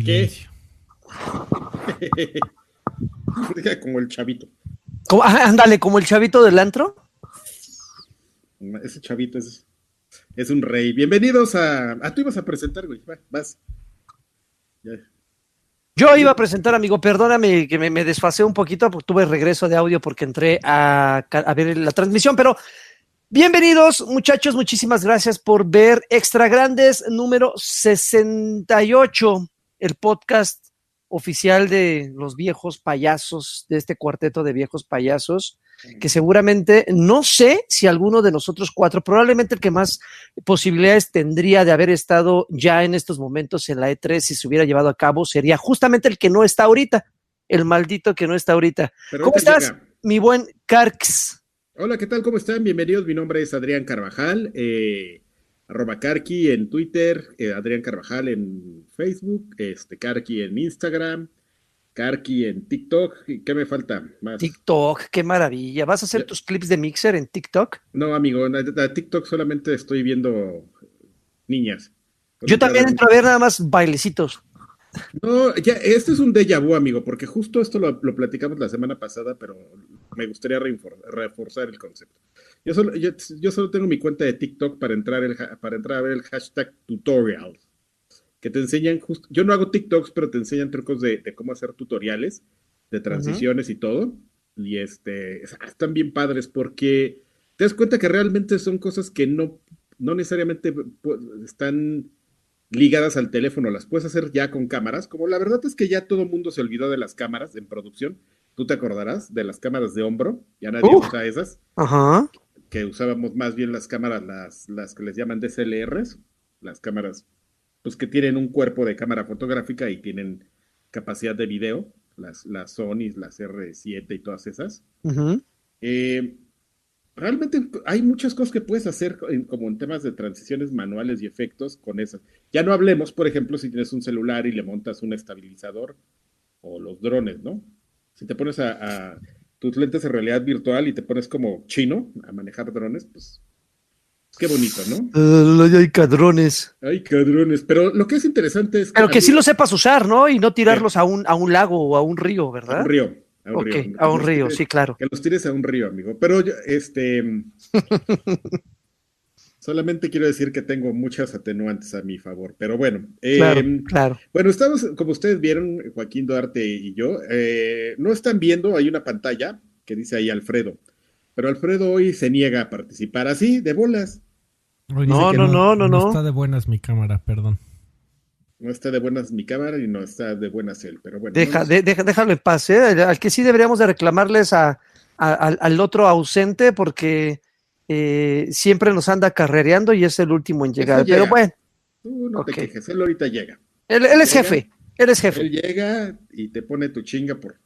Silencio. como el chavito. ándale, como el chavito del antro. Ese chavito es, es un rey. Bienvenidos a. Ah, tú ibas a presentar, güey. vas. Yo iba a presentar, amigo, perdóname que me, desfasé un poquito porque tuve regreso de audio porque entré a, a ver la transmisión, pero Bienvenidos, muchachos. Muchísimas gracias por ver Extra Grandes número 68, el podcast oficial de los viejos payasos, de este cuarteto de viejos payasos, que seguramente no sé si alguno de nosotros cuatro, probablemente el que más posibilidades tendría de haber estado ya en estos momentos en la E3 si se hubiera llevado a cabo, sería justamente el que no está ahorita, el maldito que no está ahorita. ¿Cómo estás, mi buen Carx? Hola, ¿qué tal? ¿Cómo están? Bienvenidos. Mi nombre es Adrián Carvajal, eh, arroba Carqui en Twitter, eh, Adrián Carvajal en Facebook, este, Carqui en Instagram, Carqui en TikTok. ¿Qué me falta más? TikTok, qué maravilla. ¿Vas a hacer tus clips de Mixer en TikTok? No, amigo, en TikTok solamente estoy viendo niñas. Yo también entro a ver nada más bailecitos. No, ya, este es un déjà vu, amigo, porque justo esto lo, platicamos la semana pasada, pero me gustaría reforzar el concepto. Yo solo, yo, solo tengo mi cuenta de TikTok para entrar, el, para entrar a ver el hashtag tutorial, que te enseñan justo, yo no hago TikToks, pero te enseñan trucos de, cómo hacer tutoriales, de transiciones y todo, y este, están bien padres porque te das cuenta que realmente son cosas que no, no necesariamente están ligadas al teléfono, las puedes hacer ya con cámaras, como la verdad es que ya todo el mundo se olvidó de las cámaras en producción, tú te acordarás de las cámaras de hombro, ya nadie usa esas, Ajá. Que usábamos más bien las cámaras, las, las que les llaman DSLRs, las cámaras, pues que tienen un cuerpo de cámara fotográfica y tienen capacidad de video, las, las Sony, las R7 y todas esas. eh, realmente hay muchas cosas que puedes hacer como en temas de transiciones manuales y efectos con esas. Ya no hablemos, por ejemplo, si tienes un celular y le montas un estabilizador o los drones, ¿no? Si te pones a, tus lentes de realidad virtual y te pones como chino a manejar drones, pues qué bonito, ¿no? hay cadrones. Hay cadrones, pero lo que es interesante es que... Pero que sí lo sepas usar, ¿no? Y no tirarlos a, un, a un lago o a un río, ¿verdad? A un río. A un río. A un río, sí, claro. Que los tires a un río, amigo. Pero este. solamente quiero decir que tengo muchas atenuantes a mi favor. Pero bueno. claro, em, claro. Bueno, estamos, como ustedes vieron, Joaquín Duarte y yo, eh, no están viendo, hay una pantalla que dice ahí Alfredo. Pero Alfredo hoy se niega a participar así, de bolas. no, no, no, no, no, no. Está de buenas mi cámara, perdón. No está de buenas mi cámara y no está de buenas él, pero bueno. Deja, déjalo en paz, ¿eh? Al que sí deberíamos de reclamarles a, al otro ausente porque eh, siempre nos anda carrereando y es el último en llegar. Pero bueno. Tú no te quejes, él ahorita llega. Él, es jefe, él es jefe. Él llega y te pone tu chinga por,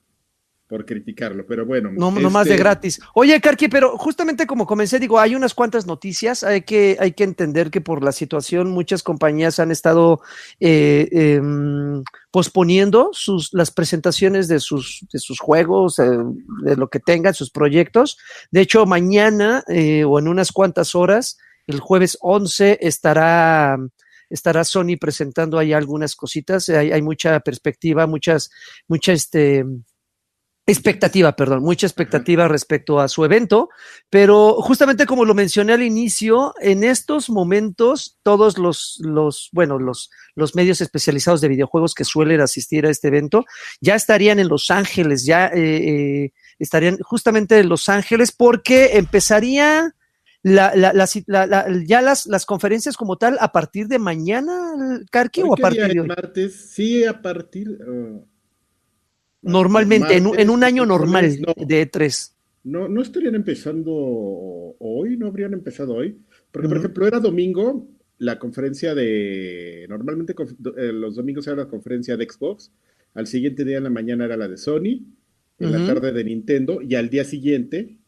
por criticarlo, pero bueno. No, no más de este gratis. Oye, Karki, pero justamente como comencé, digo, hay unas cuantas noticias, hay que, hay que entender que por la situación muchas compañías han estado eh, em, posponiendo sus, las presentaciones de sus, de sus juegos, eh, de lo que tengan, sus proyectos. De hecho, mañana eh, o en unas cuantas horas, el jueves 11, estará estará Sony presentando ahí algunas cositas, hay, hay mucha perspectiva, muchas, muchas, este, expectativa, perdón, mucha expectativa respecto a su evento, pero justamente como lo mencioné al inicio, en estos momentos todos los, los bueno, los, los medios especializados de videojuegos que suelen asistir a este evento ya estarían en Los Ángeles, ya eh, eh, estarían justamente en Los Ángeles porque empezaría la, la, la, ya las, las conferencias como tal a partir de mañana, Carqui, o a partir de martes, sí, a partir... Uh, Normalmente, en, un año normal de E3. No, no estarían empezando hoy, no habrían empezado hoy. Porque, por ejemplo, era domingo la conferencia de. Normalmente eh, los domingos era la conferencia de Xbox. Al siguiente día en la mañana era la de Sony. En la tarde de Nintendo. Y al día siguiente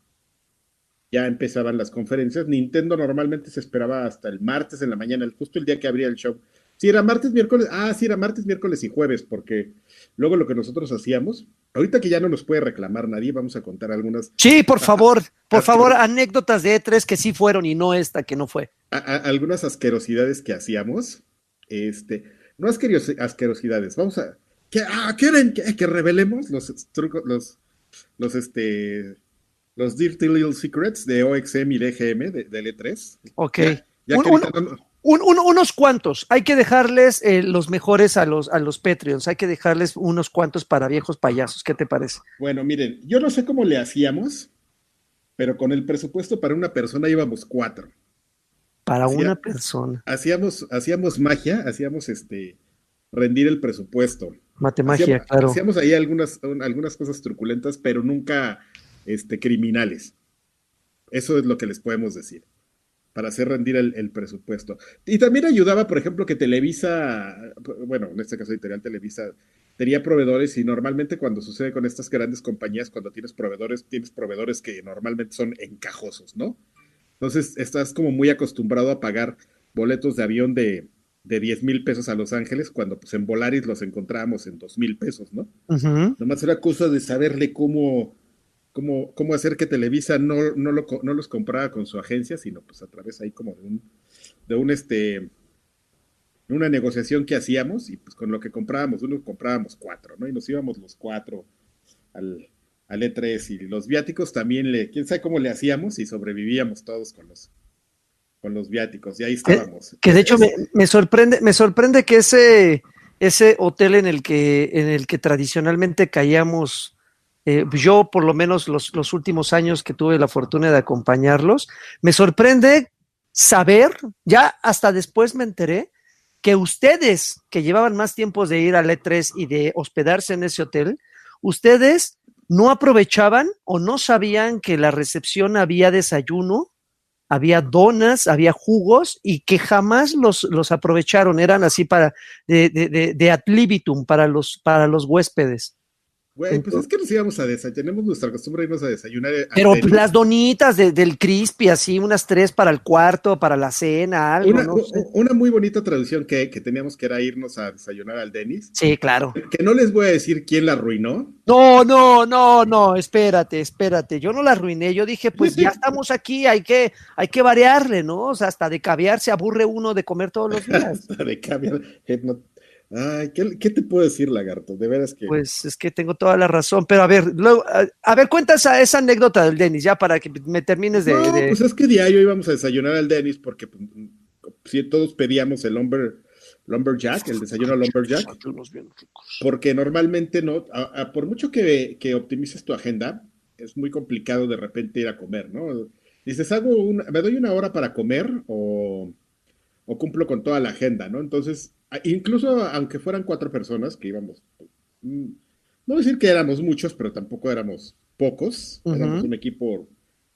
ya empezaban las conferencias. Nintendo normalmente se esperaba hasta el martes en la mañana, justo el día que abría el show. Si era martes, miércoles, ah, sí, era martes, miércoles y jueves, porque luego lo que nosotros hacíamos, ahorita que ya no nos puede reclamar nadie, vamos a contar algunas. Sí, por favor, por favor, anécdotas de E3 que sí fueron y no esta que no fue. algunas asquerosidades que hacíamos. Este, no asquerosidades, vamos a, que, ah, ¿quieren que, que, revelemos los trucos, los, los, este, los Dirty Little Secrets de OXM y DGM de, de L3? Ok. Ya, ya un, un, un, unos cuantos. Hay que dejarles eh, los mejores a los, a los Patreons. Hay que dejarles unos cuantos para viejos payasos. ¿Qué te parece? Bueno, miren, yo no sé cómo le hacíamos, pero con el presupuesto para una persona íbamos cuatro. Para una persona. Hacíamos, hacíamos magia, hacíamos este rendir el presupuesto. Matemagia, hacíamos, claro. Hacíamos ahí algunas, algunas cosas truculentas, pero nunca este, criminales. Eso es lo que les podemos decir para hacer rendir el, el, presupuesto. Y también ayudaba, por ejemplo, que Televisa, bueno, en este caso Editorial Televisa, tenía proveedores y normalmente cuando sucede con estas grandes compañías, cuando tienes proveedores, tienes proveedores que normalmente son encajosos, ¿no? Entonces estás como muy acostumbrado a pagar boletos de avión de, de 10 mil pesos a Los Ángeles, cuando pues en Volaris los encontrábamos en 2 mil pesos, ¿no? Uh -huh. Nomás era cosa de saberle cómo cómo, cómo hacer que Televisa no, no, lo, no, los comprara con su agencia, sino pues a través ahí como de un, de un este, una negociación que hacíamos y pues con lo que comprábamos, uno comprábamos cuatro, ¿no? Y nos íbamos los cuatro al, al E3 y los viáticos también le, quién sabe cómo le hacíamos y sobrevivíamos todos con los, con los viáticos y ahí estábamos. Que, que de hecho me, me, sorprende, me sorprende que ese, ese hotel en el que, en el que tradicionalmente caíamos eh, yo por lo menos los, últimos años que tuve la fortuna de acompañarlos, me sorprende saber, ya hasta después me enteré, que ustedes que llevaban más tiempos de ir al E3 y de hospedarse en ese hotel, ustedes no aprovechaban o no sabían que la recepción había desayuno, había donas, había jugos y que jamás los, los aprovecharon, eran así para de, de, de, de ad libitum para los, para los huéspedes. Güey, pues es que nos íbamos a desayunar, tenemos nuestra costumbre de irnos a desayunar. A Pero las donitas de, del crispy, así, unas tres para el cuarto, para la cena, algo. Una, no sé. una muy bonita tradición que, que, teníamos que era irnos a desayunar al Denis. Sí, claro. Que no les voy a decir quién la arruinó. No, no, no, no, espérate, espérate. Yo no la arruiné, yo dije, pues ya estamos aquí, hay que, hay que variarle, ¿no? O sea, hasta de caviar se aburre uno de comer todos los días. hasta de caviar. No, Ay, ¿qué, ¿qué, te puedo decir, lagarto? De veras que. Pues es que tengo toda la razón, pero a ver, luego, a, a, ver, cuentas esa, esa anécdota del Denis, ya para que me termines de. No, de... pues es que diario íbamos a desayunar al Denis porque pues, si todos pedíamos el lumber, lumberjack, el desayuno lumberjack. Porque normalmente no, a, a, por mucho que, que optimices tu agenda, es muy complicado de repente ir a comer, ¿no? Dices, hago una, me doy una hora para comer o, o cumplo con toda la agenda, ¿no? Entonces incluso aunque fueran cuatro personas que íbamos, no voy a decir que éramos muchos, pero tampoco éramos pocos, uh -huh. éramos un equipo,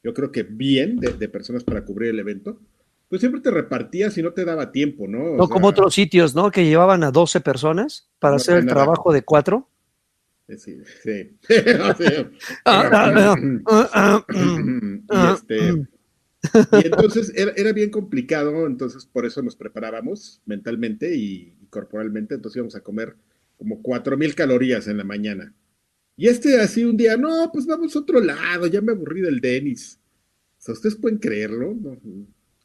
yo creo que bien de, de, personas para cubrir el evento, pues siempre te repartías y no te daba tiempo, ¿no? O no sea, como otros sitios, ¿no? Que llevaban a 12 personas para no hacer el trabajo de cuatro. Sí, sí. y este... Y entonces era, era, bien complicado, entonces por eso nos preparábamos mentalmente y, y corporalmente, entonces íbamos a comer como cuatro mil calorías en la mañana. Y este así un día, no, pues vamos a otro lado, ya me aburrí del Denis. O sea, ¿ustedes pueden creerlo? No,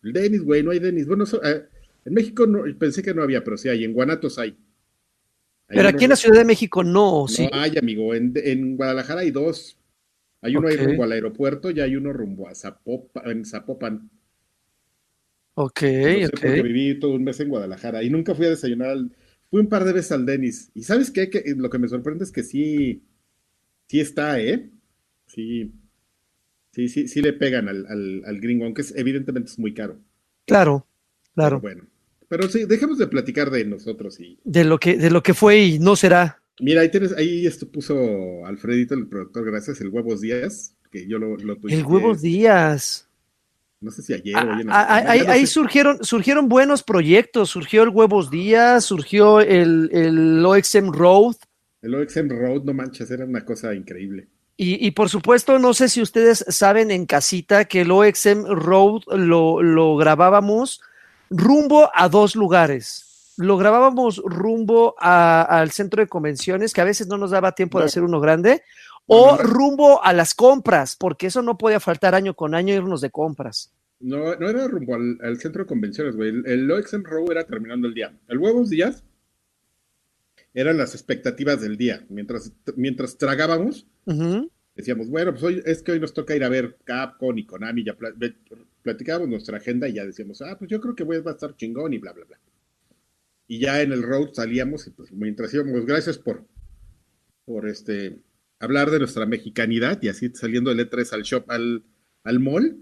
el Denis, güey, no hay Denis. Bueno, so, eh, en México no, pensé que no había, pero sí hay, en Guanatos hay. pero aquí en la Ciudad de México no, no sí. hay, amigo, en, en Guadalajara hay dos. Hay uno okay. ahí rumbo al aeropuerto y hay uno rumbo a Zapopan, en Zapopan. Ok, no sé ok. Porque viví todo un mes en Guadalajara y nunca fui a desayunar al... Fui un par de veces al Denis. Y ¿sabes qué? Que, lo que me sorprende es que sí, sí está, ¿eh? Sí, sí, sí, sí le pegan al, al, al gringo, aunque es, evidentemente es muy caro. Claro, claro. Pero bueno, pero sí, dejemos de platicar de nosotros y... De lo que, de lo que fue y no será. Mira, ahí tienes, ahí esto puso Alfredito, el productor, gracias, el Huevos Díaz, que yo lo, lo tuiteé. El Huevos Díaz. No sé si ayer o hoy. Ah, ahí, no ahí surgieron, surgieron buenos proyectos, surgió el Huevos Díaz, surgió el, el OXM Road. El OXM Road, no manches, era una cosa increíble. Y, y, por supuesto, no sé si ustedes saben en casita que el OXM Road lo, lo grabábamos rumbo a dos lugares lo grabábamos rumbo a, al centro de convenciones, que a veces no nos daba tiempo de hacer uno grande, o rumbo a las compras, porque eso no podía faltar año con año irnos de compras. No, no era rumbo al, al centro de convenciones, güey. El, el OXM Row era terminando el día. El Huevos Díaz eran las expectativas del día. Mientras, mientras tragábamos, decíamos, bueno, pues hoy es que hoy nos toca ir a ver Capcom y Konami, ya platicábamos nuestra agenda y ya decíamos, ah, pues yo creo que voy a estar chingón y bla, bla, bla. Y ya en el road salíamos y pues mientras íbamos, gracias por, por este, hablar de nuestra mexicanidad y así saliendo del E3 al shop, al, al mall,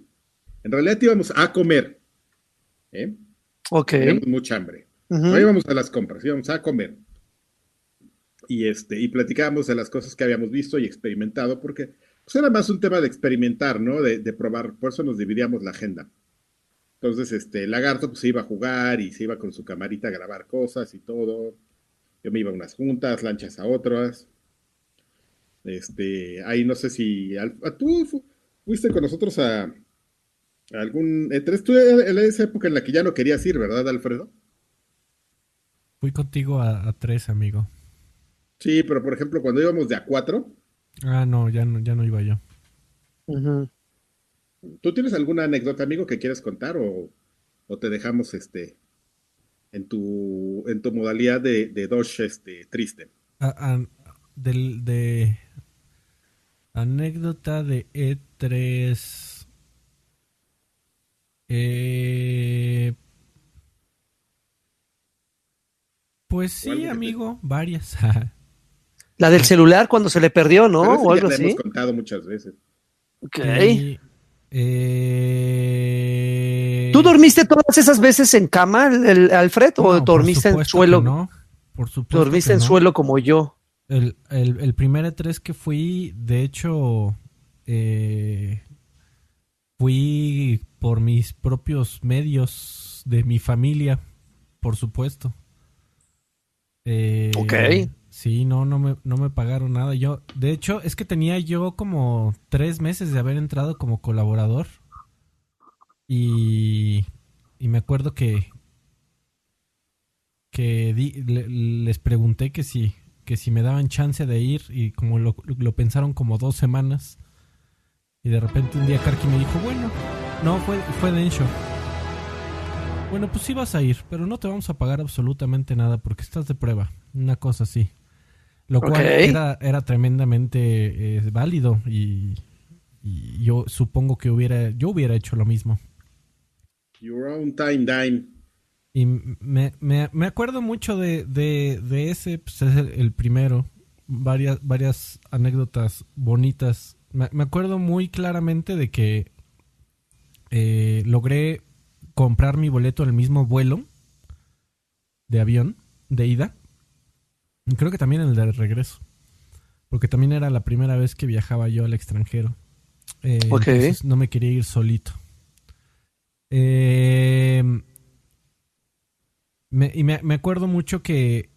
en realidad íbamos a comer, ¿eh? Ok. Teníamos mucha hambre. No íbamos a las compras, íbamos a comer. Y este, y platicábamos de las cosas que habíamos visto y experimentado, porque pues, era más un tema de experimentar, ¿no? De, de probar, por eso nos dividíamos la agenda. Entonces, este, Lagarto pues se iba a jugar y se iba con su camarita a grabar cosas y todo. Yo me iba a unas juntas, lanchas a otras. Este, ahí no sé si al- a tú fu- fuiste con nosotros a, a algún E3. Tú en esa época en la que ya no querías ir, ¿verdad, Alfredo? Fui contigo a, a tres, amigo. Sí, pero por ejemplo, cuando íbamos de a cuatro, Ah, no, ya no, ya no iba yo. Ujú. ¿Tú tienes alguna anécdota, amigo, que quieras contar o, o te dejamos este en tu en tu modalidad de, de Doge este, triste? A- a- del, de anécdota de E3. Eh, pues sí, te- amigo, varias. La del celular cuando se le perdió, ¿no? Pero O ya así. hemos contado muchas veces. Ok. Y, eh, ¿Tú dormiste todas esas veces en cama, el- el- Alfred, o no, dormiste en suelo? no, por supuesto Dormiste que en no. suelo como yo. El, el, el primer E3 que fui, de hecho, eh, fui por mis propios medios de mi familia, por supuesto. Eh, Ok. Sí, no, no me, no me pagaron nada. Yo, de hecho, es que tenía yo como tres meses de haber entrado como colaborador. Y, y me acuerdo que, que di- le- les pregunté que si, que si me daban chance de ir y como lo, lo pensaron como dos semanas. Y de repente un día Karki me dijo, bueno, no, fue, fue Densho. Bueno, pues sí vas a ir, pero no te vamos a pagar absolutamente nada porque estás de prueba. Una cosa así. Lo cual era, era tremendamente eh, válido y, y yo supongo que hubiera, yo hubiera hecho lo mismo. Your own time dime. Y me, me, me acuerdo mucho de, de, de ese, pues es el, el primero. Varias, varias anécdotas bonitas. Me, me acuerdo muy claramente de que eh, logré comprar mi boleto en el mismo vuelo de avión, de ida. Creo que también el de regreso. Porque también era la primera vez que viajaba yo al extranjero. Eh, entonces no me quería ir solito. Eh, me- y me, me acuerdo mucho que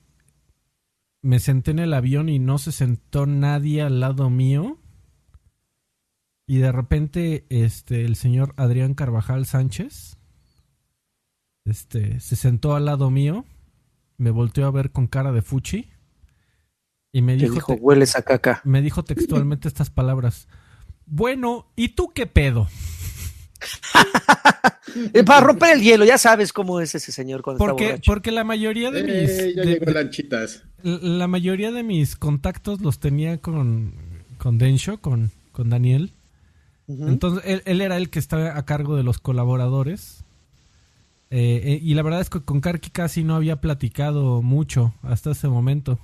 me senté en el avión y no se sentó nadie al lado mío. Y de repente, este, el señor Adrián Carvajal Sánchez, este, se sentó al lado mío, me volteó a ver con cara de fuchi y me dijo, hueles a caca. me dijo textualmente estas palabras. Bueno, ¿y tú qué pedo? Eh, para romper el hielo, ya sabes cómo es ese señor cuando está Porque, borracho. porque la mayoría de Eh, mis ya de- llegó de- lanchitas. la mayoría de mis contactos los tenía con, con Densho, con, con Daniel. Entonces, él, él era el que estaba a cargo de los colaboradores. Eh, eh, y la verdad es que con Karki casi no había platicado mucho hasta ese momento.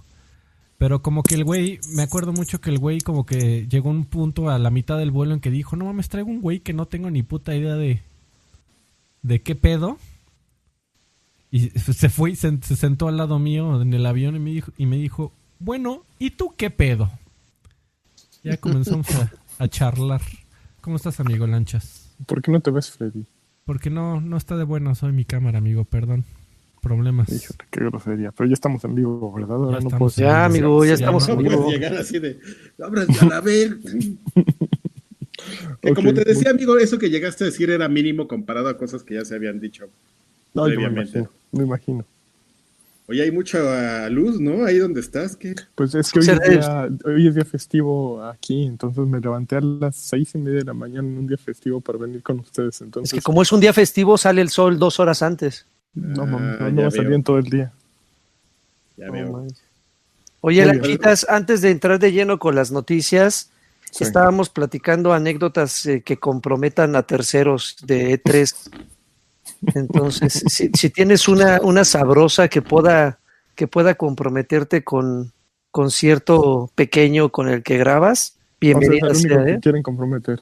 Pero como que el güey, me acuerdo mucho que el güey como que llegó a un punto a la mitad del vuelo en que dijo, no mames, traigo un güey que no tengo ni puta idea de, de qué pedo. Y se fue y se, se sentó al lado mío en el avión y me dijo, y me dijo bueno, ¿y tú qué pedo? Ya comenzamos a, a charlar. ¿Cómo estás, amigo Lanchas? ¿Por qué no te ves, Freddy? Porque no, no está de buena soy mi cámara, amigo, perdón. Problemas. Híjole, qué grosería. Pero ya estamos en vivo, ¿verdad? Ahora Ya no puedo Ya, amigo, ya Ya estamos no en No vivo. puedes llegar así de, abras a ver. que Ok, como te decía, muy- amigo, eso que llegaste a decir era mínimo comparado a cosas que ya se habían dicho. No, yo me previamente. imagino, me imagino. Oye, hay mucha luz, ¿no? Ahí donde estás, que Pues es que hoy es, día, hoy es día festivo aquí, entonces me levanté a las seis y media de la mañana en un día festivo para venir con ustedes. Es Entonces, que como es un día festivo, sale el sol dos horas antes. No, mames, Ah, no, va a salir en todo el día. ya No veo. Oye, antes de entrar de lleno con las noticias, Sí. estábamos platicando anécdotas eh, que comprometan a terceros de E3. Entonces, si, si tienes una, una sabrosa que pueda, que pueda comprometerte con concierto pequeño con el que grabas, O sea, es bienvenida el único sea, que ¿eh? quieren comprometer.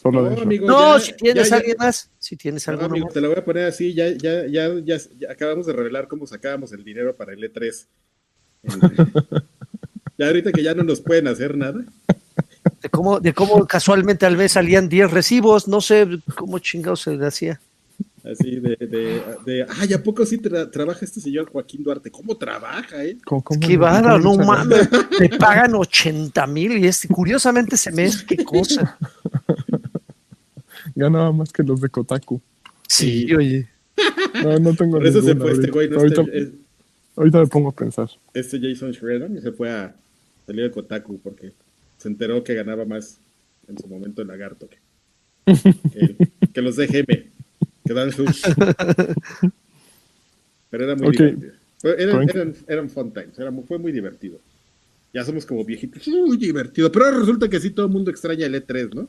Solo de No, eso. amigo, No, ya- si tienes ya- ya- alguien más, si tienes No, alguno amigo, más. te lo voy a poner así, ya, ya, ya, ya, ya acabamos de revelar cómo sacábamos el dinero para el E3. En- ya ahorita que ya no nos pueden hacer nada. De cómo, de cómo casualmente al mes salían 10 recibos, no sé cómo chingados se le hacía. Así de, de, de ay, ¿a poco sí tra- trabaja este señor Joaquín Duarte? ¿Cómo trabaja, eh? ¿Cómo- cómo Qué bárbaro, no mames. Le pagan 80 mil y este, curiosamente ese mes, qué cosa. Ganaba más que los de Kotaku. Sí, oye. No, no tengo Por eso se ninguna fue este ahorita. güey, no ahorita, este, es- ahorita me pongo a pensar. este Jason Shredder y se fue a salir de Kotaku porque se enteró que ganaba más en su momento el lagarto que, que, que los DGM, que dan sus. Pero era muy Ok. divertido. Eran, eran, eran fun times, era fue muy divertido. Ya somos como viejitos, muy divertido. Pero ahora resulta que sí todo el mundo extraña el E3, ¿no?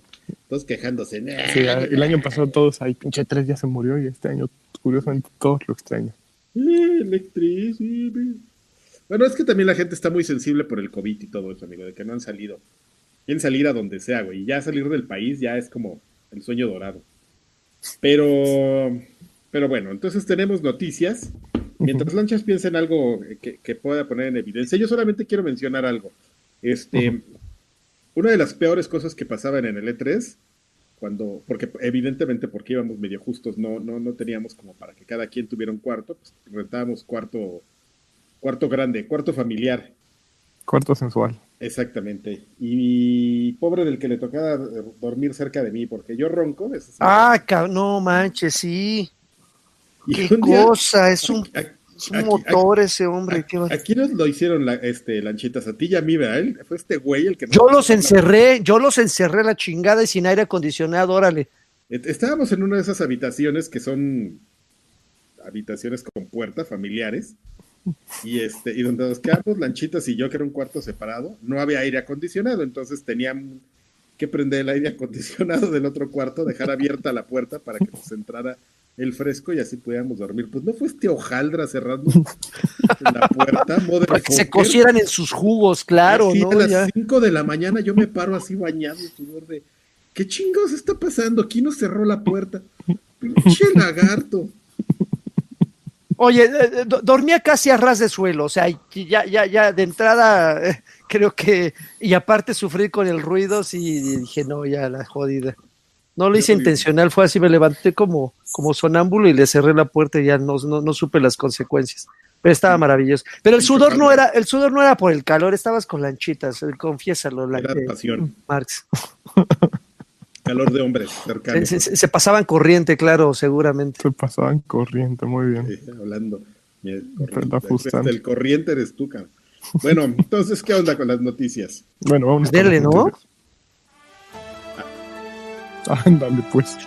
Todos quejándose. "Nah, Sí, el año pasado todos ahí, pinche 3 ya se murió y este año, curiosamente, todos lo extrañan. Eh, electricity. Bueno, es que también la gente está muy sensible por el COVID y todo eso, amigo, de que no han salido. Quieren salir a donde sea, güey. Y ya salir del país ya es como el sueño dorado. Pero, pero bueno, entonces tenemos noticias. Mientras Lanchas piensa en algo que, que pueda poner en evidencia, yo solamente quiero mencionar algo. Este, una de las peores cosas que pasaban en el E3, cuando, porque evidentemente porque íbamos medio justos, no, no, no teníamos como para que cada quien tuviera un cuarto, pues rentábamos cuarto, cuarto grande, cuarto familiar, Cuarto sensual. exactamente. Y pobre del que le tocaba eh, dormir cerca de mí, porque yo ronco. sí. Ah, no manches, sí. Qué día- cosa, es un, a- es un aquí- motor ese hombre. qué va- Aquí nos lo hicieron la, este, lanchitas a ti y a mí, ¿verdad? Él- Fue este güey el que Yo los encerré, yo los encerré la chingada y sin aire acondicionado, órale. Estábamos en una de esas habitaciones que son habitaciones con puerta, familiares, y este, y donde nos quedamos, Lanchitas y yo, que era un cuarto separado, no había aire acondicionado, entonces tenían que prender el aire acondicionado del otro cuarto, dejar abierta la puerta para que nos entrara el fresco y así pudiéramos dormir. Pues no fue este hojaldra cerrando la puerta, Para que se cocieran en sus jugos, claro, Así ¿no? A las Ya. 5 de la mañana yo me paro así bañado en sudor de ¿qué chingados está pasando? ¿Quién nos cerró la puerta? Pinche lagarto. Oye, eh, eh, do- dormía casi a ras de suelo, o sea, ya, ya, ya de entrada eh, creo que, y aparte sufrir con el ruido, sí, dije, no, ya la jodida. No lo hice intencional, fue así, me levanté como, como sonámbulo y le cerré la puerta y ya no, no, no supe las consecuencias. Pero estaba maravilloso. Pero el sudor no era, el sudor no era por el calor, estabas con lanchitas, eh, confiésalo, la, Era pasión, Marx. calor de hombres cercanos. Se, se- se pasaban corriente, claro, seguramente. Se pasaban corriente, muy bien. Sí, hablando. ¿Verdad, corriente. El corriente eres tú, cabrón. Bueno, entonces, ¿qué onda con las noticias? Bueno, vamos con Dele, las ¿no? noticias. Ándale, pues.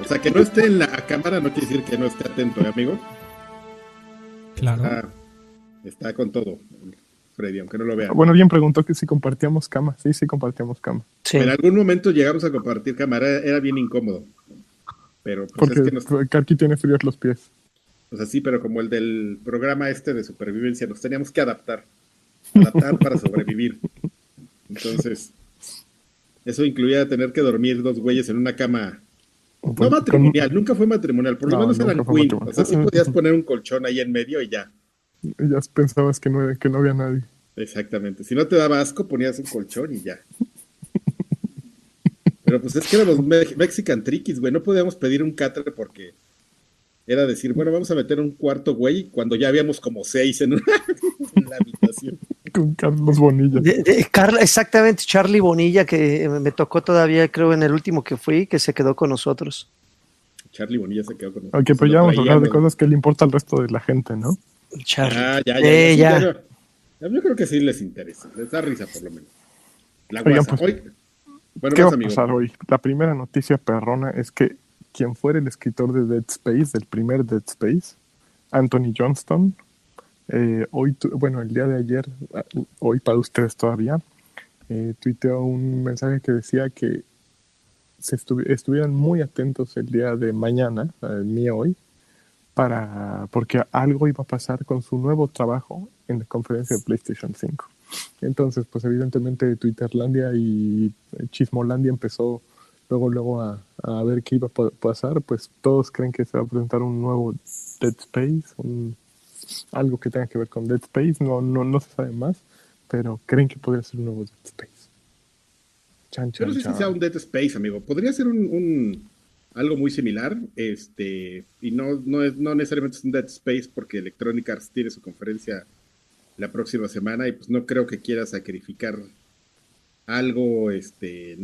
O sea, que no esté en la cámara no quiere decir que no esté atento, ¿eh, amigo? Claro. Ah, está con todo, Freddy, aunque no lo vean. Bueno, alguien preguntó que si compartíamos cama. Sí, sí, compartíamos cama. Sí. En algún momento llegamos a compartir cámara, era bien incómodo. Pero pues Porque es que nos, Karki tiene fríos los pies. o sea, sí, pero como el del programa este de supervivencia, nos teníamos que adaptar. Adaptar para sobrevivir. Entonces, eso incluía tener que dormir dos güeyes en una cama. No matrimonial, nunca fue matrimonial, por lo No, menos eran queen. O sea, sí podías poner un colchón ahí en medio y ya. con- ya pensabas que no, que no había nadie. Exactamente. Si no te daba asco, ponías un colchón y ya. Pero pues es que éramos me- Mexican Trickies, güey. No podíamos pedir un catre porque era decir, bueno, vamos a meter un cuarto, güey, cuando ya habíamos como seis en, una- en la habitación. Con Carlos Bonilla. De- de- Carla, exactamente, Charlie Bonilla, que me tocó todavía, creo, en el último que fui, que se quedó con nosotros. Charlie Bonilla se quedó con nosotros. Ok, pues Lo ya vamos a hablar de cosas que le importa al resto de la gente, ¿no? Charlie. Ah, ya, ya. Eh, ya, ya. ya, ya. Yo creo que sí les interesa. Les da risa, por lo menos. La Oigan, pues, Hoy- Bueno, ¿Qué va más, a amigo. pasar hoy? La primera noticia perrona es que quien fuera el escritor de Dead Space, del primer Dead Space, Anthony Johnston, Eh, hoy, bueno, el día de ayer, ah, hoy para ustedes todavía, eh, un mensaje que decía que se estuvi- estuvieran muy atentos el día de mañana, el mío hoy, para, porque algo iba a pasar con su nuevo trabajo en la conferencia de PlayStation 5. Entonces, pues evidentemente Twitterlandia y Chismolandia empezó luego luego a, a ver qué iba a pa- pasar, pues todos creen que se va a presentar un nuevo Dead Space, un- algo que tenga que ver con Dead Space, no, no, no se sabe más, pero creen que podría ser un nuevo Dead Space. Chan, Yo no chan, sé si sea un Dead Space, amigo. Podría ser un, un- algo muy similar, este, y no, no, es, no necesariamente es un Dead Space porque Electronic Arts tiene su conferencia la próxima semana y pues no creo que quiera sacrificar algo, este,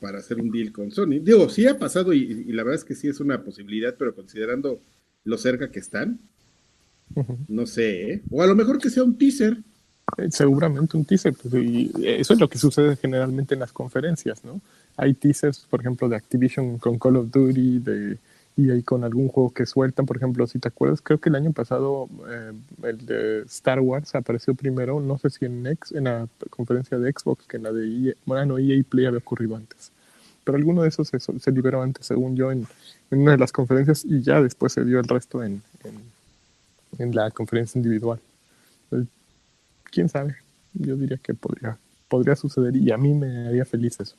para hacer un deal con Sony. Digo, sí ha pasado y, y la verdad es que sí es una posibilidad, pero considerando lo cerca que están, No sé, ¿eh? O a lo mejor que sea un teaser. Eh, Seguramente un teaser, pues, y eso es lo que sucede generalmente en las conferencias, ¿no? Hay teasers, por ejemplo, de Activision con Call of Duty, de EA con algún juego que sueltan, por ejemplo, si te acuerdas, creo que el año pasado eh, el de Star Wars apareció primero, no sé si en, en la conferencia de Xbox que en la de EA, bueno, no, EA Play había ocurrido antes, pero alguno de esos se, se liberó antes, según yo, en, en una de las conferencias y ya después se dio el resto en, en, en la conferencia individual. Entonces, quién sabe, yo diría que podría, podría suceder y a mí me haría feliz eso.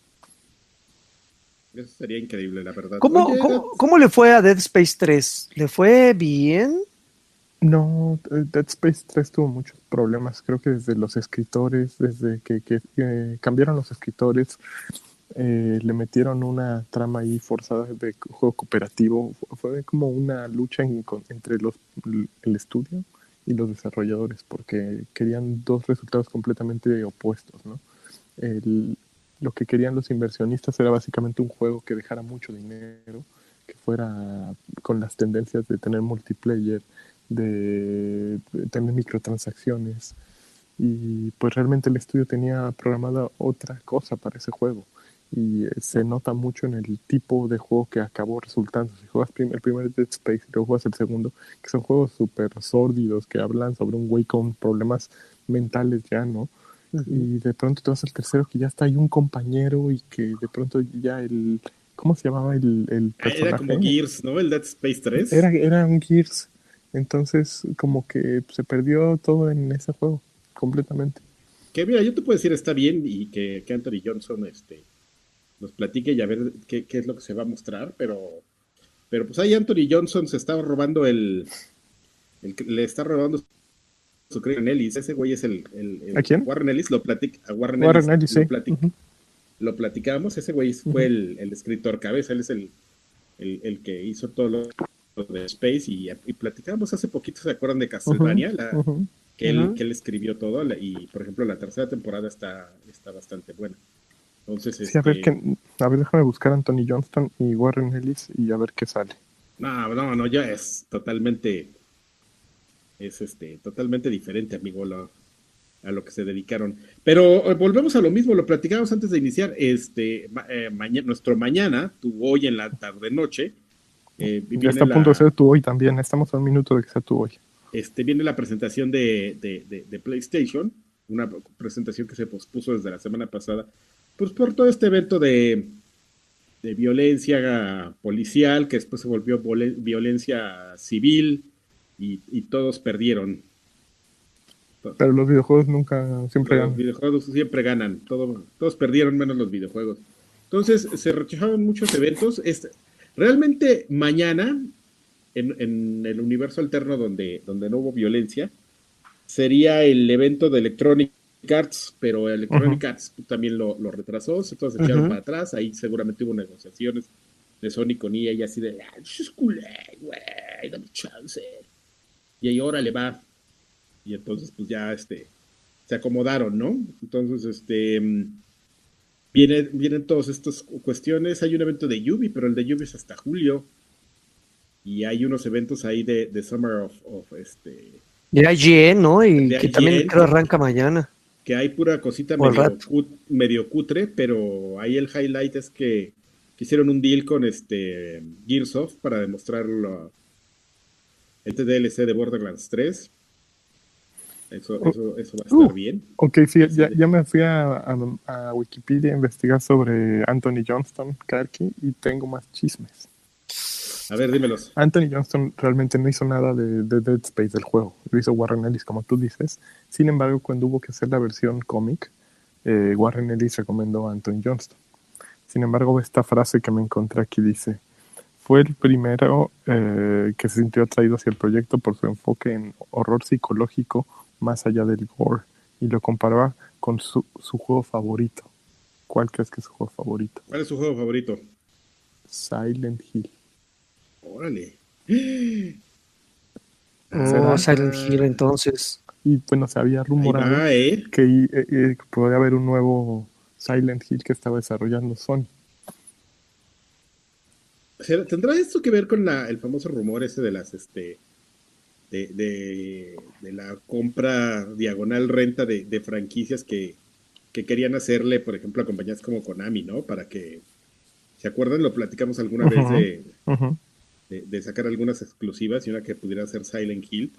Eso sería increíble, la verdad. ¿Cómo, Oye, cómo, cómo le fue a Dead Space 3? ¿Le fue bien? No, eh, Dead Space 3 tuvo muchos problemas, creo que desde los escritores, desde que, que, eh, cambiaron los escritores, eh, le metieron una trama ahí forzada de juego cooperativo, Fu- fue como una lucha entre los, el estudio y los desarrolladores, porque querían dos resultados completamente opuestos, ¿no? Lo que querían los inversionistas era básicamente un juego que dejara mucho dinero, que fuera con las tendencias de tener multiplayer, de tener microtransacciones, y pues realmente el estudio tenía programada otra cosa para ese juego y eh, se nota mucho en el tipo de juego que acabó resultando. Si juegas el primer Dead Space y luego juegas el segundo, que son juegos súper sórdidos que hablan sobre un güey con problemas mentales ya, ¿no? Y de pronto te vas al tercero que ya está ahí un compañero y que de pronto ya el... ¿Cómo se llamaba el, el personaje? Era como Gears, ¿no? El Dead Space 3. Era, era un Gears. Entonces como que se perdió todo en ese juego, completamente. Que mira, yo te puedo decir, está bien y que, que Anthony Johnson este, nos platique y a ver qué, qué es lo que se va a mostrar, pero, pero pues ahí Anthony Johnson se estaba robando el, le está robando su Warren Ellis, ese güey es el, el- el- ¿A quién? Warren Ellis lo platica, a Warren, Warren Ellis, Ellis, lo, sí. platic- lo platicamos, ese güey fue el, el escritor cabeza, él es el, el, que hizo todo lo, lo de Space y, y platicamos hace poquito, ¿se acuerdan de Castlevania? La- que él, que él escribió todo y por ejemplo la tercera temporada está, está bastante buena. Entonces, Sí, a ver, este, qué- a ver, déjame buscar a Anthony Johnston y Warren Ellis y a ver qué sale. no, no, no, ya es totalmente, es este, totalmente diferente, amigo, lo- a lo que se dedicaron. Pero eh, volvemos a lo mismo, lo platicamos antes de iniciar, este, ma- eh, maña- nuestro mañana, tu hoy en la tarde noche, eh, Ya está a la- punto de ser tú hoy también. Estamos a un minuto de que sea tú hoy. este, viene la presentación de, de- de- de PlayStation, una presentación que se pospuso desde la semana pasada, pues por todo este evento de, de violencia policial, que después se volvió violencia civil y, y todos perdieron. Pero los videojuegos nunca, siempre Los ganan. videojuegos siempre ganan, todo- todos perdieron menos los videojuegos. Entonces se rechazaron muchos eventos. Este, realmente mañana, en, en el universo alterno donde, donde no hubo violencia, sería el evento de Electronic Arts, pero Electronic Arts también lo, lo retrasó, se echaron Ujú. para atrás, ahí seguramente hubo negociaciones de Sony con EA y así de, ah, es culé, güey, dame chance. Y ahí órale va. Y entonces pues ya este se acomodaron, ¿no? Entonces, este mm, viene, vienen todas estas cu- cuestiones. Hay un evento de Yubi, pero el de Yubi es hasta julio. Y hay unos eventos ahí de, de Summer of, of, este, De IGN, ¿no? Y De que también creo arranca mañana. Que hay pura cosita medio, cut- medio cutre, pero ahí el highlight es que, hicieron un deal con este Gearsoft para demostrar este DLC de Borderlands 3. Eso, Oh. eso, eso va a estar Uh. bien. Ok, sí, ya, ya me fui a, a- a Wikipedia a investigar sobre Anthony Johnston, Karki, y tengo más chismes. A ver, dímelos. Anthony Johnston realmente no hizo nada de, de Dead Space del juego, lo hizo Warren Ellis, como tú dices. Sin embargo, cuando hubo que hacer la versión cómic, eh, Warren Ellis recomendó a Anthony Johnston. Sin embargo, esta frase que me encontré aquí dice, fue el primero eh, que se sintió atraído hacia el proyecto por su enfoque en horror psicológico más allá del gore, y lo comparaba con su, su juego favorito. ¿Cuál crees que es su juego favorito? ¿Cuál es su juego favorito? Silent Hill. Órale. Oh. Silent Hill, entonces. Y bueno, se había rumorado va, ¿eh? que eh, eh, podría haber un nuevo Silent Hill que estaba desarrollando Sony. ¿Será- ¿Tendrá esto que ver con la, el famoso rumor ese de las, este, de, de, de la compra diagonal renta de, de franquicias que, que querían hacerle, por ejemplo, a compañías como Konami, ¿no? Para que, ¿se acuerdan? Lo platicamos alguna vez de, Ujú, de, de sacar algunas exclusivas y una que pudiera ser Silent Hill.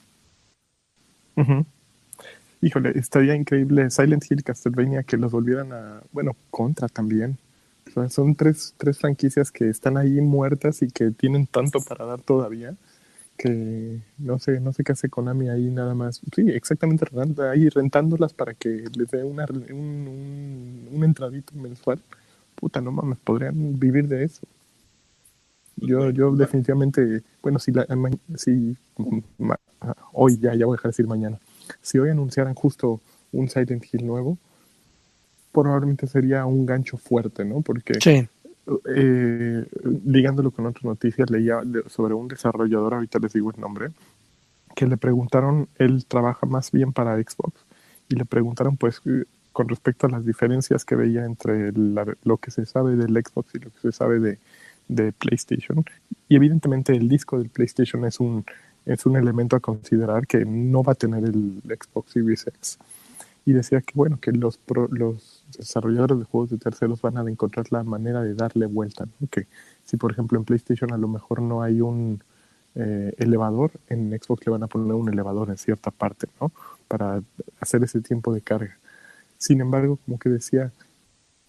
Híjole, estaría increíble Silent Hill Castlevania que los volvieran a, bueno, contra también. O sea, son tres, tres franquicias que están ahí muertas y que tienen tanto para dar todavía que no sé, no sé qué hace Konami ahí nada más. Sí, exactamente, ahí rentándolas para que les dé una, un, un, un entradito mensual. Puta, no mames, podrían vivir de eso. Yo, yo definitivamente, bueno, si, la, ma- si ma- hoy ya, ya voy a dejar de decir mañana, si hoy anunciaran justo un Silent Hill nuevo, probablemente sería un gancho fuerte, ¿no? Porque Sí. eh, ligándolo con otras noticias, leía sobre un desarrollador, ahorita les digo el nombre, que le preguntaron, él trabaja más bien para Xbox, y le preguntaron pues con respecto a las diferencias que veía entre la- lo que se sabe del Xbox y lo que se sabe de, PlayStation. Y evidentemente el disco del PlayStation es un, es un elemento a considerar que no va a tener el Xbox Series X. Y decía que bueno, que los, pro- los desarrolladores de juegos de terceros van a encontrar la manera de darle vuelta. Que si por ejemplo en PlayStation a lo mejor no hay un eh, elevador, en Xbox le van a poner un elevador en cierta parte, ¿no? Para hacer ese tiempo de carga. Sin embargo, como que decía,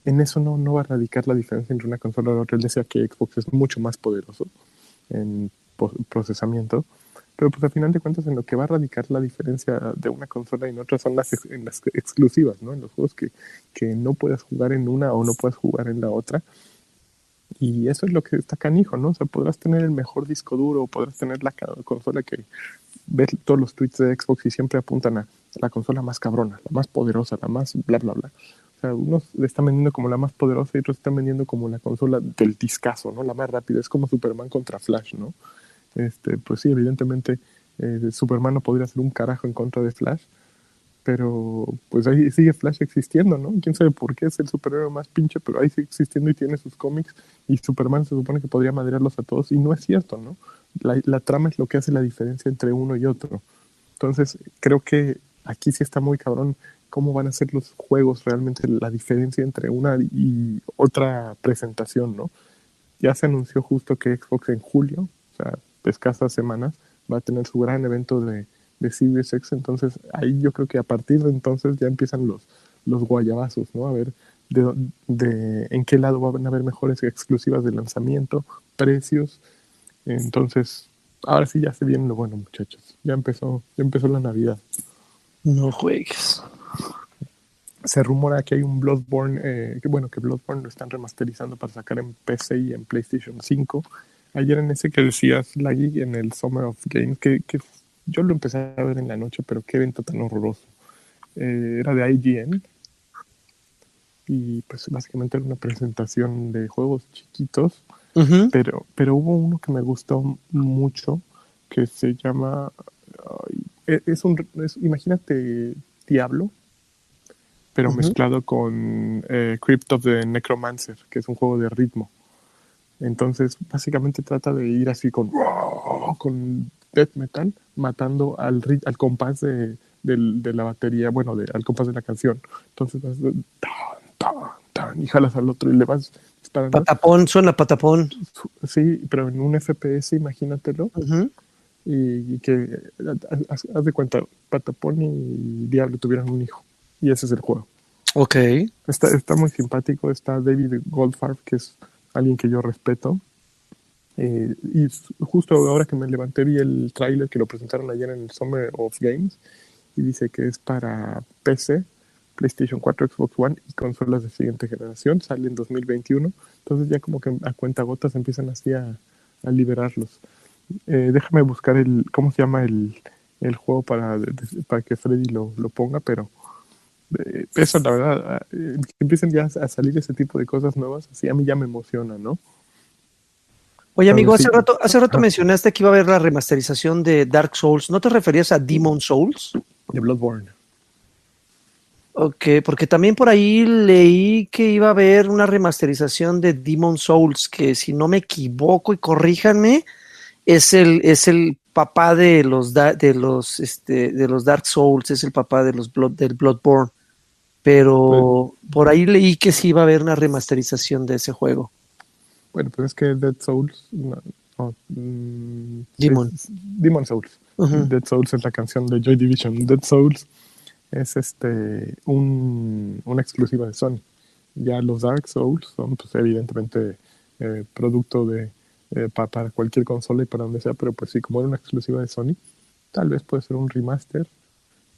en eso no, no va a radicar la diferencia entre una consola y otra. Él decía que Xbox es mucho más poderoso en procesamiento, pero pues al final de cuentas en lo que va a radicar la diferencia de una consola y en otra son las, exclusivas, ¿no? En los juegos que, que no puedas jugar en una o no puedas jugar en la otra. Y eso es lo que está canijo, ¿no? O sea, podrás tener el mejor disco duro, podrás tener la consola que ves todos los tweets de Xbox y siempre apuntan a la consola más cabrona, la más poderosa, la más bla, bla, bla. O sea, unos le están vendiendo como la más poderosa y otros están vendiendo como la consola del discazo, ¿no? La más rápida. Es como Superman contra Flash, ¿no? Este, pues sí, evidentemente eh, Superman no podría hacer un carajo en contra de Flash, pero pues ahí sigue Flash existiendo, ¿no? Quién sabe por qué es el superhéroe más pinche, pero ahí sigue existiendo y tiene sus cómics y Superman se supone que podría madrearlos a todos y no es cierto, ¿no? La, la trama es lo que hace la diferencia entre uno y otro. Entonces, creo que aquí sí está muy cabrón cómo van a ser los juegos realmente, la diferencia entre una y otra presentación, ¿no? Ya se anunció justo que Xbox en julio, o sea, escasas semanas, va a tener su gran evento de, de Series X, entonces ahí yo creo que a partir de entonces ya empiezan los, los guayabazos, ¿no? A ver de, de en qué lado van a haber mejores exclusivas de lanzamiento, precios, entonces ahora sí ya se viene lo bueno, muchachos, ya empezó, ya empezó la Navidad. No juegues. Se rumora que hay un Bloodborne, eh, que bueno, que Bloodborne lo están remasterizando para sacar en PC y en PlayStation 5. Ayer en ese que decías, Laggy, en el Summer of Games, que, que yo lo empecé a ver en la noche, pero qué evento tan horroroso. Eh, era de IGN y pues básicamente era una presentación de juegos chiquitos, pero, pero hubo uno que me gustó mucho que se llama, es un, es- imagínate Diablo, pero mezclado con eh, Crypt of the Necromancer, que es un juego de ritmo. Entonces, básicamente trata de ir así con, con death metal, matando al, al compás de, del- de la batería, bueno, de, al compás de la canción. Entonces vas de- tan, tan, tan, y jalas al otro y le vas disparando. Patapón, suena patapón. Sí, pero en un FPS, imagínatelo. Ujú. Y, que, haz, haz de cuenta, Patapón y Diablo tuvieron un hijo. Y ese es el juego. Ok. Está, está muy simpático. Está David Goldfarb, que es alguien que yo respeto. Eh, y justo ahora que me levanté vi el tráiler que lo presentaron ayer en el Summer of Games y dice que es para PC, PlayStation 4, Xbox One y consolas de siguiente generación. Sale en 2021. Entonces ya como que a cuenta gotas empiezan así a, a liberarlos. Eh, déjame buscar el, ¿cómo se llama el, el juego para, para que Freddy lo, lo ponga? Pero eh, eso la verdad, eh, que empiecen ya a salir ese tipo de cosas nuevas, así a mí ya me emociona, ¿no? Oye, amigo, hace rato, hace rato mencionaste que iba a haber la remasterización de Dark Souls. ¿No te referías a Demon Souls? De Bloodborne. Ok, porque también por ahí leí que iba a haber una remasterización de Demon Souls, que si no me equivoco y corríjanme, es el, es el papá de los de los este de los Dark Souls, es el papá de los Blood, del Bloodborne. Pero por ahí leí que sí iba a haber una remasterización de ese juego. Bueno, pues es que Dead Souls. No, no, mm, Demon. es- Demon Souls. Dead Souls es la canción de Joy Division. Dead Souls es este un, una exclusiva de Sony. Ya los Dark Souls son, pues, evidentemente, eh, producto de eh, pa- para cualquier consola y para donde sea, pero pues sí, como era una exclusiva de Sony, tal vez puede ser un remaster.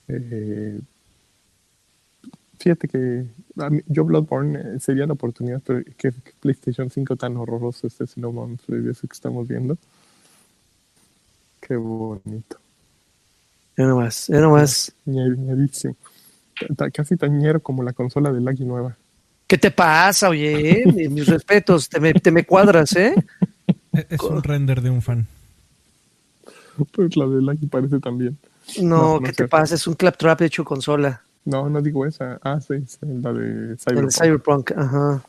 Eh, fíjate que a mí- yo Bloodborne eh, sería la oportunidad, pero que, que PlayStation 5 tan horroroso este, si no vamos eso que estamos viendo. Qué bonito. Ya nomás, ya nomás. Ñer- ñerísimo. Casi tan ñero como la consola de Laggy nueva. ¿Qué te pasa, oye? Mi- Mis respetos, te me, te me cuadras, ¿eh? Es un render de un fan. Pues la de Laggy parece también. No, No, no ¿qué te cierto. pasa? Es un claptrap hecho consola. No, no digo esa. Ah, sí, sí, la de El de Cyberpunk. Cyberpunk, ajá.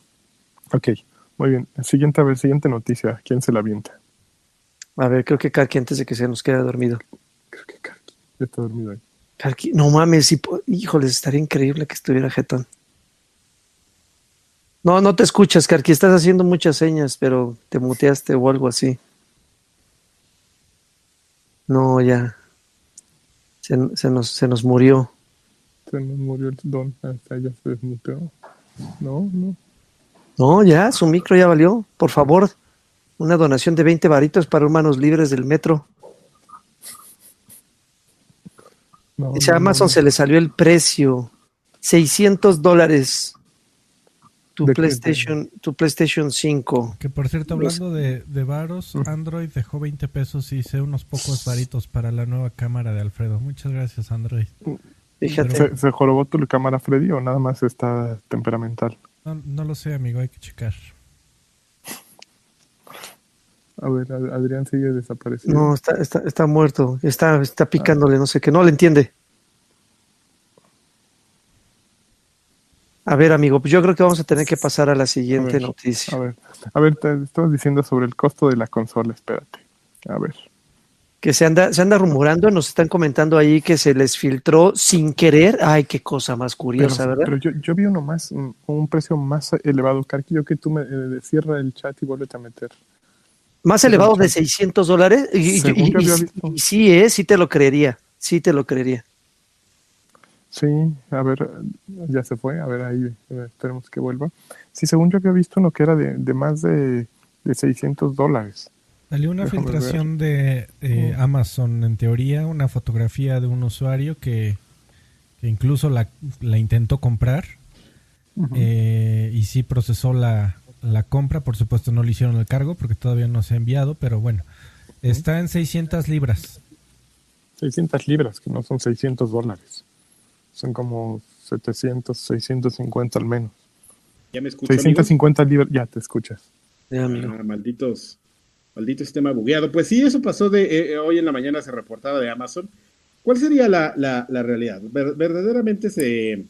Ok, muy bien. Siguiente, a ver, siguiente noticia. ¿Quién se la avienta? A ver, creo que Karki antes de que se nos quede dormido. Creo que Karki. Ya está dormido ahí. Karki, no mames, po- híjoles, estaría increíble que estuviera Jetón. No, no te escuchas, Karki, estás haciendo muchas señas, pero te muteaste o algo así. No, ya. Se, se nos, se nos murió. Se nos murió el don. Hasta ya se desmuteó. No, no. No, ya, su micro ya valió. Por favor, una donación de 20 varitos para Humanos Libres del Metro. no Dice no, Amazon no. se le salió el precio. 600 dólares. Tu. PlayStation, tu PlayStation 5. Que por cierto, hablando de, de varos, Android dejó 20 pesos y hice unos pocos varitos para la nueva cámara de Alfredo. Muchas gracias, Android. Fíjate. ¿Se, ¿Se jorobó tu cámara, Freddy, o nada más está temperamental? No, no lo sé, amigo, hay que checar. A ver, Ad- Adrián sigue desaparecido. No, está, está, está muerto. Está, está picándole, no sé qué. No le entiende. A ver, amigo, pues yo creo que vamos a tener que pasar a la siguiente A ver, noticia. A ver, a ver, te estabas diciendo sobre el costo de la consola, espérate. A ver. Que se anda, se anda rumorando, nos están comentando ahí que se les filtró sin querer. Ay, qué cosa más Pero, curiosa, ¿verdad? pero yo, yo vi uno más, un precio más elevado, Carquillo, que tú me eh, cierra el chat y vuelve a meter. Más elevado de 600 dólares. Y, y- y- y sí, eh, sí te lo creería. Sí te lo creería. Sí, a ver, ya se fue, a ver ahí, esperemos que vuelva. Sí, según yo había visto uno que era de, de más de, de 600 dólares. Salió una Déjame filtración de eh, Mm. Amazon, en teoría, una fotografía de un usuario que, que incluso la, la intentó comprar eh, y sí procesó la, la compra. Por supuesto, no le hicieron el cargo porque todavía no se ha enviado, pero bueno, está en 600 libras. 600 libras, que no son 600 dólares. Son como 700, 650 al menos. ¿Ya me escucho, amigos? 650 libras, ya te escuchas. Ya, amigo. Ah, malditos, maldito sistema bugueado. Pues sí, eso pasó de eh, eh, hoy en la mañana se reportaba de Amazon. ¿Cuál sería la, la- la realidad? Ver- verdaderamente se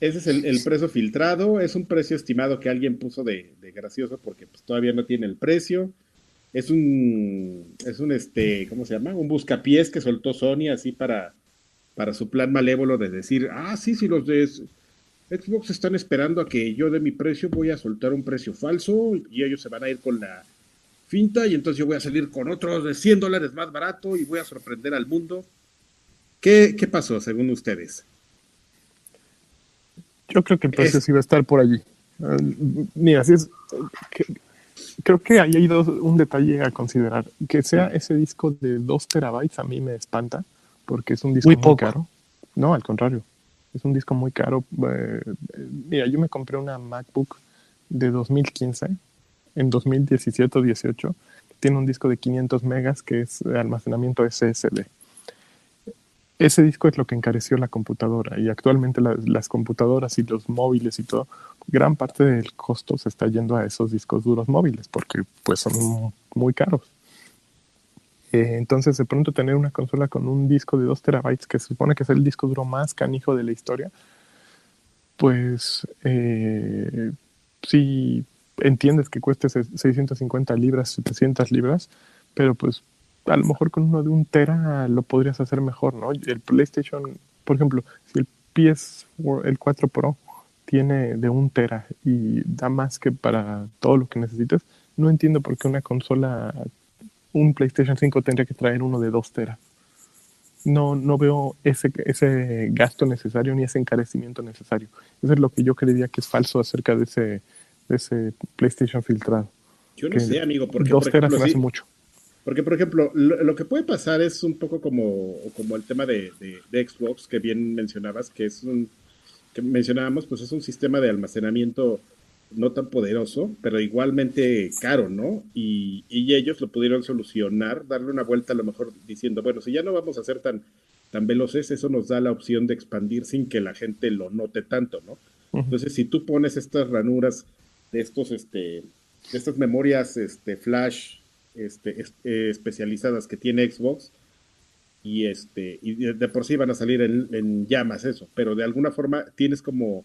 ese es el, el precio filtrado, es un precio estimado que alguien puso de, de gracioso porque pues, todavía no tiene el precio. Es un es un este, ¿cómo se llama? Un buscapiés que soltó Sony así para para su plan malévolo de decir, ah, sí, si los de Xbox están esperando a que yo dé mi precio, voy a soltar un precio falso y ellos se van a ir con la finta y entonces yo voy a salir con otros de 100 dólares más barato y voy a sorprender al mundo. ¿Qué, qué pasó según ustedes? Yo creo que el precio sí va a estar por allí. Uh, mira, si es, que, creo que ahí hay dos, un detalle a considerar. Que sea ese disco de 2 terabytes a mí me espanta, porque es un disco muy, muy caro. No, al contrario, es un disco muy caro. Eh, mira, yo me compré una MacBook de 2015 en 2017 o 18. Tiene un disco de 500 megas que es almacenamiento SSD. Ese disco es lo que encareció la computadora y actualmente la, las computadoras y los móviles y todo, gran parte del costo se está yendo a esos discos duros móviles porque pues son muy caros. Eh, entonces de pronto tener una consola con un disco de 2 terabytes que se supone que es el disco duro más canijo de la historia, pues eh, sí entiendes que cueste 650 libras, 700 libras, pero pues a lo mejor con uno de un tera lo podrías hacer mejor, ¿no? El PlayStation, por ejemplo, si el PS, el 4 Pro tiene de un tera y da más que para todo lo que necesitas, no entiendo por qué una consola, un PlayStation 5 tendría que traer uno de 2 tera. No, no veo ese, ese gasto necesario ni ese encarecimiento necesario. Eso es lo que yo creería que es falso acerca de ese, ese PlayStation filtrado. Yo no sé, amigo, porque dos teras ejemplo, hace mucho. Porque, por ejemplo, lo, lo, que puede pasar es un poco como, como el tema de, de, de, Xbox que bien mencionabas, que es un, que mencionábamos, pues es un sistema de almacenamiento no tan poderoso, pero igualmente caro, ¿no? Y, y ellos lo pudieron solucionar, darle una vuelta a lo mejor diciendo, bueno, si ya no vamos a ser tan, tan veloces, eso nos da la opción de expandir sin que la gente lo note tanto, ¿no? Entonces, si tú pones estas ranuras de estos, este, de estas memorias, este, flash, este, eh, especializadas que tiene Xbox, y este, y de por sí van a salir en, en, llamas eso, pero de alguna forma tienes como,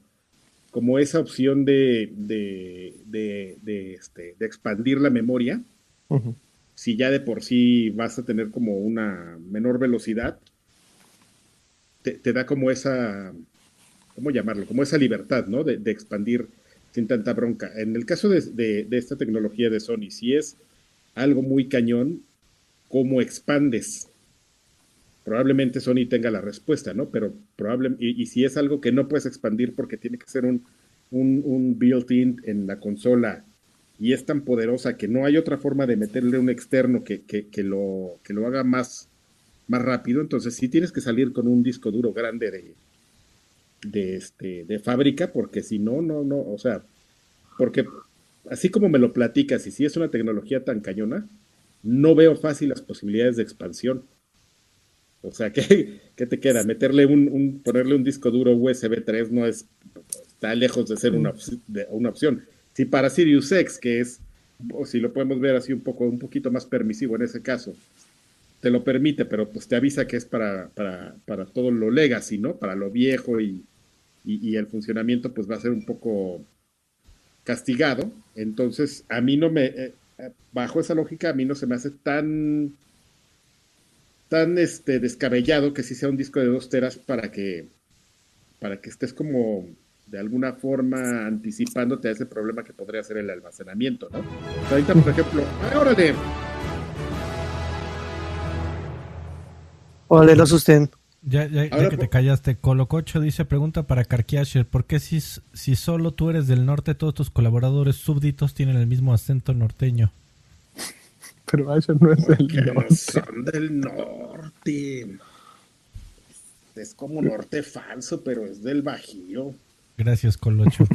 como esa opción de, de, de, de este, de expandir la memoria. Uh -huh. Si ya de por sí vas a tener como una menor velocidad, te, te da como esa, ¿cómo llamarlo? Como esa libertad, ¿no? De, de expandir sin tanta bronca. En el caso de, esta tecnología de Sony, si es algo muy cañón, ¿cómo expandes? Probablemente Sony tenga la respuesta, ¿no? Pero probablemente, y, y, si es algo que no puedes expandir porque tiene que ser un, un, un built-in en la consola y es tan poderosa que no hay otra forma de meterle un externo que, que, que lo, que lo haga más, más rápido, entonces sí tienes que salir con un disco duro grande de, de, este, de fábrica, porque si no, no, no, o sea, porque así como me lo platicas y si es una tecnología tan cañona, no veo fácil las posibilidades de expansión. O sea, ¿qué, qué te queda? Meterle un, un, ponerle un disco duro USB 3 no es, está lejos de ser una, de, una opción. Si para Sirius X, que es, o si lo podemos ver así un poco, un poquito más permisivo en ese caso, te lo permite, pero pues te avisa que es para, para, para todo lo legacy, ¿no? Para lo viejo y, y, y, el funcionamiento pues va a ser un poco castigado. Entonces, a mí no me, eh, bajo esa lógica, a mí no se me hace tan, tan este, descabellado que sí sea un disco de dos teras para que, para que estés como de alguna forma anticipándote a ese problema que podría ser el almacenamiento, ¿no? Ahorita, por ejemplo, órale. Órale, no asusten. Ya, ya, ya que te callaste, Colococho dice, pregunta para Karkiasher, ¿por qué si, si solo tú eres del norte, todos tus colaboradores súbditos tienen el mismo acento norteño? Pero Asher no es del Porque norte. No son del norte. Es como norte falso, pero es del Bajío. Gracias, Colocho.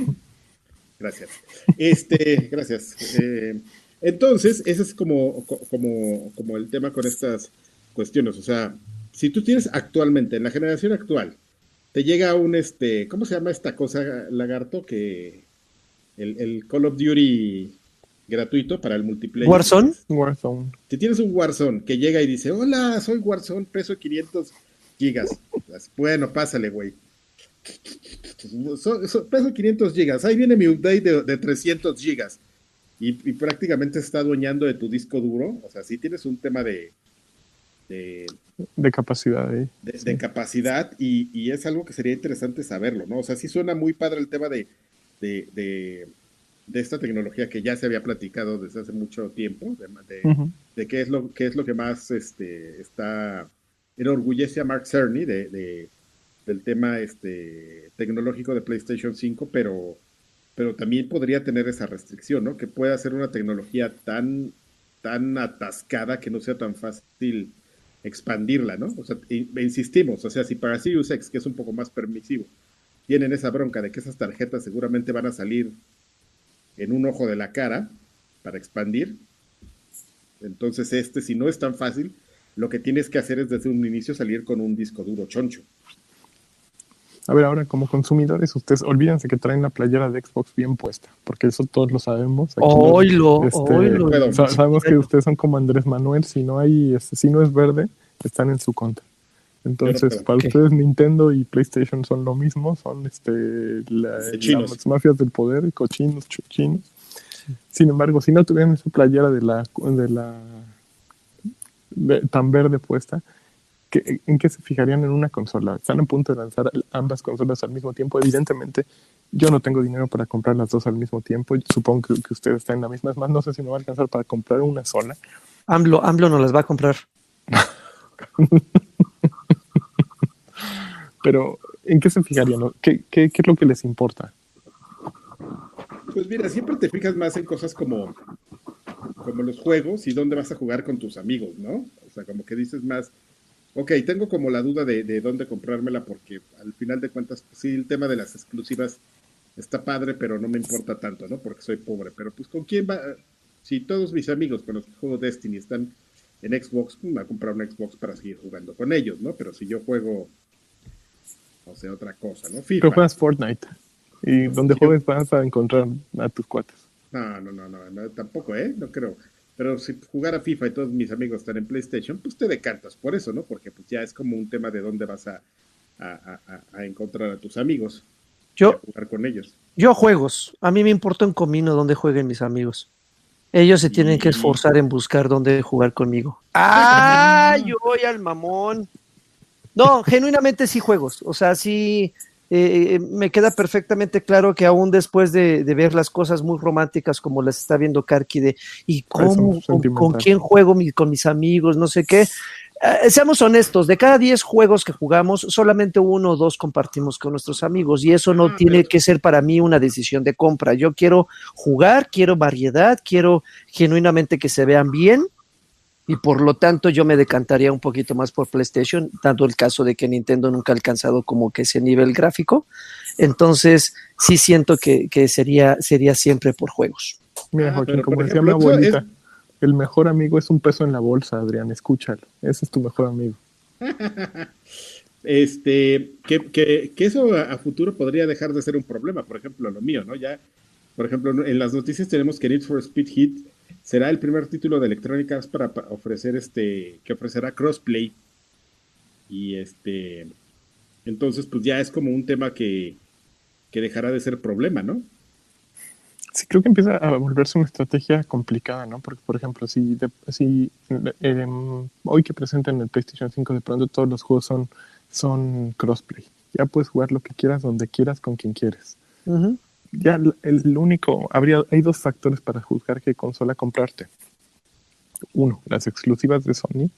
gracias. Este, gracias. Eh, entonces, ese es como, como, como el tema con estas cuestiones. O sea, si tú tienes actualmente, en la generación actual, te llega un, este, ¿cómo se llama esta cosa, lagarto? Que el, el Call of Duty gratuito para el multiplayer. ¿Warzone? Warzone. Si tienes un Warzone que llega y dice, hola, soy Warzone, peso 500 gigas. Bueno, pásale, güey. So, so, peso 500 gigas. Ahí viene mi update de, de 300 gigas. Y, y, prácticamente está adueñando de tu disco duro. O sea, si tienes un tema de, de, de capacidad. ¿eh? De, sí. de, capacidad y, y, es algo que sería interesante saberlo, ¿no? O sea, sí suena muy padre el tema de, de, de esta tecnología que ya se había platicado desde hace mucho tiempo, de, Ujú. de qué es lo qué es lo que más este, está enorgullece a Mark Cerny de, de- del tema este, tecnológico de PlayStation 5, pero, pero también podría tener esa restricción, ¿no? Que pueda ser una tecnología tan, tan atascada que no sea tan fácil expandirla, ¿no? O sea, insistimos, o sea, si para Sirius X, que es un poco más permisivo, tienen esa bronca de que esas tarjetas seguramente van a salir en un ojo de la cara para expandir, entonces este, si no es tan fácil, lo que tienes que hacer es desde un inicio salir con un disco duro choncho. A ver, ahora como consumidores, ustedes olvídense que traen la playera de Xbox bien puesta, porque eso todos lo sabemos. Aquí Oilo, este, oilo. sabemos que ustedes son como Andrés Manuel, si no hay, este, si no es verde, están en su contra. Entonces, Pero, para ustedes Nintendo y PlayStation son lo mismo, son este la- Chinos. las mafias del poder, cochinos, chuchinos. Sin embargo, si no tuvieran esa playera de la de la de- tan verde puesta, ¿qué- ¿en qué se fijarían en una consola? Están a punto de lanzar ambas consolas al mismo tiempo. Evidentemente, yo no tengo dinero para comprar las dos al mismo tiempo. Supongo que, que ustedes están en la misma. Es más, no sé si me va a alcanzar para comprar una sola. AMLO, AMLO no las va a comprar. Pero, ¿en qué se fijarían? ¿Qué, qué, qué es lo que les importa? Pues mira, siempre te fijas más en cosas como, como los juegos y dónde vas a jugar con tus amigos, ¿no? O sea, como que dices más, ok, tengo como la duda de, de dónde comprármela porque al final de cuentas, sí, el tema de las exclusivas está padre, pero no me importa tanto, ¿no? Porque soy pobre. Pero pues con quién va, si todos mis amigos con los que juego Destiny están en Xbox, pues, me voy a comprar una Xbox para seguir jugando con ellos, ¿no? Pero si yo juego, no sé, otra cosa, ¿no? Pero FIFA. juegas Fortnite. Y donde Yo- juegues vas a encontrar a tus cuates. No, no, no, no, no, tampoco, ¿eh? No creo. Pero si jugara FIFA y todos mis amigos están en PlayStation, pues te decantas por eso, ¿no? Porque pues ya es como un tema de dónde vas a, a, a- a- encontrar a tus amigos y a Yo, jugar con ellos. yo juegos. A mí me importa un comino donde jueguen mis amigos. Ellos se tienen que esforzar en buscar dónde jugar conmigo. ¡Ah! Yo voy al mamón. No, genuinamente sí juegos. O sea, sí eh, me queda perfectamente claro que aún después de, de ver las cosas muy románticas como las está viendo Karki de y son cómo, con, con quién juego mi- con mis amigos, no sé qué. Eh, seamos honestos, de cada 10 juegos que jugamos, solamente uno o dos compartimos con nuestros amigos y eso no Ah, tiene pero- que ser para mí una decisión de compra. Yo quiero jugar, quiero variedad, quiero genuinamente que se vean bien y por lo tanto yo me decantaría un poquito más por PlayStation, dado el caso de que Nintendo nunca ha alcanzado como que ese nivel gráfico. Entonces sí siento que, que sería, sería siempre por juegos. Mira, Ah, Joaquín, como decía ejemplo, abuelita, es- el mejor amigo es un peso en la bolsa, Adrián, escúchalo. Ese es tu mejor amigo. Este, que, que, que eso a, a futuro podría dejar de ser un problema, por ejemplo, lo mío, ¿no? Ya, por ejemplo, en las noticias tenemos que Need for Speed Hit será el primer título de Electronic Arts para pa- ofrecer este, que ofrecerá crossplay. Y este, entonces, pues ya es como un tema que, que dejará de ser problema, ¿no? Sí, creo que empieza a volverse una estrategia complicada, ¿no? Porque, por ejemplo, si, de- si eh, hoy que presentan el PlayStation 5, de pronto todos los juegos son, son crossplay. Ya puedes jugar lo que quieras, donde quieras, con quien quieres. Ya el, único, habría, hay dos factores para juzgar qué consola comprarte. Uno, las exclusivas de Sony.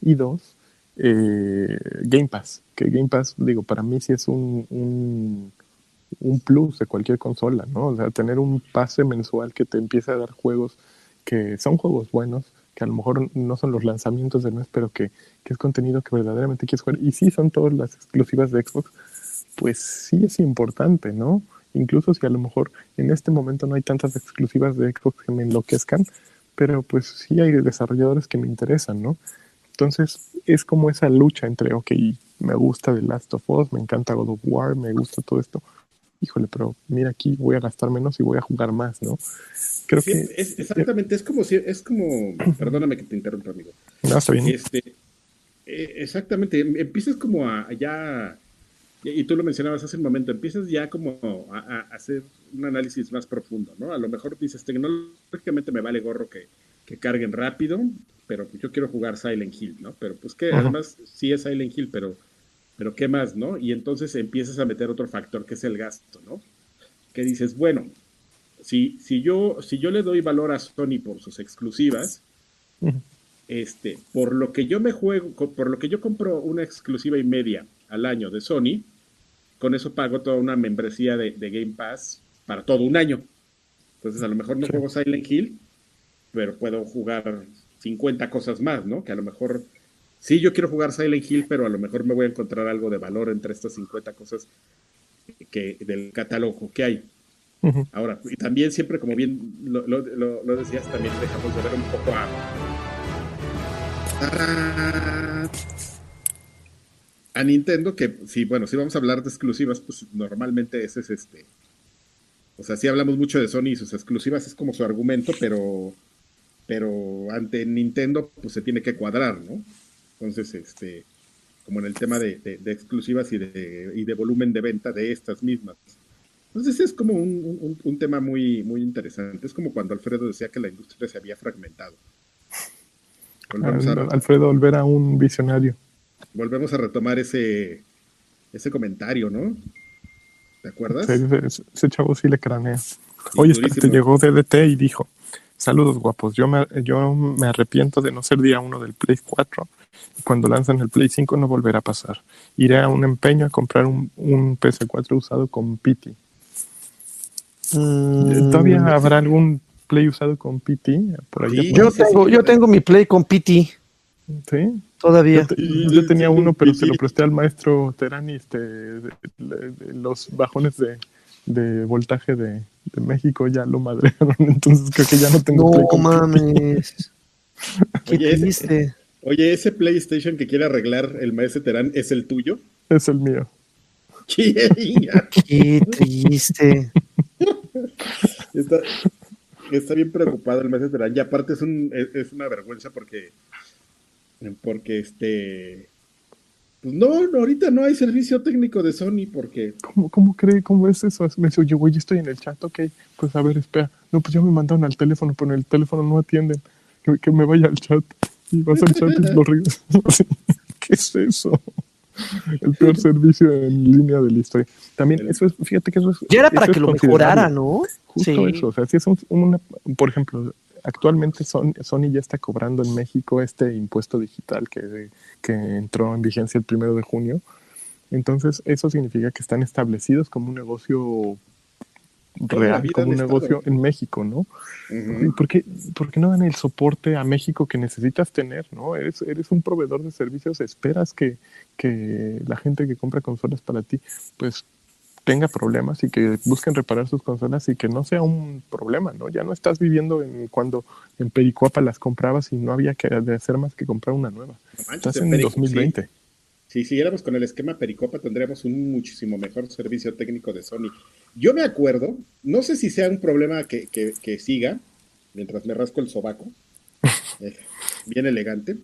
Y dos, eh, Game Pass. Que Game Pass, digo, para mí sí es un, un, un plus de cualquier consola, ¿no? O sea, tener un pase mensual que te empiece a dar juegos que son juegos buenos, que a lo mejor no son los lanzamientos del mes, pero que, que es contenido que verdaderamente quieres jugar. Y sí son todas las exclusivas de Xbox, pues sí es importante, ¿no? Incluso si a lo mejor en este momento no hay tantas exclusivas de Xbox que me enloquezcan, pero pues sí hay desarrolladores que me interesan, ¿no? Entonces es como esa lucha entre, ok, me gusta The Last of Us, me encanta God of War, me gusta todo esto. Híjole, pero mira aquí voy a gastar menos y voy a jugar más, ¿no? Creo Sí, que... es, exactamente, es como si, es como, perdóname que te interrumpa, amigo. No, está bien. Este, eh, exactamente, em- empiezas como a ya, y tú lo mencionabas hace un momento, empiezas ya como a, a hacer un análisis más profundo, ¿no? A lo mejor dices, tecnológicamente me vale gorro que, que carguen rápido, pero yo quiero jugar Silent Hill, ¿no? Pero pues que Ajá. además sí es Silent Hill, pero, pero ¿qué más, no? Y entonces empiezas a meter otro factor que es el gasto, ¿no? Que dices, bueno, si, si, yo, si yo le doy valor a Sony por sus exclusivas, este, por lo que yo me juego, por lo que yo compro una exclusiva y media al año de Sony, con eso pago toda una membresía de, Game Pass para todo un año. Entonces a lo mejor no juego Silent Hill, pero puedo jugar 50 cosas más, ¿no? Que a lo mejor sí yo quiero jugar Silent Hill, pero a lo mejor me voy a encontrar algo de valor entre estas 50 cosas que del catálogo que hay. Ahora, y también siempre, como bien lo, lo, decías, también dejamos de ver un poco a, a, Nintendo, que sí, bueno, si vamos a hablar de exclusivas, pues normalmente ese es este. O sea, sí hablamos mucho de Sony y sus exclusivas, es como su argumento, pero, pero ante Nintendo, pues se tiene que cuadrar, ¿no? Entonces, este, como en el tema de, exclusivas y de, y de volumen de venta de estas mismas. Entonces es como un, tema muy, muy interesante. Es como cuando Alfredo decía que la industria se había fragmentado. Alfredo volver a un visionario. Volvemos a retomar ese, ese comentario, ¿no? ¿Te acuerdas? ese, chavo sí le cranea. Oye, te llegó DDT y dijo, saludos guapos, yo me, yo me arrepiento de no ser día uno del Play 4 y cuando lanzan el Play 5 no volverá a pasar. Iré a un empeño a comprar un, un PS4 usado con Pity. Mm. ¿Todavía habrá algún Play usado con PT? Por yo, tengo, yo tengo mi Play con PT. ¿Sí? Todavía. Yo, tenía uno, pero se lo presté al maestro Terani, este, los bajones de, de voltaje de, de, México ya lo madrearon, entonces creo que ya no tengo no, Play mames. Qué oye, triste. oye, ese PlayStation que quiere arreglar el maestro Terán, ¿es el tuyo? Es el mío. Qué triste. Está, bien preocupado el de verano. Y aparte es, un, es, una vergüenza porque, porque este, pues no, ahorita no hay servicio técnico de Sony porque... ¿Cómo, cómo cree? ¿Cómo es eso? Me dice, oye, güey, estoy en el chat, ok, pues a ver, espera. No, pues ya me mandaron al teléfono, pero en el teléfono no atienden. Que, me vaya al chat. Y vas al chat y lo ¿Qué es eso? el peor servicio en línea de la historia. También eso es, fíjate que eso es... Ya era para que lo mejorara, ¿no? Justo eso, o sea, si es una, por ejemplo, actualmente Sony, Sony, ya está cobrando en México este impuesto digital que, que entró en vigencia el primero de junio. Entonces, eso significa que están establecidos como un negocio real como un negocio en México, ¿no? ¿Por, qué, no dan el soporte a México que necesitas tener, ¿no? Eres, eres un proveedor de servicios, esperas que, que la gente que compra consolas para ti, pues tenga problemas y que busquen reparar sus consolas y que no sea un problema, ¿no? Ya no estás viviendo en cuando en Pericuapa las comprabas y no había que hacer más que comprar una nueva. estás en, 2020. Si siguiéramos con el esquema Pericopa, tendríamos un muchísimo mejor servicio técnico de Sony. Yo me acuerdo, no sé si sea un problema que, que, siga, mientras me rasco el sobaco, eh, bien elegante.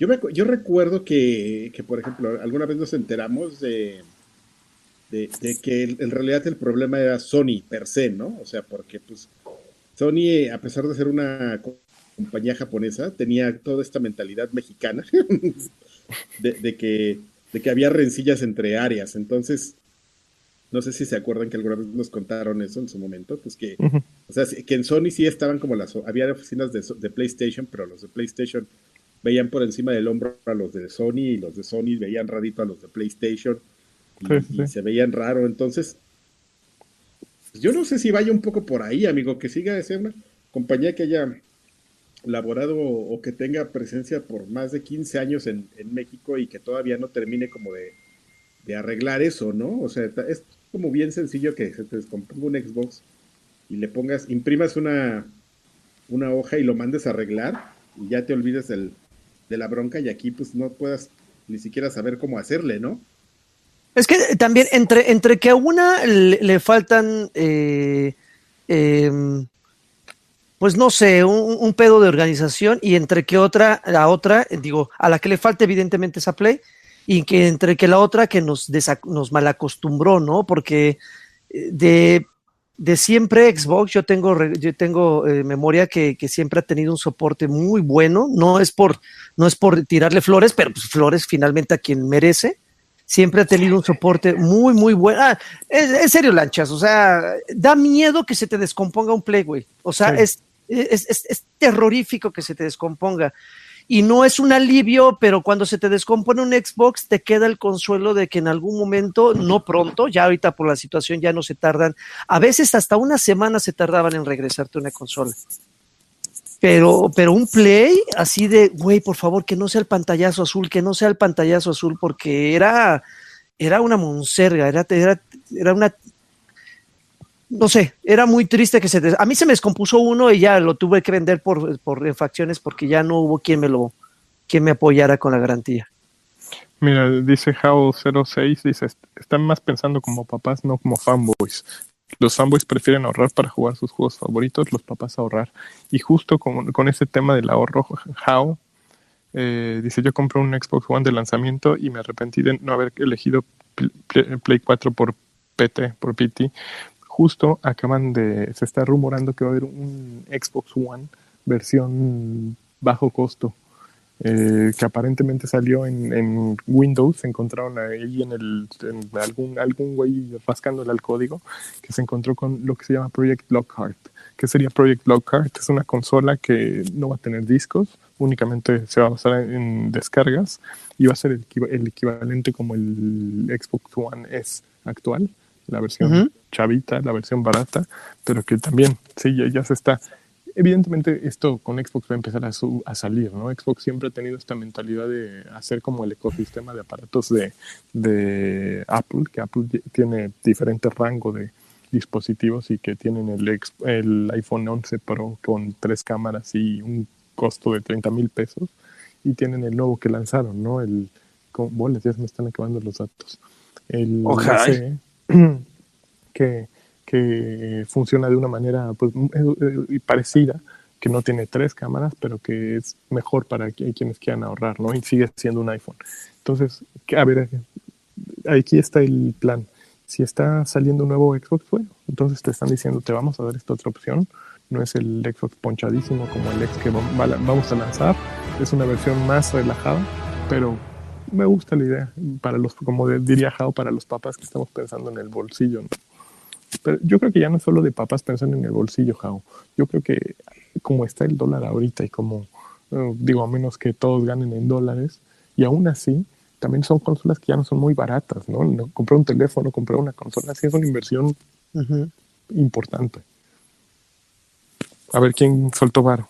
Yo, me, yo recuerdo que, que, por ejemplo, alguna vez nos enteramos de, de, que en realidad el problema era Sony per se, ¿no? O sea, porque pues Sony, a pesar de ser una compañía japonesa, tenía toda esta mentalidad mexicana de, que, de que había rencillas entre áreas. Entonces, no sé si se acuerdan que alguna vez nos contaron eso en su momento, pues que, o sea, que en Sony sí estaban como las, había oficinas de, PlayStation, pero los de PlayStation veían por encima del hombro a los de Sony y los de Sony veían radito a los de PlayStation y, se veían raro. Entonces, yo no sé si vaya un poco por ahí, amigo, que siga de ser una compañía que haya laborado o que tenga presencia por más de 15 años en, México y que todavía no termine como de, arreglar eso, ¿no? O sea, es como bien sencillo que se te descomponga un Xbox y le pongas, imprimas una, una hoja y lo mandes a arreglar y ya te olvides del, de la bronca y aquí pues no puedas ni siquiera saber cómo hacerle, ¿no? Es que también entre, entre que a una le, faltan eh, em, pues no sé, un, pedo de organización y entre que otra, la otra, digo, a la que le falta evidentemente esa play y que entre que la otra que nos, nos malacostumbró, ¿no? Porque eh, de, de siempre Xbox yo tengo, yo tengo eh, memoria que, que, siempre ha tenido un soporte muy bueno, no es por, no es por tirarle flores, pero pues flores finalmente a quien merece. Siempre ha tenido un soporte muy, muy bueno. Ah, es, en serio, lanchas, o sea, da miedo que se te descomponga un Play, güey. O sea, es, es, es, es terrorífico que se te descomponga y no es un alivio, pero cuando se te descompone un Xbox te queda el consuelo de que en algún momento, no pronto, ya ahorita por la situación ya no se tardan, a veces hasta una semana se tardaban en regresarte una consola. Pero, pero un play así de, güey, por favor, que no sea el pantallazo azul, que no sea el pantallazo azul, porque era, era una monserga, era, era, era una no sé, era muy triste que se... A mí se me descompuso uno y ya lo tuve que vender por, por refacciones porque ya no hubo quien me lo quien me apoyara con la garantía. Mira, dice How06, dice, están más pensando como papás, no como fanboys. Los fanboys prefieren ahorrar para jugar sus juegos favoritos, los papás ahorrar. Y justo con, ese tema del ahorro, How eh, dice, yo compré un Xbox One de lanzamiento y me arrepentí de no haber elegido Play 4 por PT, por PT, justo acaban de, se está rumorando que va a haber un Xbox One versión bajo costo, eh, que aparentemente salió en, Windows, se encontraron ahí en, el, en algún, algún güey rascándole al código, que se encontró con lo que se llama Project Lockhart. ¿Qué sería Project Lockhart? Es una consola que no va a tener discos, únicamente se va a basar en descargas y va a ser el, el equivalente como el Xbox One S actual la versión chavita, la versión barata, pero que también, sí, ya, se está. Evidentemente esto con Xbox va a empezar a, a, salir, ¿no? Xbox siempre ha tenido esta mentalidad de hacer como el ecosistema de aparatos de, de Apple, que Apple tiene diferentes rangos de dispositivos y que tienen el, el iPhone 11 Pro con tres cámaras y un costo de 30 mil pesos y tienen el nuevo que lanzaron, ¿no? El, con, boles, ya se me están acabando los datos. El Ojalá que, que funciona de una manera pues, eh, eh, parecida, que no tiene tres cámaras, pero que es mejor para quienes quieran ahorrar, ¿no? Y sigue siendo un iPhone. Entonces, a ver, aquí está el plan. Si está saliendo un nuevo Xbox, bueno, entonces te están diciendo, te vamos a dar esta otra opción. No es el Xbox ponchadísimo como el X que vamos a lanzar. Es una versión más relajada, pero me gusta la idea para los, como diría Jao, para los papás que estamos pensando en el bolsillo. Pero yo creo que ya no es solo de papás pensando en el bolsillo, Jao. Yo creo que como está el dólar ahorita y como, eh, digo, a menos que todos ganen en dólares, y aún así, también son consolas que ya no son muy baratas, ¿no? comprar un teléfono, comprar una consola, sí es una inversión importante. A ver quién soltó varo.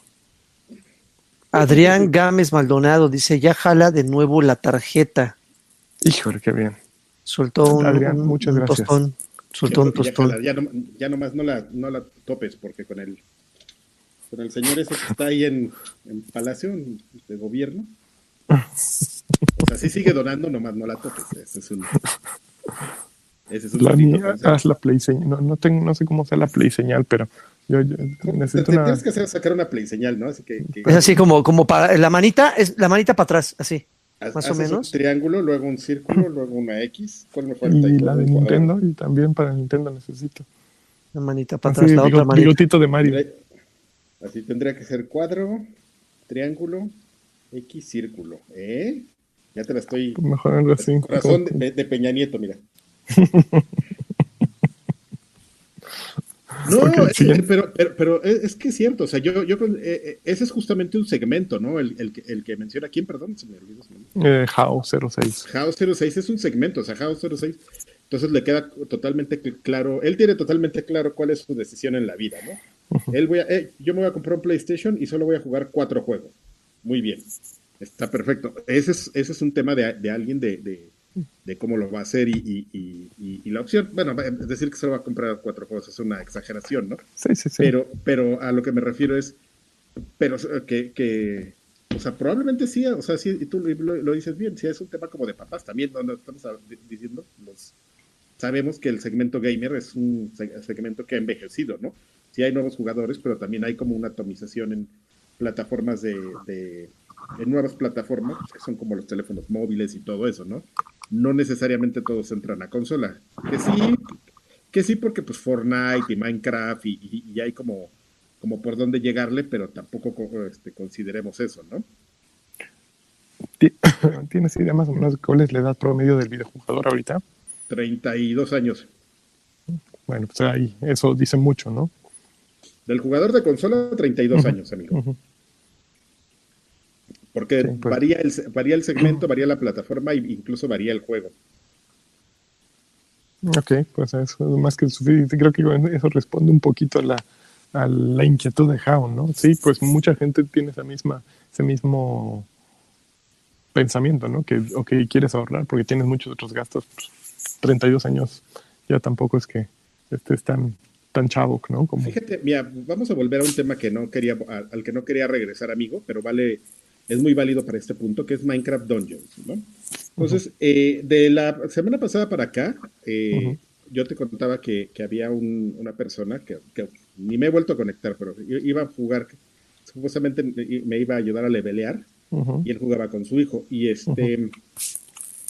Adrián Gámez Maldonado dice, ya jala de nuevo la tarjeta. Híjole, qué bien. Soltó un, Adrián, muchas gracias. tostón. Un tostón. Ya, ya, nomás no la, no la topes, porque con el, con el señor ese que está ahí en, en Palacio de Gobierno, o sea, sí sigue donando, nomás no la topes. Ese es un... Ese es un la mía, haz la play señal. No, no, tengo, no sé cómo sea la play señal, pero yo, necesito una... Tienes que hacer, sacar una play señal, ¿no? Así que, Es así como, como para la manita, es la manita para atrás, así. Más o menos. Un triángulo, luego un círculo, luego una X. ¿Cuál me falta? Y la de Nintendo, y también para Nintendo necesito. La manita para atrás, la otra manita. Bigotito de Mario. Así tendría que ser cuadro, triángulo, X, círculo. ¿Eh? Ya te la estoy. Mejor algo así. Corazón de, de Peña Nieto, mira. No, pero, pero, pero, es que es cierto, o sea, yo, yo eh, eh, ese es justamente un segmento, ¿no? El, el, el que menciona, ¿quién, perdón? Se me olvidó eh, How 06. How 06 es un segmento, o sea, How 06, entonces le queda totalmente claro, él tiene totalmente claro cuál es su decisión en la vida, ¿no? Él voy a, eh, yo me voy a comprar un PlayStation y solo voy a jugar cuatro juegos. Muy bien, está perfecto. Ese es, ese es un tema de, de alguien de, de de cómo lo va a hacer y, y, la opción, bueno, decir que se lo va a comprar cuatro juegos es una exageración, ¿no? Sí, sí, sí. Pero, pero a lo que me refiero es, pero que, que o sea, probablemente sí, o sea, sí, y tú lo, dices bien, sí es un tema como de papás también, donde estamos diciendo, los, sabemos que el segmento gamer es un segmento que ha envejecido, ¿no? Sí hay nuevos jugadores, pero también hay como una atomización en plataformas de, de en nuevas plataformas, que son como los teléfonos móviles y todo eso, ¿no? No necesariamente todos entran a consola. Que sí, que sí, porque pues Fortnite y Minecraft y, hay como, como por dónde llegarle, pero tampoco este, consideremos eso, ¿no? ¿Tienes idea más o menos cuál es la edad promedio del videojugador ahorita? 32 años. Bueno, pues ahí, eso dice mucho, ¿no? Del jugador de consola, 32 años, amigo. Ujú. Porque Sí, pues. varía, el, varía el segmento, varía la plataforma e incluso varía el juego. Ok, pues eso es más que suficiente. Creo que eso responde un poquito a la, a la inquietud de Jao, ¿no? Sí, pues mucha gente tiene esa misma, ese mismo pensamiento, ¿no? Que, ok, quieres ahorrar porque tienes muchos otros gastos. Pues, 32 años ya tampoco es que estés tan, tan chavo, ¿no? Como, Fíjate, mira, vamos a volver a un tema que no quería, al que no quería regresar, amigo, pero vale, es muy válido para este punto, que es Minecraft Dungeons, ¿no? Entonces, eh, de la semana pasada para acá, eh, yo te contaba que, que había un- una persona que, que ni me he vuelto a conectar, pero iba a jugar, supuestamente me iba a ayudar a levelear, y él jugaba con su hijo. Y este,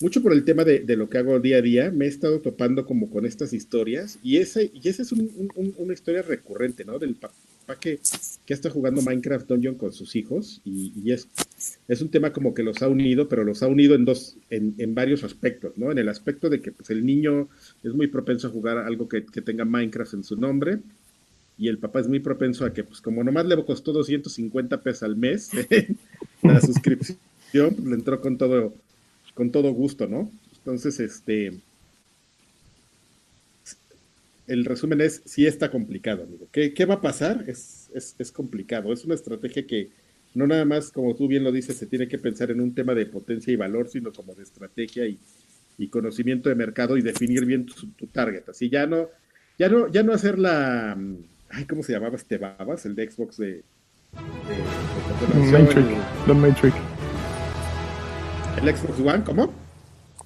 mucho por el tema de, de lo que hago día a día, me he estado topando como con estas historias, y ese, y esa es un- un- un- una historia recurrente, ¿no? Del que, está jugando Minecraft Dungeon con sus hijos, y, y es, es un tema como que los ha unido, pero los ha unido en dos, en, en varios aspectos, ¿no? En el aspecto de que pues, el niño es muy propenso a jugar algo que, que tenga Minecraft en su nombre, y el papá es muy propenso a que, pues como nomás le costó 250 pesos al mes la suscripción, pues, le entró con todo, con todo gusto, ¿no? Entonces, este, el resumen es, sí está complicado, amigo. ¿Qué, qué va a pasar? Es, es, es complicado. Es una estrategia que no nada más, como tú bien lo dices, se tiene que pensar en un tema de potencia y valor, sino como de estrategia y, y conocimiento de mercado y definir bien tu, tu target. Así ya no, ya no, ya no hacer la, mm, ay, ¿cómo se llamaba este babas? El de Xbox de, de- de Matrix, Don Matrix, el, el Xbox One, ¿cómo?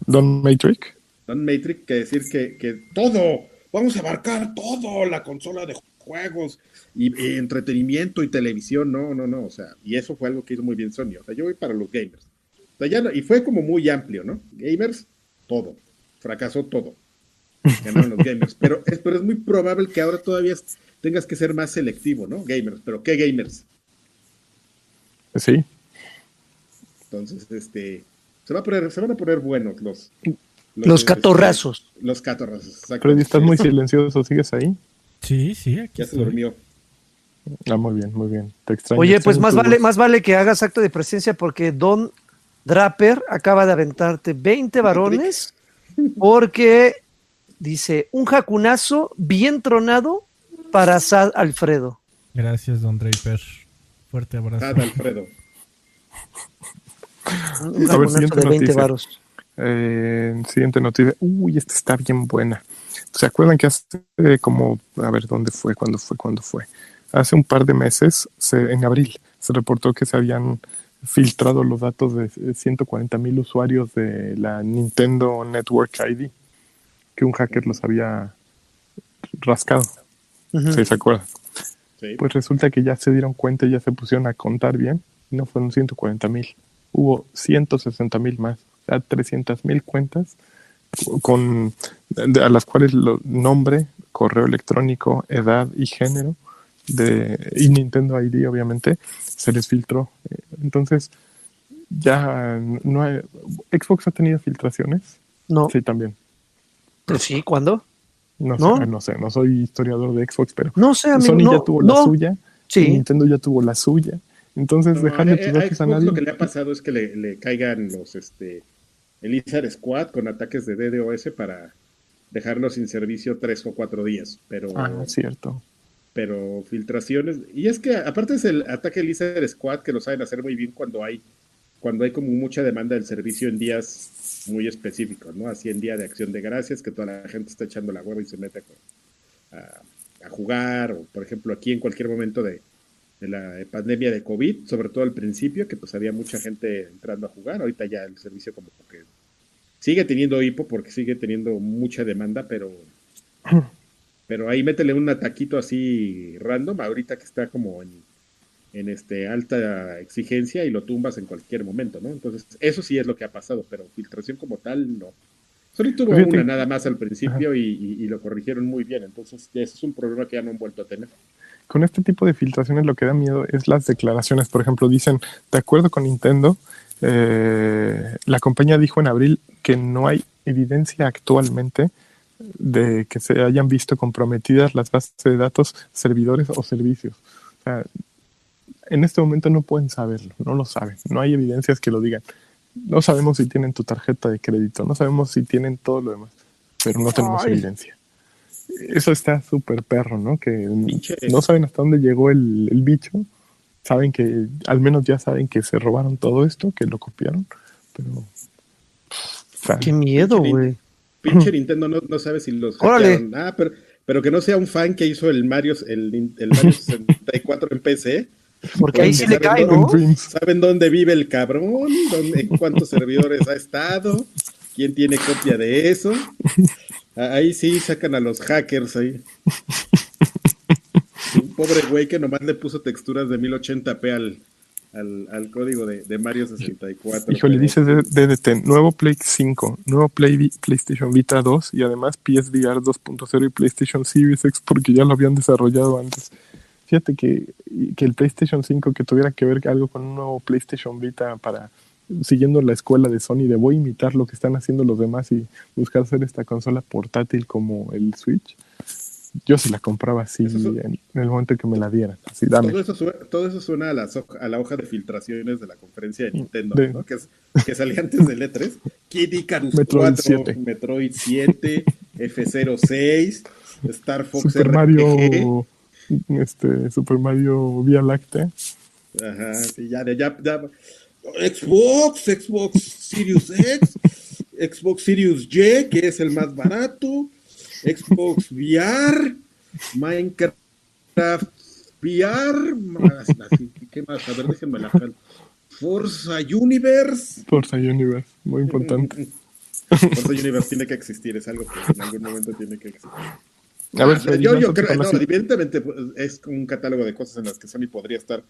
Don Matrix. Don Matrix que decir que, que todo, vamos a abarcar todo, la consola de juegos y, y entretenimiento y televisión, no, no, no, o sea, y eso fue algo que hizo muy bien Sony, o sea, yo voy para los gamers. O sea, ya no- y fue como muy amplio, ¿no? Gamers, todo, fracasó todo. Ganaron los gamers, pero es, pero es muy probable que ahora todavía tengas que ser más selectivo, ¿no? Gamers, pero ¿qué gamers? Sí, Entonces, este, se, va a poner, se van a poner buenos los... Los este, catorrazos. los catorrazos, exacto. Freddy, estás muy silencioso, ¿sigues ahí? Sí, sí, aquí Ya se estoy. durmió. Ah, muy bien, muy bien. Te extraño. Oye, pues más vale, voz. más vale que hagas acto de presencia porque Don Draper acaba de aventarte 20 varones porque dice un jacunazo bien tronado para Sad Alfredo. Gracias, don Draper. Fuerte abrazo. Sad Alfredo. Un A ver, jacunazo de 20 noticia. varos. Eh, siguiente noticia. Uy, esta está bien buena. ¿Se acuerdan que hace eh, como, a ver, ¿dónde fue? ¿Cuándo fue? ¿Cuándo fue? Hace un par de meses, se- en abril, se reportó que se habían filtrado los datos de 140 mil usuarios de la Nintendo Network ID, que un hacker los había rascado. Ujú. ¿Sí se acuerdan? Sí. Pues resulta que ya se dieron cuenta y ya se pusieron a contar bien. No fueron 140 mil. Hubo 160 mil más. O sea, 300 mil cuentas con, a las cuales lo, nombre, correo electrónico, edad y género de, y Nintendo ID, obviamente, se les filtró. Entonces, ya no hay, Xbox ha tenido filtraciones. No, Sí, también. pues sí, ¿cuándo? No, ¿No? sé, no sé, no soy historiador de Xbox, pero No sé, amigo. Sony no, ya tuvo la no. suya. Sí, Nintendo ya tuvo la suya. Entonces, No, dejarle eh, tus datos a nadie. Lo que le ha pasado es que le, le caigan los, este, el Lizard Squad con ataques de DDoS para dejarnos sin servicio tres o cuatro días. Pero, Ah, cierto. pero filtraciones. Y es que aparte es el ataque Lizard Squad que lo saben hacer muy bien cuando hay, cuando hay como mucha demanda del servicio en días muy específicos, ¿no? Así en día de acción de gracias, que toda la gente está echando la hueva y se mete a, a- a jugar, o por ejemplo aquí en cualquier momento de, de la pandemia de COVID, sobre todo al principio, que pues había mucha gente entrando a jugar, ahorita ya el servicio como que sigue teniendo hipo porque sigue teniendo mucha demanda, pero pero ahí métele un ataquito así random, ahorita que está como en, en este alta exigencia y lo tumbas en cualquier momento, ¿no? Entonces, eso sí es lo que ha pasado, pero filtración como tal, no. Solo tuvo Fíjate. una nada más al principio y, y- y lo corrigieron muy bien, entonces ese es un problema que ya no han vuelto a tener. Con este tipo de filtraciones lo que da miedo es las declaraciones. Por ejemplo, dicen, de acuerdo con Nintendo, Eh, la compañía dijo en abril que no hay evidencia actualmente de que se hayan visto comprometidas las bases de datos, servidores o servicios. O sea, en este momento no pueden saberlo, no lo saben, no hay evidencias que lo digan. No sabemos si tienen tu tarjeta de crédito, no sabemos si tienen todo lo demás, pero no tenemos Ay. evidencia. Eso está súper perro, ¿no? Que Pinche- no saben hasta dónde llegó el, el bicho, saben que, al menos ya saben que se robaron todo esto, que lo copiaron, pero... o sea, Qué miedo, Pinche güey. Pinche Nintendo no, no sabe si los Órale. hackearon. Ah, pero, pero que no sea un fan que hizo el Mario, el, el Mario 64 en PC. Porque ahí sí le cae, ¿no? Dreams. ¿Saben dónde vive el cabrón? ¿Dónde, ¿En cuántos servidores ha estado? ¿Quién tiene copia de eso? Ah, Ahí sí sacan a los hackers ahí. Un pobre güey que nomás le puso texturas de 1080p al, al, al código de, de Mario 64. Híjole, pero- dice DDT, nuevo Play 5, nuevo Play PlayStation Vita 2 y además PSVR 2.0 y PlayStation Series X porque ya lo habían desarrollado antes. Fíjate que, que el PlayStation 5 que tuviera que ver algo con un nuevo PlayStation Vita para siguiendo la escuela de Sony de voy a imitar lo que están haciendo los demás y buscar hacer esta consola portátil como el Switch. Yo sí la compraba así en, el momento que me la dieran. Así, dame. Todo eso, suena, todo eso suena a, hoj- a la hoja de filtraciones de la conferencia de Nintendo, De- ¿no? que, es- que salía antes del E3. Kid Icarus Metroid 4, 7. Metroid 7, F06, Star Fox Super RPG. Mario, este, Super Mario Vía Láctea. Ajá, sí, ya, ya, ya. Xbox, Xbox Series X, Xbox Series Y, que es el más barato, Xbox VR, Minecraft VR, más, así, ¿qué más? A ver, déjenme la jalo. Forza Universe. Forza Universe, muy importante. Forza Universe tiene que existir, es algo que en algún momento tiene que existir. A ver, Ah, yo, yo creo, no, evidentemente pues, es un catálogo de cosas en las que Sony podría estar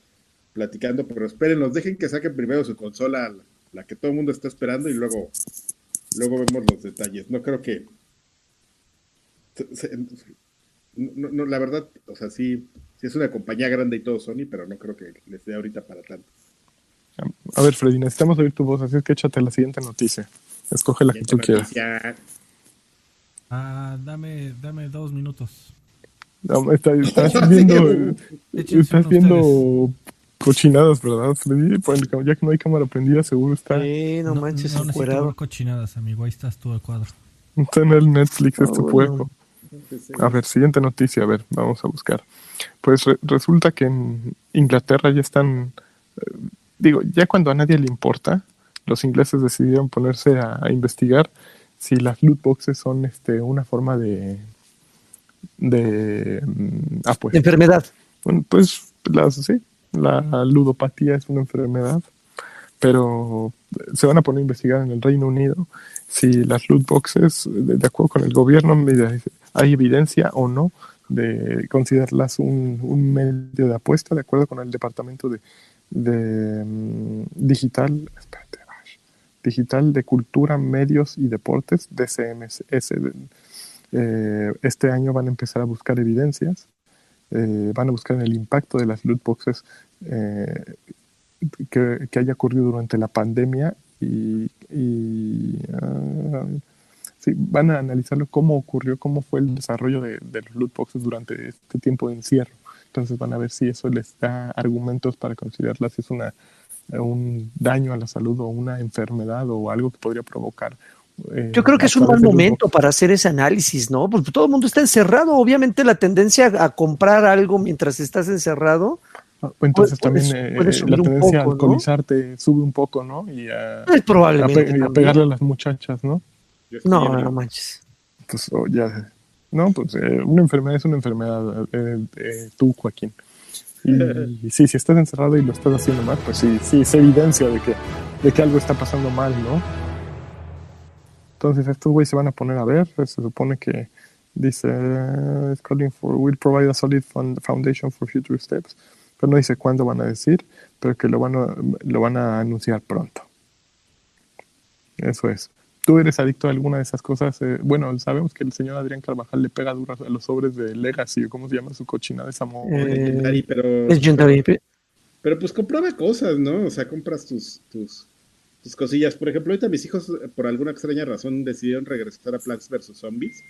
platicando, pero espérenlos, dejen que saquen primero su consola, la, la que todo el mundo está esperando, y luego, luego vemos los detalles. No creo que. no, no, la verdad, o sea, sí, sí es una compañía grande y todo Sony, pero no creo que les dé ahorita para tanto. A ver, Freddy, necesitamos oír tu voz, así es que échate la siguiente noticia. Escoge la que tú quieras. Ya, Ah, dame, dame dos minutos. No, está- estás viendo, estás viendo cochinadas, ¿verdad, el- Ya que no hay cámara prendida, seguro está, Sí, no, manches, no necesito encuerado. ver cochinadas, amigo. Ahí estás tú al cuadro. está en el Netflix Ah, este bueno. puerco. A ver, siguiente noticia, a ver, vamos a buscar. Pues re- resulta que en Inglaterra ya están, eh, digo, ya cuando a nadie le importa, los ingleses decidieron ponerse a, a investigar si las loot boxes son este una forma de de mm, ah, pues, Enfermedad. bueno, pues las, sí, la ludopatía es una enfermedad, pero se van a poner a investigar en el Reino Unido si las loot boxes, de, acuerdo con el gobierno, hay evidencia o no de considerarlas un, medio de apuesta, de acuerdo con el Departamento de, mm, Digital, espérate, Digital de Cultura, Medios y Deportes, DCMS. Eh, este año van a empezar a buscar evidencias eh, van a buscar el impacto de las loot boxes eh, que, que haya ocurrido durante la pandemia y, y, ah, sí, van a analizarlo cómo ocurrió, cómo fue el desarrollo de, de los loot boxes durante este tiempo de encierro. Entonces van a ver si eso les da argumentos para considerarla si es una, un daño a la salud o una enfermedad o algo que podría provocar. Eh, Yo creo que a es un loot momento para hacer ese análisis, ¿no? Porque todo el mundo está encerrado. Obviamente la tendencia a comprar algo mientras estás encerrado Entonces Puede- también puede- eh, puede la subir un tendencia a poco, ¿no? alcoholizarte sube un poco, ¿no? Y a, es a probablemente. a pegarle a las muchachas, ¿no? No, ebrio. no manches. Pues oh, ya, no, pues eh, una enfermedad es una enfermedad, eh, eh, tú, Joaquín. Y, y sí, si estás encerrado y lo estás haciendo mal, pues sí, sí, es evidencia de que, de que algo está pasando mal, ¿no? Entonces estos güeyes se van a poner a ver, se supone que dice, it's calling for, will provide a solid fund- foundation for future steps, pero no dice cuándo van a decir, pero que lo van a, lo van a anunciar pronto. Eso es. ¿Tú eres adicto a alguna de esas cosas? Eh, bueno, sabemos que el señor Adrián Carvajal le pega duro a los sobres de Legacy, o ¿cómo se llama su cochina de esa Eh, pero, Legendary. pero pues comprueba cosas, ¿no? O sea, compras tus, tus, tus cosillas. Por ejemplo, ahorita mis hijos, por alguna extraña razón, decidieron regresar a Plants vs. Zombies.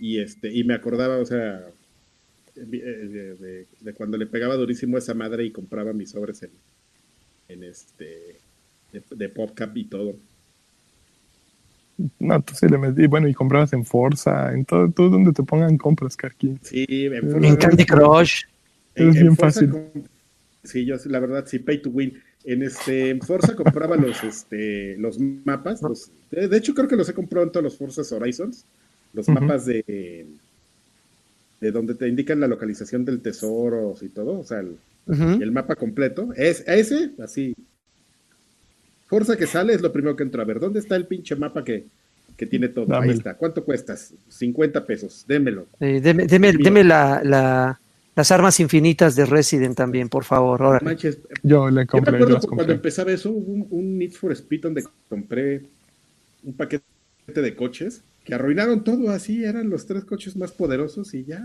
Y, este, y me acordaba, o sea, de, de, cuando le pegaba durísimo a esa madre y compraba mis sobres en, en este de, de PopCap y todo. No, tú sí le metí, bueno, y comprabas en Forza, en todo, todo donde te pongan compras, Karki. Sí, en, en Candy Crush. Es bien fácil. sí, yo la verdad, sí, pay to win. En este Forza compraba los este los mapas, los, de, hecho creo que los he comprado en todos los Forza Horizons, los mapas de de donde te indican la localización del tesoro y todo, o sea, el, el mapa completo. Es ese, así, Forza que sale es lo primero que entra a ver. ¿Dónde está el pinche mapa que, tiene todo? Ahí está. ¿Cuánto cuestas? 50 pesos. Démelo. deme, deme, la, las armas infinitas de Resident también, por favor. yo le compré. Yo me acuerdo cuando empezaba eso, hubo un, un, Need for Speed donde compré un paquete de coches que arruinaron todo así. Eran los tres coches más poderosos y ya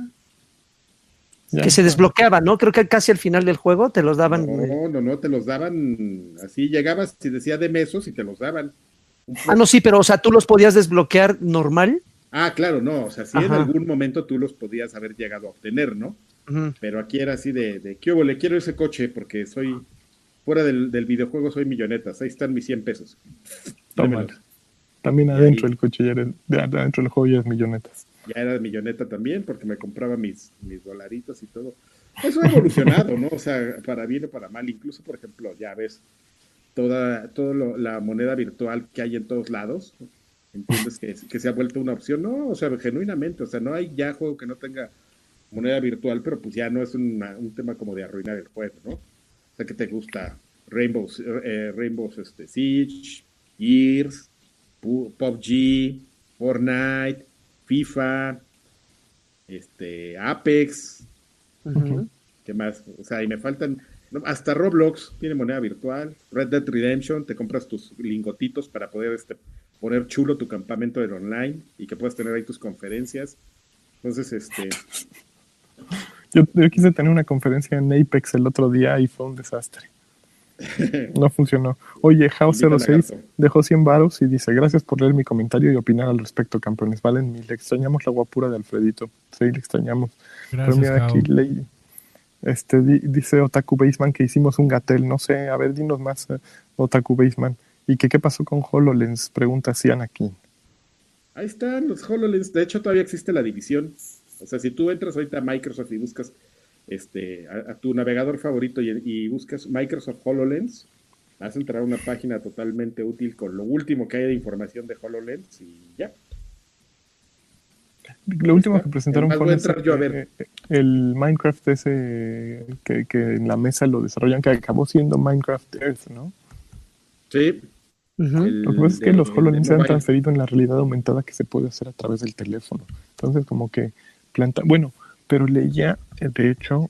que se desbloqueaba, ¿no? Creo que casi al final del juego te los daban. No, no, no, te los daban así, llegabas y decía de mesos y te los daban. Ah, no, sí, pero o sea, tú los podías desbloquear normal. Ah, claro, no, o sea, sí en algún momento tú los podías haber llegado a obtener, ¿no? Pero aquí era así de, de ¿qué hubo? Le quiero ese coche porque soy, fuera del, videojuego soy millonetas, ahí están mis 100 pesos. Toma. También adentro del coche, ya eres, adentro del juego ya es millonetas ya era milloneta también porque me compraba mis, mis dolaritos y todo. Eso ha evolucionado, ¿no? O sea, para bien o para mal. Incluso, por ejemplo, ya ves toda, toda la moneda virtual que hay en todos lados. ¿Entiendes que, que se ha vuelto una opción? No, o sea, genuinamente. O sea, no hay ya juego que no tenga moneda virtual, pero pues ya no es un tema como de arruinar el juego, ¿no? O sea, que te gusta Rainbows, eh, Rainbows este, Siege, Gears, PUBG, Fortnite, FIFA, este, Apex, ¿qué más? O sea, y me faltan, hasta Roblox tiene moneda virtual, Red Dead Redemption, te compras tus lingotitos para poder este, poner chulo tu campamento del online y que puedas tener ahí tus conferencias. Entonces, este... Yo, yo quise tener una conferencia en Apex el otro día y fue un desastre. No funcionó. Oye, House06 dejó 100 varos y dice, gracias por leer mi comentario y opinar al respecto, campeones. Valen mil. extrañamos la guapura de Alfredito. Sí, le extrañamos. Gracias, aquí, este, dice Otaku Baseman que hicimos un gatel. No sé, a ver, dinos más, eh, Otaku Baseman. ¿Y que, qué pasó con HoloLens? Pregunta Sian aquí. Ahí están los HoloLens. De hecho, todavía existe la división. O sea, si tú entras ahorita a Microsoft y buscas este, a, tu navegador favorito y, buscas Microsoft HoloLens, vas a entrar a una página totalmente útil con lo último que hay de información de HoloLens y ya. Lo último que presentaron fue eh, el Minecraft ese que, en la mesa lo desarrollan, que acabó siendo Minecraft Earth, ¿no? Sí. lo que pasa es que los HoloLens se han transferido en la realidad aumentada que se puede hacer a través del teléfono. Entonces, como que planta. Bueno, pero leía, de hecho,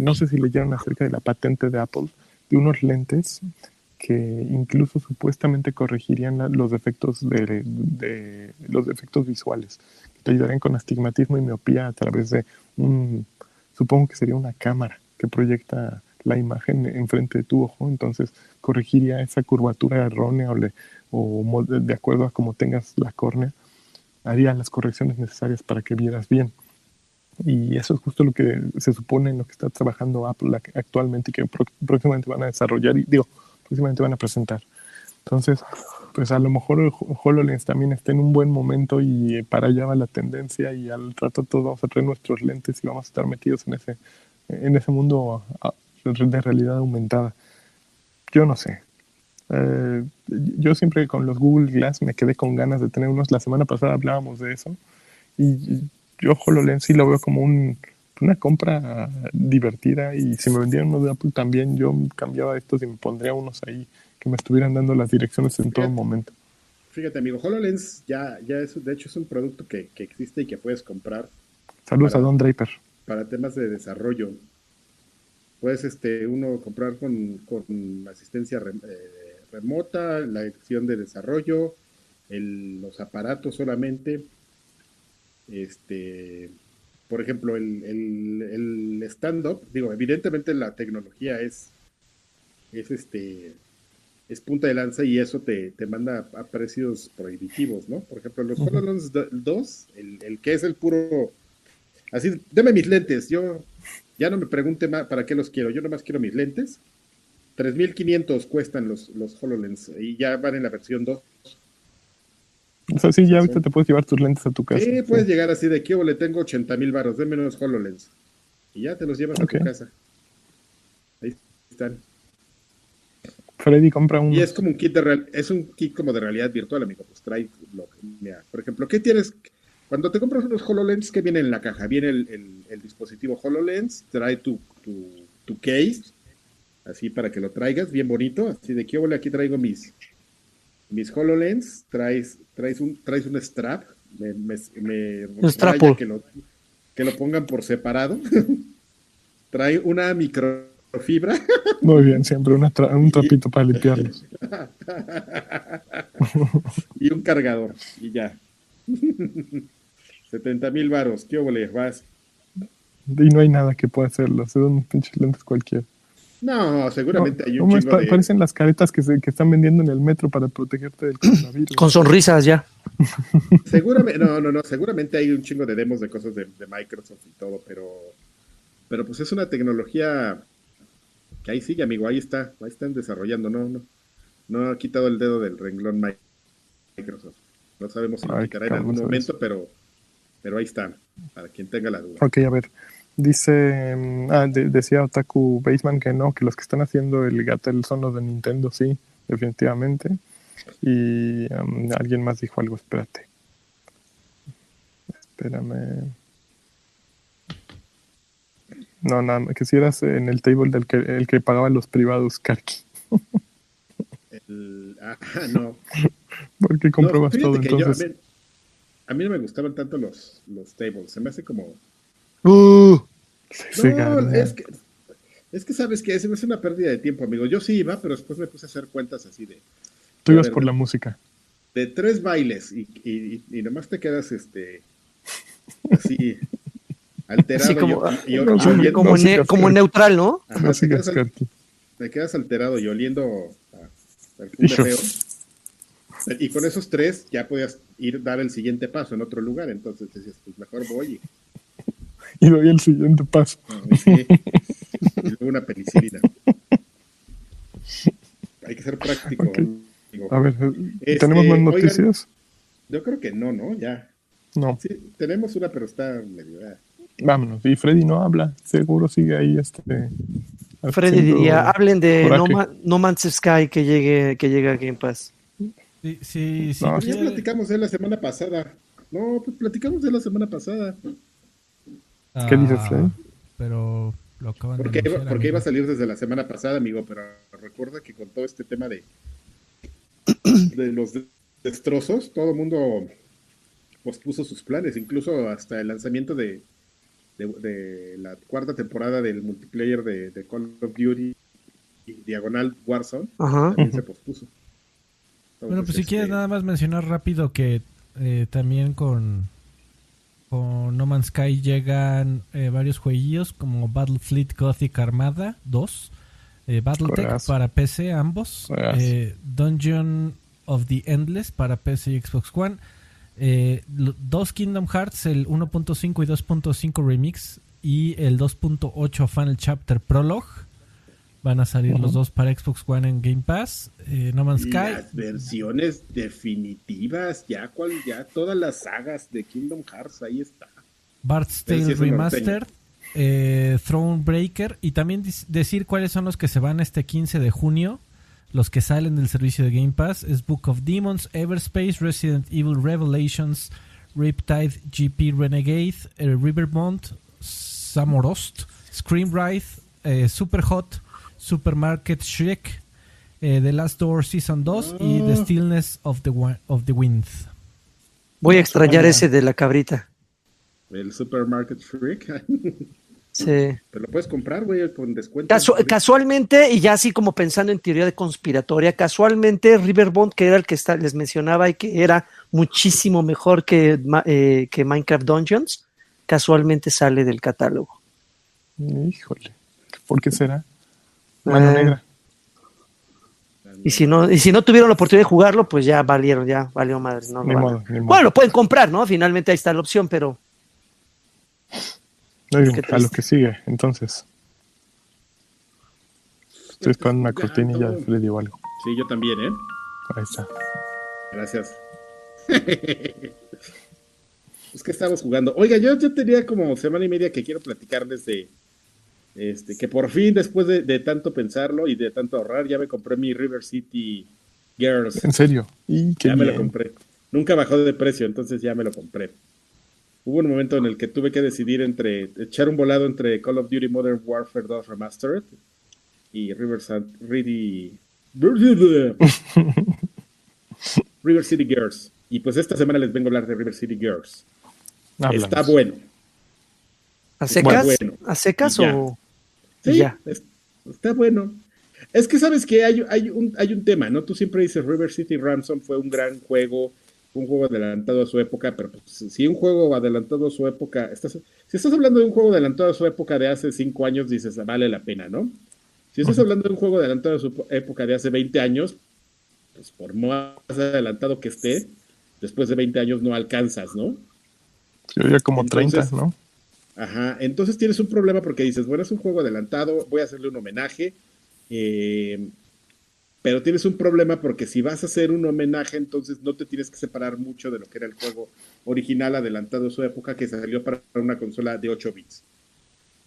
no sé si leyeron acerca de la patente de Apple, de unos lentes que incluso supuestamente corregirían los defectos de, los defectos visuales, que te ayudarían con astigmatismo y miopía a través de un, supongo que sería una cámara que proyecta la imagen enfrente de tu ojo, entonces corregiría esa curvatura errónea o, o de acuerdo a cómo tengas la córnea, haría las correcciones necesarias para que vieras bien. Y eso es justo lo que se supone en lo que está trabajando Apple actualmente que próximamente van a desarrollar y digo, próximamente van a presentar. Entonces, pues a lo mejor el HoloLens también está en un buen momento y para allá va la tendencia y al rato todos vamos a traer nuestros lentes y vamos a estar metidos en ese, en ese mundo de realidad aumentada. Yo no sé. Eh, yo siempre con los Google Glass me quedé con ganas de tener unos. La semana pasada hablábamos de eso y yo HoloLens sí lo veo como un, una compra divertida y si me vendieran uno de Apple también yo cambiaba estos y me pondría unos ahí que me estuvieran dando las direcciones en todo momento. Fíjate amigo, HoloLens ya, ya es, de hecho es un producto que, existe y que puedes comprar. Saludos a Don Draper. Para temas de desarrollo. Puedes este, uno comprar con, asistencia eh, remota, la edición de desarrollo, los aparatos solamente este, por ejemplo, el, el, stand-up, digo, evidentemente la tecnología es, es este, es punta de lanza y eso te, te manda a, precios prohibitivos, ¿no? Por ejemplo, los HoloLens 2, el, el, que es el puro... Así, deme mis lentes, yo ya no me pregunte más para qué los quiero, yo nomás quiero mis lentes. 3.500 cuestan los, los HoloLens y ya van en la versión 2. O sea, sí, ya ahorita te puedes llevar tus lentes a tu casa. Sí, puedes llegar así de que le tengo 80 mil baros, de menos HoloLens. Y ya te los llevas a tu casa. Ahí están. Freddy compra un. Y es como un kit de real, es un kit como de realidad virtual, amigo. Pues trae lo por ejemplo, ¿qué tienes? Cuando te compras unos HoloLens, ¿qué viene en la caja? Viene el, el, dispositivo HoloLens, trae tu, tu, tu, case, así para que lo traigas, bien bonito. Así de que aquí traigo mis, mis HoloLens, traes, traes, un, traes un strap, me, me, me que lo, que lo pongan por separado. trae una microfibra. Muy bien, siempre una un trapito para limpiarlos. y un cargador, y ya. 70 mil varos, ¿qué óvole? Vas. Y no hay nada que pueda hacerlo, son unos pinches lentes cualquiera. No, seguramente hay un chingo de... Parecen las caretas que, se, que están vendiendo en el metro para protegerte del coronavirus. Con sonrisas ya. seguramente, no, no, no, seguramente hay un chingo de demos de cosas de, Microsoft y todo, pero, pero pues es una tecnología que ahí sigue, amigo, ahí está, ahí están desarrollando, no, no, no ha quitado el dedo del renglón Microsoft. No sabemos si lo quitará en algún momento, pero, pero ahí está, para quien tenga la duda. Ok, a ver. Dice, mm, ah, decía Otaku Baseman que no, que los que están haciendo el Gatel son los de Nintendo, sí, definitivamente. Y um, alguien más dijo algo, espérate. Espérame. No, nada, que si eras en el table del que, el que pagaba los privados, Karki. ah, no. Porque compruebas todo entonces. a, mí, no me gustaban tanto los, los tables, se me hace como... Uh, no, es que, es que sabes que es, es una pérdida de tiempo, amigo. Yo sí iba, pero después me puse a hacer cuentas así de... Tú ibas por la música. De tres bailes y, y, y, nomás te quedas este así alterado. como, y, como, como, neutral, ¿no? te, quedas, te, quedas, alterado y oliendo a, feo. Y con esos tres ya podías ir dar el siguiente paso en otro lugar. Entonces decías, pues mejor voy. Y, doy el siguiente paso. y luego una penicilina. Hay que ser práctico. A ver, este, ¿tenemos más noticias? yo creo que no, ¿no? Ya. No. Sí, tenemos una, pero está medio. Vámonos. Y Freddy no habla. Seguro sigue ahí este. Freddy diría, hablen de no, Man's Sky que llegue, que llegue a Game Pass. Sí, sí, sí. No, ya platicamos de la semana pasada. No, pues platicamos de la semana pasada. ¿Qué dices, Freddy? Pero lo acaban porque de iba, Porque iba a salir desde la semana pasada, amigo, pero recuerda que con todo este tema de, de los destrozos, todo el mundo pospuso sus planes, incluso hasta el lanzamiento de, de, la cuarta temporada del multiplayer de, Call of Duty Diagonal Warzone también se pospuso. bueno, pues si quieres este, nada más mencionar rápido que eh, también con, con No Man's Sky llegan eh, varios jueguillos como Battlefleet Gothic Armada 2, eh, Battletech para PC ambos, eh, Dungeon of the Endless para PC y Xbox One, eh, dos Kingdom Hearts, el 1.5 y 2.5 Remix y el 2.8 Final Chapter Prologue. Van a salir los dos para Xbox One en Game Pass. Eh, no Man's Sky. Las versiones definitivas, ya, cual, ya todas las sagas de Kingdom Hearts, ahí está. Bart's Tale Remastered, eh, Thronebreaker y también decir cuáles son los que se van este 15 de junio. Los que salen del servicio de Game Pass es Book of Demons, Everspace, Resident Evil Revelations, Riptide, GP Renegade, eh, Rivermont, Samorost, Scream Ride, eh, Super Hot, Supermarket Shrek, eh, The Last Door Season 2 y The ah. Stillness of the, of the Wind. Voy a extrañar ese de la cabrita. El Supermarket Shrek. Sí. Pero lo puedes comprar, güey, con descuento. casualmente, y ya así como pensando en teoría de conspiratoria, casualmente Riverbond, que era el que está, les mencionaba y que era muchísimo mejor que, eh, que Minecraft Dungeons, casualmente sale del catálogo. Híjole, ¿por qué será? Mano eh, negra. Y si no, y si no tuvieron la oportunidad de jugarlo, pues ya valieron, ya valió madre. No, lo modo, ni modo. Bueno, lo pueden comprar, ¿no? Finalmente ahí está la opción, pero a lo que sigue, entonces. Estoy esperando una Ya, cortinilla de no. Freddy o algo. Sí, yo también, ¿eh? Ahí está. Gracias. es que estamos jugando. Oiga, yo, yo tenía como semana y media que quiero platicarles de este, que por fin, después de, de tanto pensarlo y de tanto ahorrar, ya me compré mi River City Girls. En serio. Y qué Ya me lo compré. Nunca bajó de precio, entonces ya me lo compré. Hubo un momento en el que tuve que decidir entre echar un volado entre Call of Duty Modern Warfare 2 Remastered y River, San- Ready- River City Girls. Y pues esta semana les vengo a hablar de River City Girls. Está bueno. ¿a secas? bueno. ¿A secas o...? Sí, Ya. es- está bueno. Es que sabes que hay, hay, un, hay un tema, ¿no? Tú siempre dices River City Ransom fue un gran juego, un juego adelantado a su época, pero pues, si un juego adelantado a su época, estás, si estás hablando de un juego adelantado a su época de hace cinco años, dices, vale la pena, ¿no? Si estás hablando de un juego adelantado a su época de hace 20 años, pues por más adelantado que esté, después de 20 años no alcanzas, ¿no? Yo ya como Entonces- 30, ¿no? Ajá, entonces tienes un problema porque dices, bueno, es un juego adelantado, voy a hacerle un homenaje, eh, pero tienes un problema porque si vas a hacer un homenaje, entonces no te tienes que separar mucho de lo que era el juego original adelantado a su época que salió para una consola de 8 bits.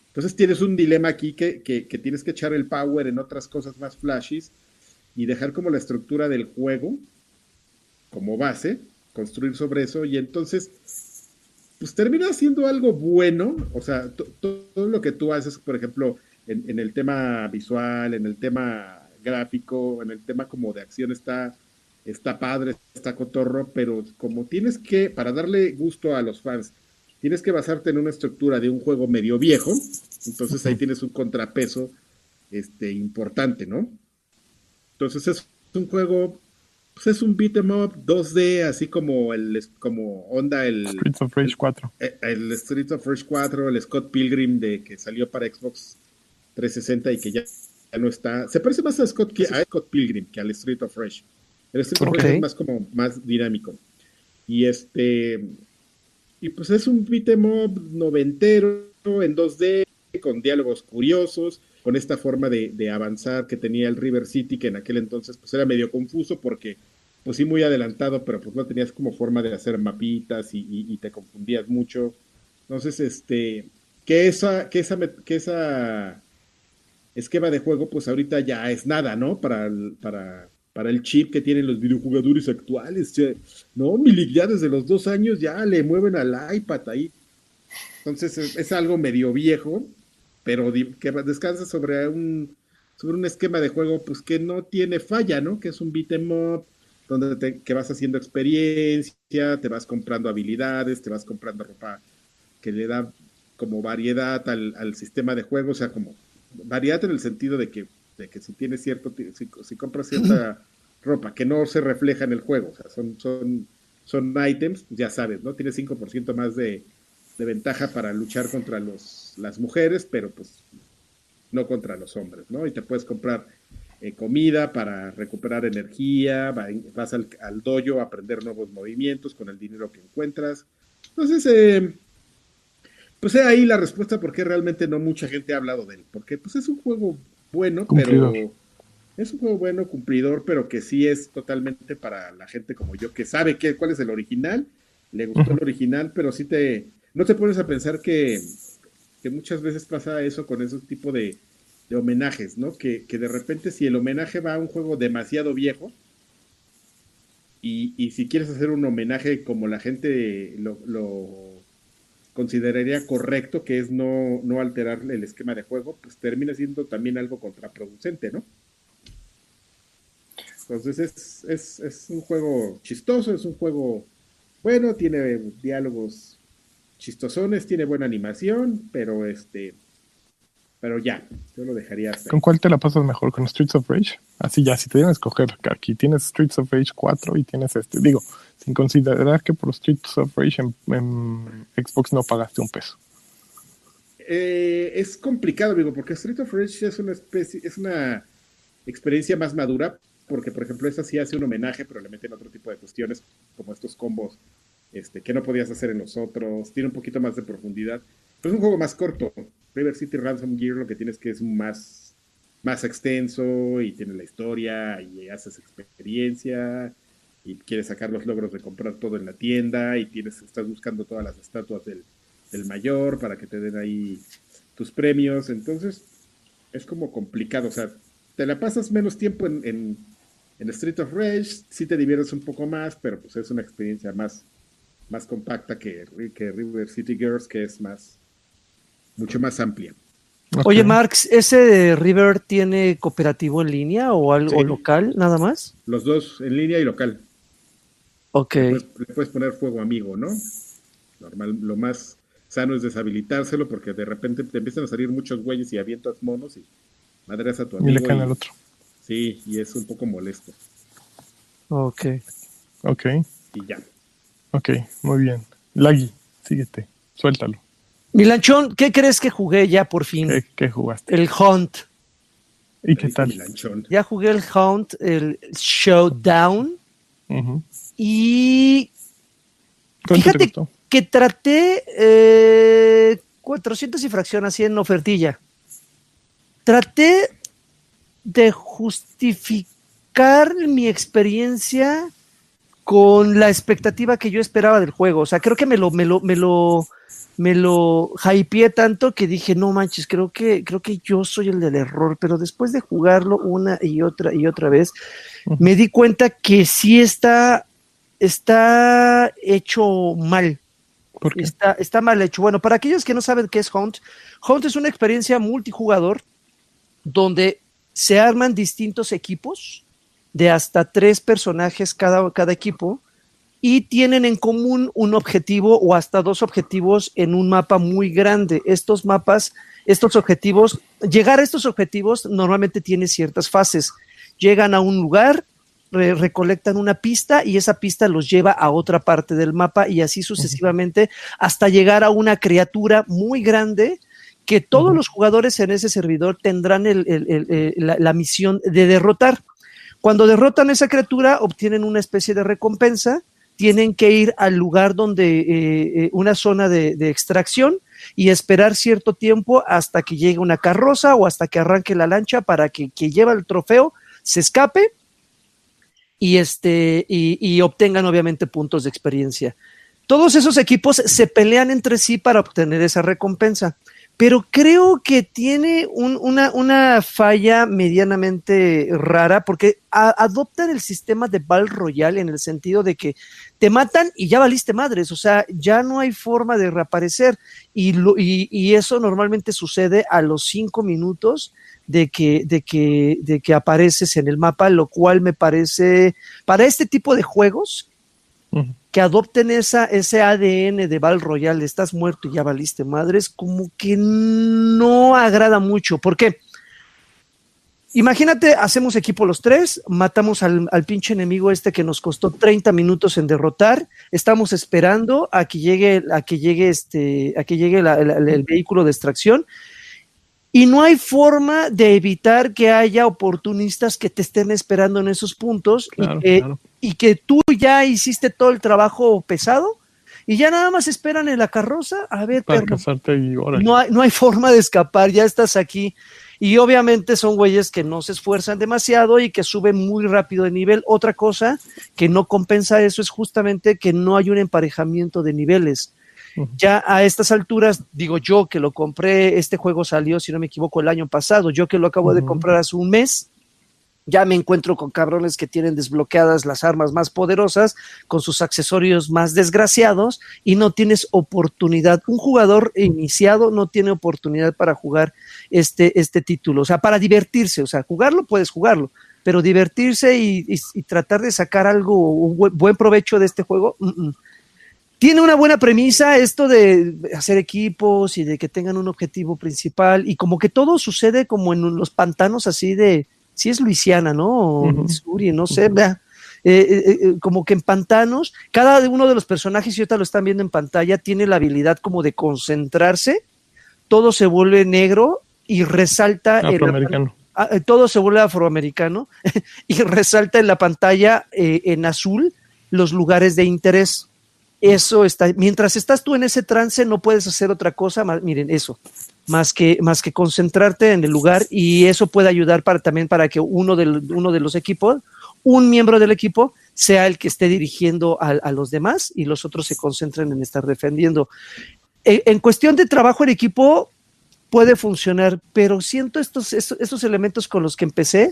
Entonces tienes un dilema aquí que, que- que tienes que echar el power en otras cosas más flashes y dejar como la estructura del juego como base, construir sobre eso y entonces pues termina siendo algo bueno, o sea, to- to- todo lo que tú haces, por ejemplo, en, en el tema visual, en el tema gráfico, en el tema como de acción está, está padre, está cotorro, pero como tienes que, para darle gusto a los fans, tienes que basarte en una estructura de un juego medio viejo, entonces ahí tienes un contrapeso este, importante, ¿no? Entonces es un juego, pues es un beat 'em up 2D, así como el como onda el, Streets of Rage 4. eh, el Street of Rage 4, el Scott Pilgrim de que salió para Xbox 360 y que ya, ya no está. Se parece más a Scott, Ki- a Scott Pilgrim que al Street of Rage. El Street of Ok. Rage es más como más dinámico. Y este y pues es un beat'em up noventero en 2D con diálogos curiosos, con esta forma de, avanzar que tenía el River City que en aquel entonces pues era medio confuso porque pues sí muy adelantado, pero pues no tenías como forma de hacer mapitas y, te confundías mucho. Entonces, este, que esa, que esa, que esa esquema de juego, pues ahorita ya es nada, ¿no? Para el, para, para el chip que tienen los videojugadores actuales. No, Milik, ya desde los dos años ya le mueven al iPad ahí. Entonces es, es algo medio viejo, pero que descansa sobre un, sobre un esquema de juego pues que no tiene falla, ¿no? Que es un beat 'em up, donde te, que vas haciendo experiencia, te vas comprando habilidades, te vas comprando ropa que le da como variedad al, al sistema de juego, o sea, como variedad en el sentido de que, de que si tienes cierto, si, si compras cierta ropa que no se refleja en el juego, o sea, son, son, son pues ya sabes, ¿no? Tienes 5% más de, de ventaja para luchar contra los, las mujeres, pero pues no contra los hombres, ¿no? Y te puedes comprar eh, comida para recuperar energía, va- vas al, al dojo a aprender nuevos movimientos con el dinero que encuentras. Entonces, eh, pues he ahí la respuesta por qué realmente no mucha gente ha hablado de él, porque pues es un juego bueno, Cumplidor. pero es un juego bueno, cumplidor, pero que sí es totalmente para la gente como yo, que sabe qué, cuál es el original, le gustó el original, pero sí te, no te pones a pensar que, que muchas veces pasa eso con esos tipos de, de homenajes, ¿no? Que, que de repente si el homenaje va a un juego demasiado viejo, y, y si quieres hacer un homenaje como la gente lo, lo consideraría correcto, que es no, no alterar el esquema de juego, pues termina siendo también algo contraproducente, ¿no? Entonces es, es, es un juego chistoso, es un juego bueno, tiene diálogos chistosones, tiene buena animación, pero este, pero ya, yo lo dejaría hasta ahí. ¿Con cuál te la pasas mejor? ¿Con Streets of Rage? Así ya, si te deben escoger, aquí tienes Streets of Rage 4 y tienes este. Digo, sin considerar que por Streets of Rage en, en Xbox no pagaste un peso. Eh, es complicado, digo, porque Street of Rage es una especie, es una experiencia más madura, porque por ejemplo esa sí hace un homenaje, pero le meten otro tipo de cuestiones, como estos combos este, que no podías hacer en los otros, tiene un poquito más de profundidad, pero es un juego más corto. River City Ransom Gear lo que tienes que es más, más extenso y tiene la historia y haces experiencia y quieres sacar los logros de comprar todo en la tienda y tienes, estás buscando todas las estatuas del, del mayor para que te den ahí tus premios. Entonces, es como complicado. O sea, te la pasas menos tiempo en, en, en Street of Rage, sí te diviertes un poco más, pero pues es una experiencia más, más compacta que, que River City Girls, que es más, mucho más amplia. Oye, Marx, ¿ese de River tiene cooperativo en línea o algo Sí. local, nada más? Los dos, en línea y local. Ok. Le puedes, le puedes poner fuego amigo, ¿no? Normal, lo más sano es deshabilitárselo porque de repente te empiezan a salir muchos güeyes y avientas monos y madreas a tu Y amigo. le caen y- al otro. Sí, y es un poco molesto. Ok. Ok, Y ya. Ok, muy bien. Lagui, síguete, suéltalo. Milanchón, ¿qué crees que jugué ya por fin? ¿Qué, qué jugaste? El Hunt. ¿Y qué tal? mi lanchón. Ya jugué el Hunt, el Showdown. Ujú. Y ¿Cuánto te Fíjate que traté eh, 400 y fracción así en ofertilla. Traté de justificar mi experiencia con la expectativa que yo esperaba del juego. O sea, creo que me lo, me lo, me lo, me lo hypeé tanto que dije, no manches, creo que, creo que yo soy el del error. Pero después de jugarlo una y otra y otra vez, me di cuenta que sí está, está hecho mal. ¿Por qué? Está, está mal hecho. Bueno, para aquellos que no saben qué es Hunt, Hunt es una experiencia multijugador donde se arman distintos equipos de hasta tres personajes cada, cada equipo y tienen en común un objetivo o hasta dos objetivos en un mapa muy grande. Estos mapas, estos objetivos, llegar a estos objetivos normalmente tiene ciertas fases. Llegan a un lugar, re- recolectan una pista y esa pista los lleva a otra parte del mapa y así sucesivamente hasta llegar a una criatura muy grande que todos los jugadores en ese servidor tendrán el- el- el- el- la, la misión de derrotar. Cuando derrotan esa criatura, obtienen una especie de recompensa, tienen que ir al lugar donde eh, eh, una zona de, extracción y esperar cierto tiempo hasta que llegue una carroza o hasta que arranque la lancha para que, que lleva el trofeo se escape y, este, y obtengan obviamente puntos de experiencia. Todos esos equipos se pelean entre sí para obtener esa recompensa, pero creo que tiene un- una, una falla medianamente rara porque adoptan el sistema de Battle Royale en el sentido de que te matan y ya valiste madres, o sea, ya no hay forma de reaparecer y, lo- y, eso normalmente sucede a los cinco minutos de que, de, que, de que apareces en el mapa, lo cual me parece, para este tipo de juegos. Que adopten esa, ese ADN de Val Royal, estás muerto y ya valiste madres, como que no agrada mucho. ¿Por qué? Imagínate, hacemos equipo los tres, matamos al, al pinche enemigo este que nos costó 30 minutos en derrotar, estamos esperando a que llegue, a que llegue este, a que llegue la- la- el vehículo de extracción y no hay forma de evitar que haya oportunistas que te estén esperando en esos puntos Claro, y, que, claro. Y que tú ya hiciste todo el trabajo pesado y ya nada más esperan en la carroza a ver, Para perro, casarte y órale. no hay, no hay forma de escapar, ya estás aquí. Y obviamente son güeyes que no se esfuerzan demasiado y que suben muy rápido de nivel. Otra cosa que no compensa eso es justamente que no hay un emparejamiento de niveles. Ya a estas alturas, digo yo que lo compré, este juego salió, si no me equivoco, el año pasado, yo que lo acabo de comprar hace un mes, ya me encuentro con cabrones que tienen desbloqueadas las armas más poderosas, con sus accesorios más desgraciados y no tienes oportunidad. Un jugador iniciado no tiene oportunidad para jugar este, este título, o sea, para divertirse, o sea, jugarlo puedes jugarlo, pero divertirse y, tratar de sacar algo, un buen, provecho de este juego, tiene una buena premisa esto de hacer equipos y de que tengan un objetivo principal y como que todo sucede como en los pantanos así de, si es Luisiana, ¿no? O. Missouri, no sé, vea. Eh, eh, eh, como que en pantanos, cada uno de los personajes, y ahorita lo están viendo en pantalla, tiene la habilidad como de concentrarse, todo se vuelve negro y resalta el, Afroamericano. ah, eh, todo se vuelve afroamericano y resalta en la pantalla eh, en azul los lugares de interés. Eso está, mientras estás tú en ese trance, no puedes hacer otra cosa, más, miren, eso, más que, más que concentrarte en el lugar y eso puede ayudar para, también para que uno, del, uno de los equipos, un miembro del equipo, sea el que esté dirigiendo a, los demás y los otros se concentren en estar defendiendo. En, en cuestión de trabajo en equipo, puede funcionar, pero siento estos, estos, estos, elementos con los que empecé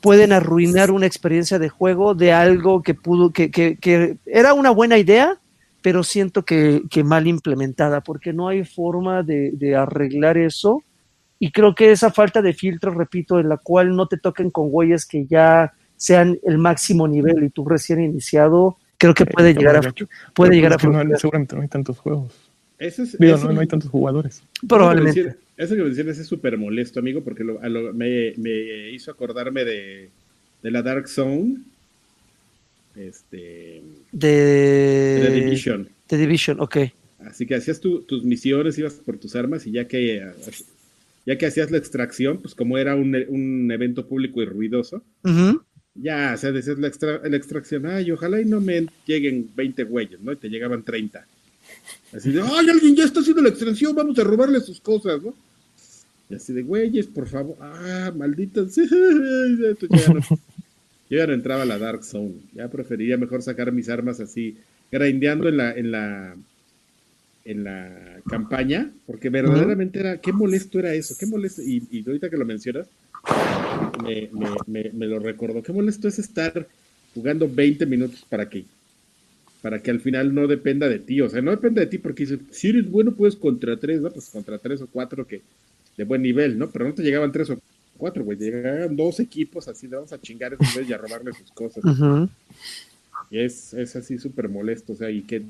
pueden arruinar una experiencia de juego de algo que pudo, que, que, que era una buena idea, pero siento que, que, mal implementada, porque no hay forma de, de, arreglar eso. Y creo que esa falta de filtro, repito, en la cual no te toquen con huellas que ya sean el máximo nivel y tú recién iniciado, creo que puede llegar a, puede llegar a no, seguramente no hay tantos juegos. Eso es, Digo, eso no, no, hay tantos jugadores. Probablemente. Eso que mencionas es súper molesto, amigo, porque lo, lo, me, me, hizo acordarme de, de, la Dark Zone. Este. De, de The Division. The Division, ok. Así que hacías tu, tus misiones, ibas por tus armas y ya que, ya que hacías la extracción, pues como era un, un evento público y ruidoso, uh -huh. ya, o sea, decías la, extra, la extracción, ay, ojalá y no me lleguen 20 güeyes, ¿no? Y te llegaban 30. Así de, ay, alguien ya está haciendo la extracción, vamos a robarle sus cosas, ¿no? Y así de, güeyes, por favor, ah, malditas. yo ya no entraba a la Dark Zone, ya preferiría mejor sacar mis armas así, grindeando en la, en la, en la campaña, porque verdaderamente era, qué molesto era eso, qué molesto, y, y ahorita que lo mencionas, me, me, me, me lo recordó, qué molesto es estar jugando 20 minutos para que para que al final no dependa de ti. O sea, no depende de ti porque si eres bueno, puedes contra tres, ¿no? Pues contra tres o cuatro que de buen nivel, ¿no? Pero no te llegaban tres o cuatro, güey. Te llegaban dos equipos así, le vamos a chingar a esos güeyes y a robarle sus cosas. Uh -huh. Y es, es así súper molesto, o sea, y que,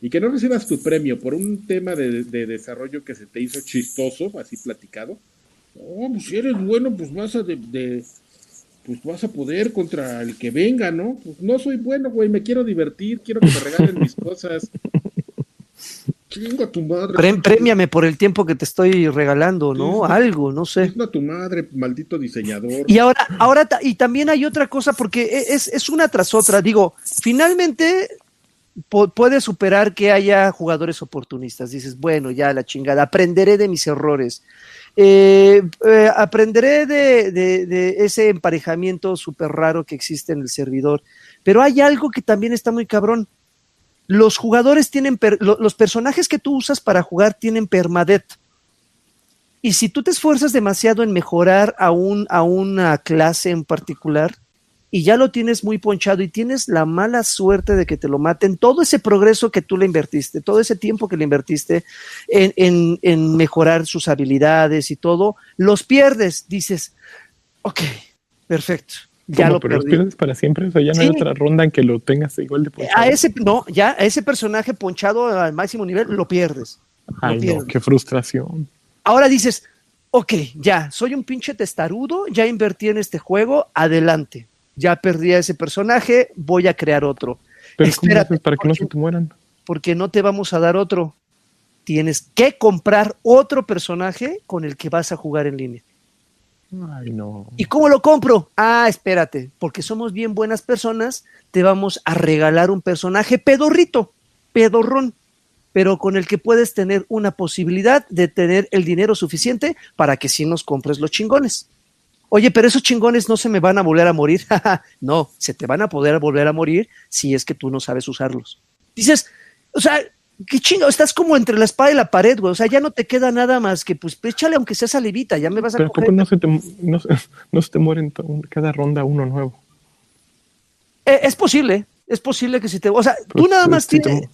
y que no recibas tu premio por un tema de, de desarrollo que se te hizo chistoso, así platicado. No, pues si eres bueno, pues vas a de, de pues vas a poder contra el que venga, ¿no? Pues no soy bueno, güey, me quiero divertir, quiero que me regalen mis cosas. Chinga tu madre. Pre premiame por el tiempo que te estoy regalando, ¿no? Algo, no sé. Chinga tu madre, maldito diseñador. Y ahora, ahora, y también hay otra cosa, porque es, es una tras otra. Digo, finalmente puede superar que haya jugadores oportunistas. Dices, bueno, ya la chingada, aprenderé de mis errores. Eh, eh, aprenderé de, de, de, ese emparejamiento súper raro que existe en el servidor. Pero hay algo que también está muy cabrón. Los jugadores tienen, los personajes que tú usas para jugar tienen permadet. Y si tú te esfuerzas demasiado en mejorar a, un, a una clase en particular, y ya lo tienes muy ponchado y tienes la mala suerte de que te lo maten, todo ese progreso que tú le invertiste, todo ese tiempo que le invertiste en, en, en mejorar sus habilidades y todo, los pierdes, dices, ok, perfecto. Ya ¿Cómo, lo pero perdí. los pierdes para siempre, o sea, ya no Sí. hay otra ronda en que lo tengas igual de ponchado. A ese, no, ya a ese personaje ponchado al máximo nivel lo pierdes. Ay, lo no, qué frustración. Ahora dices, ok, ya, soy un pinche testarudo, ya invertí en este juego, adelante. Ya perdí a ese personaje, voy a crear otro. Pero ¿cómo Espérate, haces para que no se te mueran? porque no te vamos a dar otro. Tienes que comprar otro personaje con el que vas a jugar en línea. Ay, no. ¿Y cómo lo compro? Ah, espérate, porque somos bien buenas personas, te vamos a regalar un personaje pedorrito, pedorrón, pero con el que puedes tener una posibilidad de tener el dinero suficiente para que sí nos compres los chingones. Oye, pero esos chingones no se me van a volver a morir. no, se te van a poder volver a morir si es que tú no sabes usarlos. Dices, o sea, qué chingo, estás como entre la espada y la pared, güey. O sea, ya no te queda nada más que, pues, échale aunque sea salivita, ya me vas a Pero ¿a coger. no se te, no, no se te mueren cada ronda uno nuevo? Eh, es posible, es posible que si te. O sea, tú Pues, nada más tienes,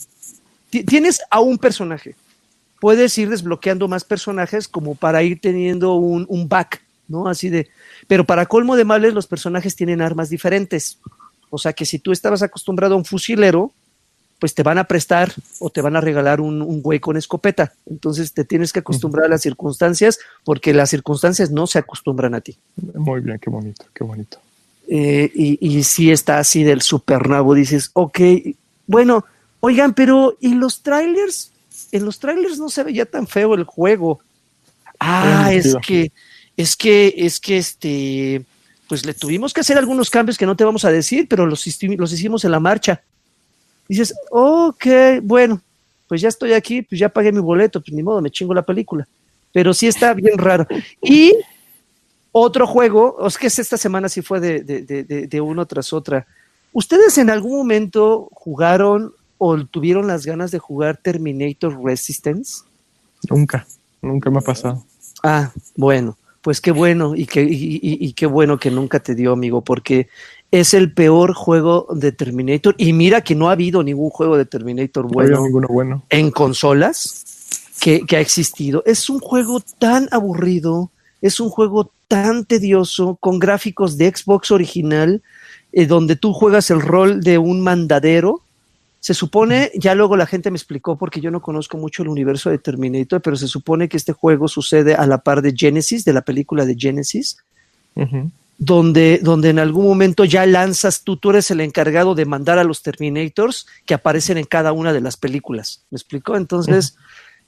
ti- tienes a un personaje. Puedes ir desbloqueando más personajes como para ir teniendo un, un back, ¿no? Así de. Pero para colmo de males, los personajes tienen armas diferentes. O sea que si tú estabas acostumbrado a un fusilero, pues te van a prestar o te van a regalar un, un güey con escopeta. Entonces te tienes que acostumbrar a las circunstancias porque las circunstancias no se acostumbran a ti. Muy bien, qué bonito, qué bonito. Eh, y, y sí está así del super nabo, dices, ok, bueno, oigan, pero ¿y los trailers? En los trailers no se veía tan feo el juego. Ah, es que es que, es que este, pues le tuvimos que hacer algunos cambios que no te vamos a decir, pero los, los hicimos en la marcha. Dices, ok, bueno, pues ya estoy aquí, pues ya pagué mi boleto, pues ni modo, me chingo la película. Pero sí está bien raro. Y otro juego, es que esta semana sí fue de, de, de, de uno tras otra. ¿Ustedes en algún momento jugaron o tuvieron las ganas de jugar Terminator Resistance? Nunca, nunca me ha pasado. Ah, bueno, pues qué bueno y, qué, y, qué bueno que nunca te dio, amigo, porque es el peor juego de Terminator. Y mira que no ha habido ningún juego de Terminator bueno, bueno. en consolas que, que ha existido. Es un juego tan aburrido, es un juego tan tedioso, con gráficos de Xbox original, eh, donde tú juegas el rol de un mandadero. Se supone, ya luego la gente me explicó porque yo no conozco mucho el universo de Terminator, pero se supone que este juego sucede a la par de Genesis, de la película de Genesis, donde, donde en algún momento ya lanzas tú, tú eres el encargado de mandar a los Terminators que aparecen en cada una de las películas. ¿Me explicó? Entonces,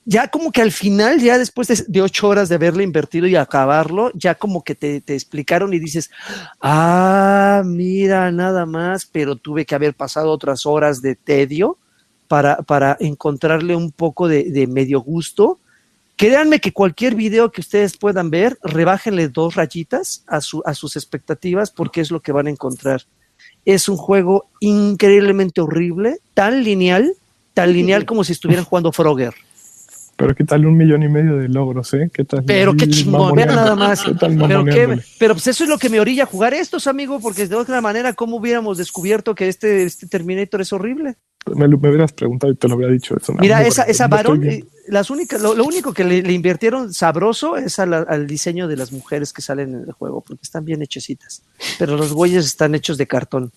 ya como que al final, ya después de, ocho horas de haberlo invertido y acabarlo, ya como que te, explicaron y dices, ah, mira, nada más, pero tuve que haber pasado otras horas de tedio para, para encontrarle un poco de, medio gusto. Créanme que cualquier video que ustedes puedan ver, rebájenle dos rayitas a, su, a sus expectativas porque es lo que van a encontrar. Es un juego increíblemente horrible, tan lineal, tan lineal como si estuvieran jugando Frogger. Pero qué tal un millón y medio de logros, ¿eh? ¿Qué tal? Pero qué chingón, vean nada más. pero, pero pues eso es lo que me orilla a jugar estos, amigo, porque de otra manera, ¿cómo hubiéramos descubierto que este, este Terminator es horrible? Me, me hubieras preguntado y te lo habría dicho. Eso, Mira, esa, esa varón, eh, las únicas, lo, único que le, invirtieron sabroso es al diseño de las mujeres que salen en el juego, porque están bien hechecitas. Pero los güeyes están hechos de cartón.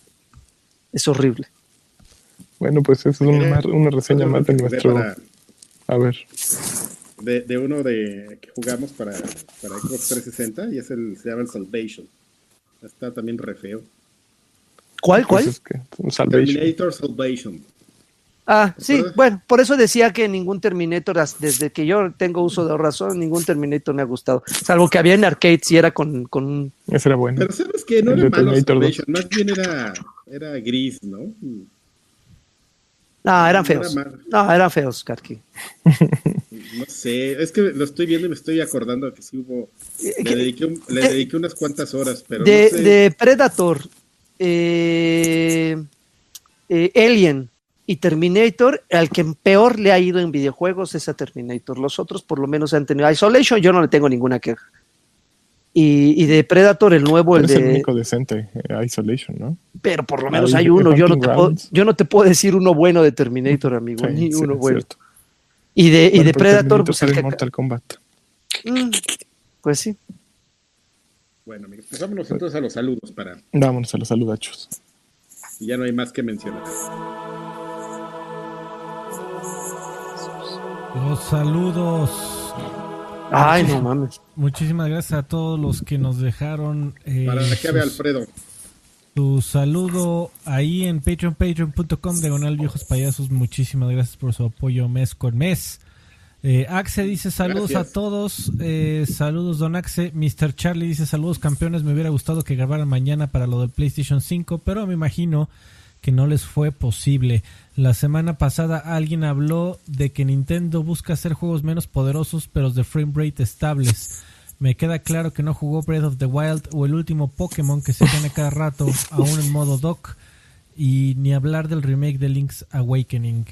Es horrible. Bueno, pues eso es una, una reseña más de nuestro a ver. De, de uno de que jugamos para, para Xbox 360 y es el, se llama el Salvation. Está también re feo. ¿Cuál, cuál? Pues Terminator Salvation. Ah, sí, bueno, por eso decía que ningún Terminator, desde que yo tengo uso de razón, ningún Terminator me ha gustado. Salvo que había en arcades y era con. con... Ese era bueno. Pero sabes que no era malo más bien era, era gris, ¿no? No, eran feos. No, eran feos, Karki. No sé, es que lo estoy viendo y me estoy acordando que sí hubo. Le eh, dediqué, le eh, dediqué unas cuantas horas, pero. De, de Predator, eh, Alien y Terminator, al que peor le ha ido en videojuegos es a Terminator. Los otros, por lo menos, han tenido. Isolation, yo no le tengo ninguna queja. Y, de Predator, el nuevo, el de. el único decente, eh, Isolation, ¿no? Pero por lo menos hay uno. Yo no, te puedo, yo no te puedo decir uno bueno de Terminator, amigo. ni uno bueno. Y de, y de Predator, pues. El Mortal Kombat. Mm, pues sí. Bueno, amigos, pues vámonos entonces a los saludos para. Vámonos a los saludachos. Y ya no hay más que mencionar. Los saludos. Ay, no mames. Muchísimas gracias a todos los que nos dejaron. Eh, Para que vea Alfredo. Tu saludo ahí en patreon, patreon.com, diagonal viejos payasos. Muchísimas gracias por su apoyo mes con mes. Eh, Axe dice saludos a todos. Eh, saludos, don Axe. Mr. Charlie dice saludos, campeones. Me hubiera gustado que grabaran mañana para lo del PlayStation 5, pero me imagino que no les fue posible. La semana pasada alguien habló de que Nintendo busca hacer juegos menos poderosos pero de frame rate estables. Me queda claro que no jugó Breath of the Wild o el último Pokémon que se tiene cada rato aún en modo dock y ni hablar del remake de Link's Awakening.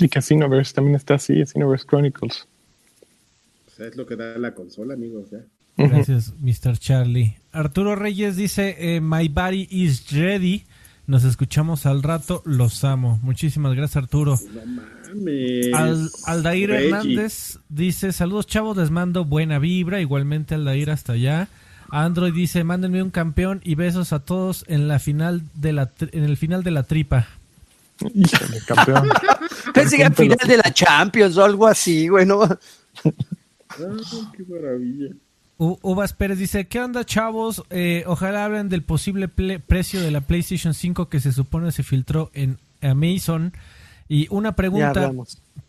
Y que también está así, Xenoverse Chronicles. es lo que da la consola, amigos. Gracias, Mr. Charlie. Arturo Reyes dice, eh, My body is ready. Nos escuchamos al rato, los amo. Muchísimas gracias, Arturo. Al, Aldair Hernández dice: Saludos, chavos, les mando buena vibra. Igualmente, Aldair, hasta allá. Android dice: Mándenme un campeón y besos a todos en la final de la en el final de la tripa. campeón. Pensé que al final de la Champions o algo así, bueno. qué maravilla. Uvas Pérez dice, ¿qué onda chavos? Eh, ojalá hablen del posible precio de la PlayStation 5 que se supone se filtró en Amazon. Y una pregunta,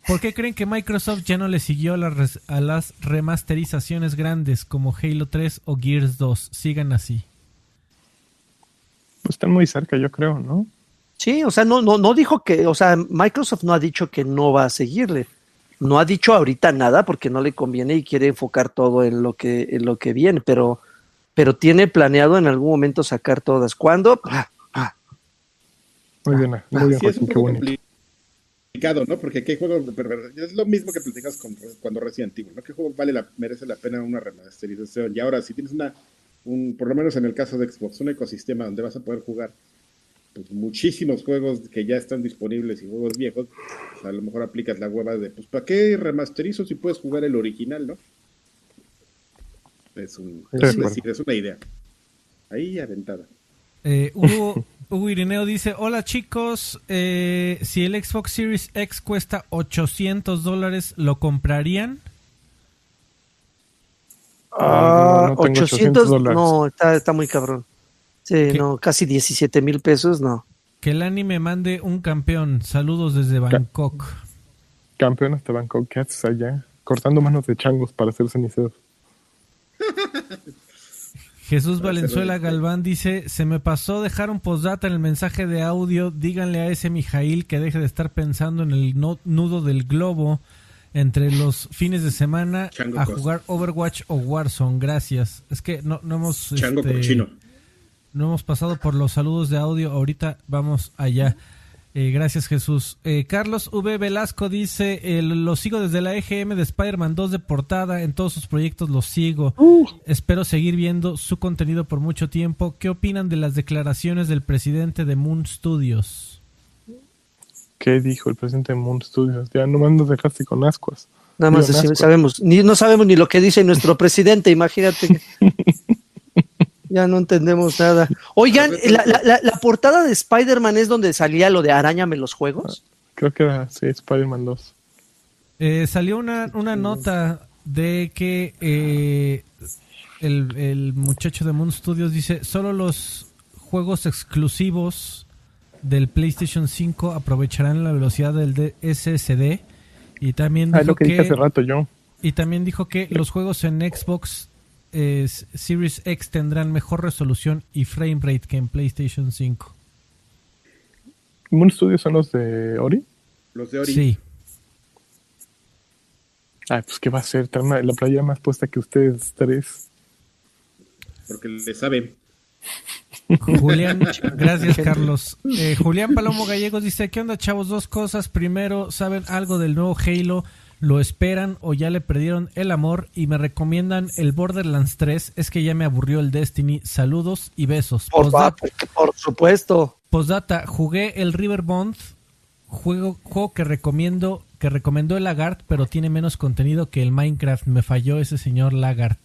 ¿Por qué creen que Microsoft ya no le siguió a las, a las remasterizaciones grandes como Halo 3 o Gears 2? Sigan así. Pues están muy cerca, yo creo, ¿no? Sí, o sea, no, no, no dijo que, o sea, Microsoft no ha dicho que no va a seguirle. No ha dicho ahorita nada porque no le conviene y quiere enfocar todo en lo que, en lo que viene, pero, pero tiene planeado en algún momento sacar todas. ¿Cuándo? Ah, ah. Muy bien, muy bien, Sí, es Joaquín, un qué poco bonito. complicado, ¿no? Porque qué juego, es lo mismo que platicas con, cuando Resident Evil, ¿no? ¿Qué juego vale la, merece la pena una remasterización? Y ahora, si tienes una, un, por lo menos en el caso de Xbox, un ecosistema donde vas a poder jugar pues, muchísimos juegos que ya están disponibles y juegos viejos, pues, a lo mejor aplicas la hueva de, pues, ¿para qué remasterizo si puedes jugar el original, no? Es, un, Sí, es, de decir, acuerdo. es una idea. Ahí aventada. Eh, Hugo, Hugo Irineo dice, hola chicos, eh, si el Xbox Series X cuesta 800 dólares, ¿lo comprarían? Ah, no, no tengo 800, 800 dólares. no, está, está muy cabrón. Sí, ¿Qué? no, casi 17 mil pesos, no. Que el anime mande un campeón. Saludos desde Bangkok. Campeón hasta Bangkok, ¿qué haces allá? Cortando manos de changos para hacer ceniceros. Jesús Para Valenzuela. Galván dice, se me pasó dejar un postdata en el mensaje de audio, díganle a ese Mijail que deje de estar pensando en el no- nudo del globo entre los fines de semana Chango a jugar Overwatch o Warzone, gracias. Es que no, no hemos... Chango este, cochino. No hemos pasado por los saludos de audio, ahorita vamos allá. Eh, gracias Jesús. Eh, Carlos V. Velasco dice, eh, lo sigo desde la EGM de Spider-Man 2 de portada, en todos sus proyectos los sigo. Espero seguir viendo su contenido por mucho tiempo. ¿Qué opinan de las declaraciones del presidente de Moon Studios? ¿Qué dijo el presidente de Moon Studios? Ya nomás nos dejaste con ascuas. Nada más decir, sabemos, ni, no sabemos ni lo que dice nuestro presidente, imagínate. ya no entendemos nada. Oigan, la, la- la- la portada de Spider-Man es donde salía lo de arañame los juegos. Creo que era, sí, Spider-Man 2. Eh, salió una, una nota de que eh, el, el muchacho de Moon Studios dice, solo los juegos exclusivos del PlayStation 5 aprovecharán la velocidad del D- SSD y también Ah, es dijo lo que dije que hace rato yo. y también dijo que los juegos en Xbox eh, Series X tendrán mejor resolución y frame rate que en PlayStation 5. Moon Studios son los de Ori. Los de Ori. Sí. Ay, pues qué va a ser, la playa más puesta que ustedes tres. Porque le saben. Julián, gracias Carlos. Eh, Julián Palomo Gallegos dice, ¿qué onda chavos? Dos cosas. Primero, ¿saben algo del nuevo Halo? ¿Lo esperan o ya le perdieron el amor? Y me recomiendan el Borderlands 3. Es que ya me aburrió el Destiny. Saludos y besos. Por, Postdata, fa- por supuesto. postdata, jugué el River Bond. Juego, juego que recomiendo que recomendó el Lagart, pero tiene menos contenido que el Minecraft. Me falló ese señor Lagart.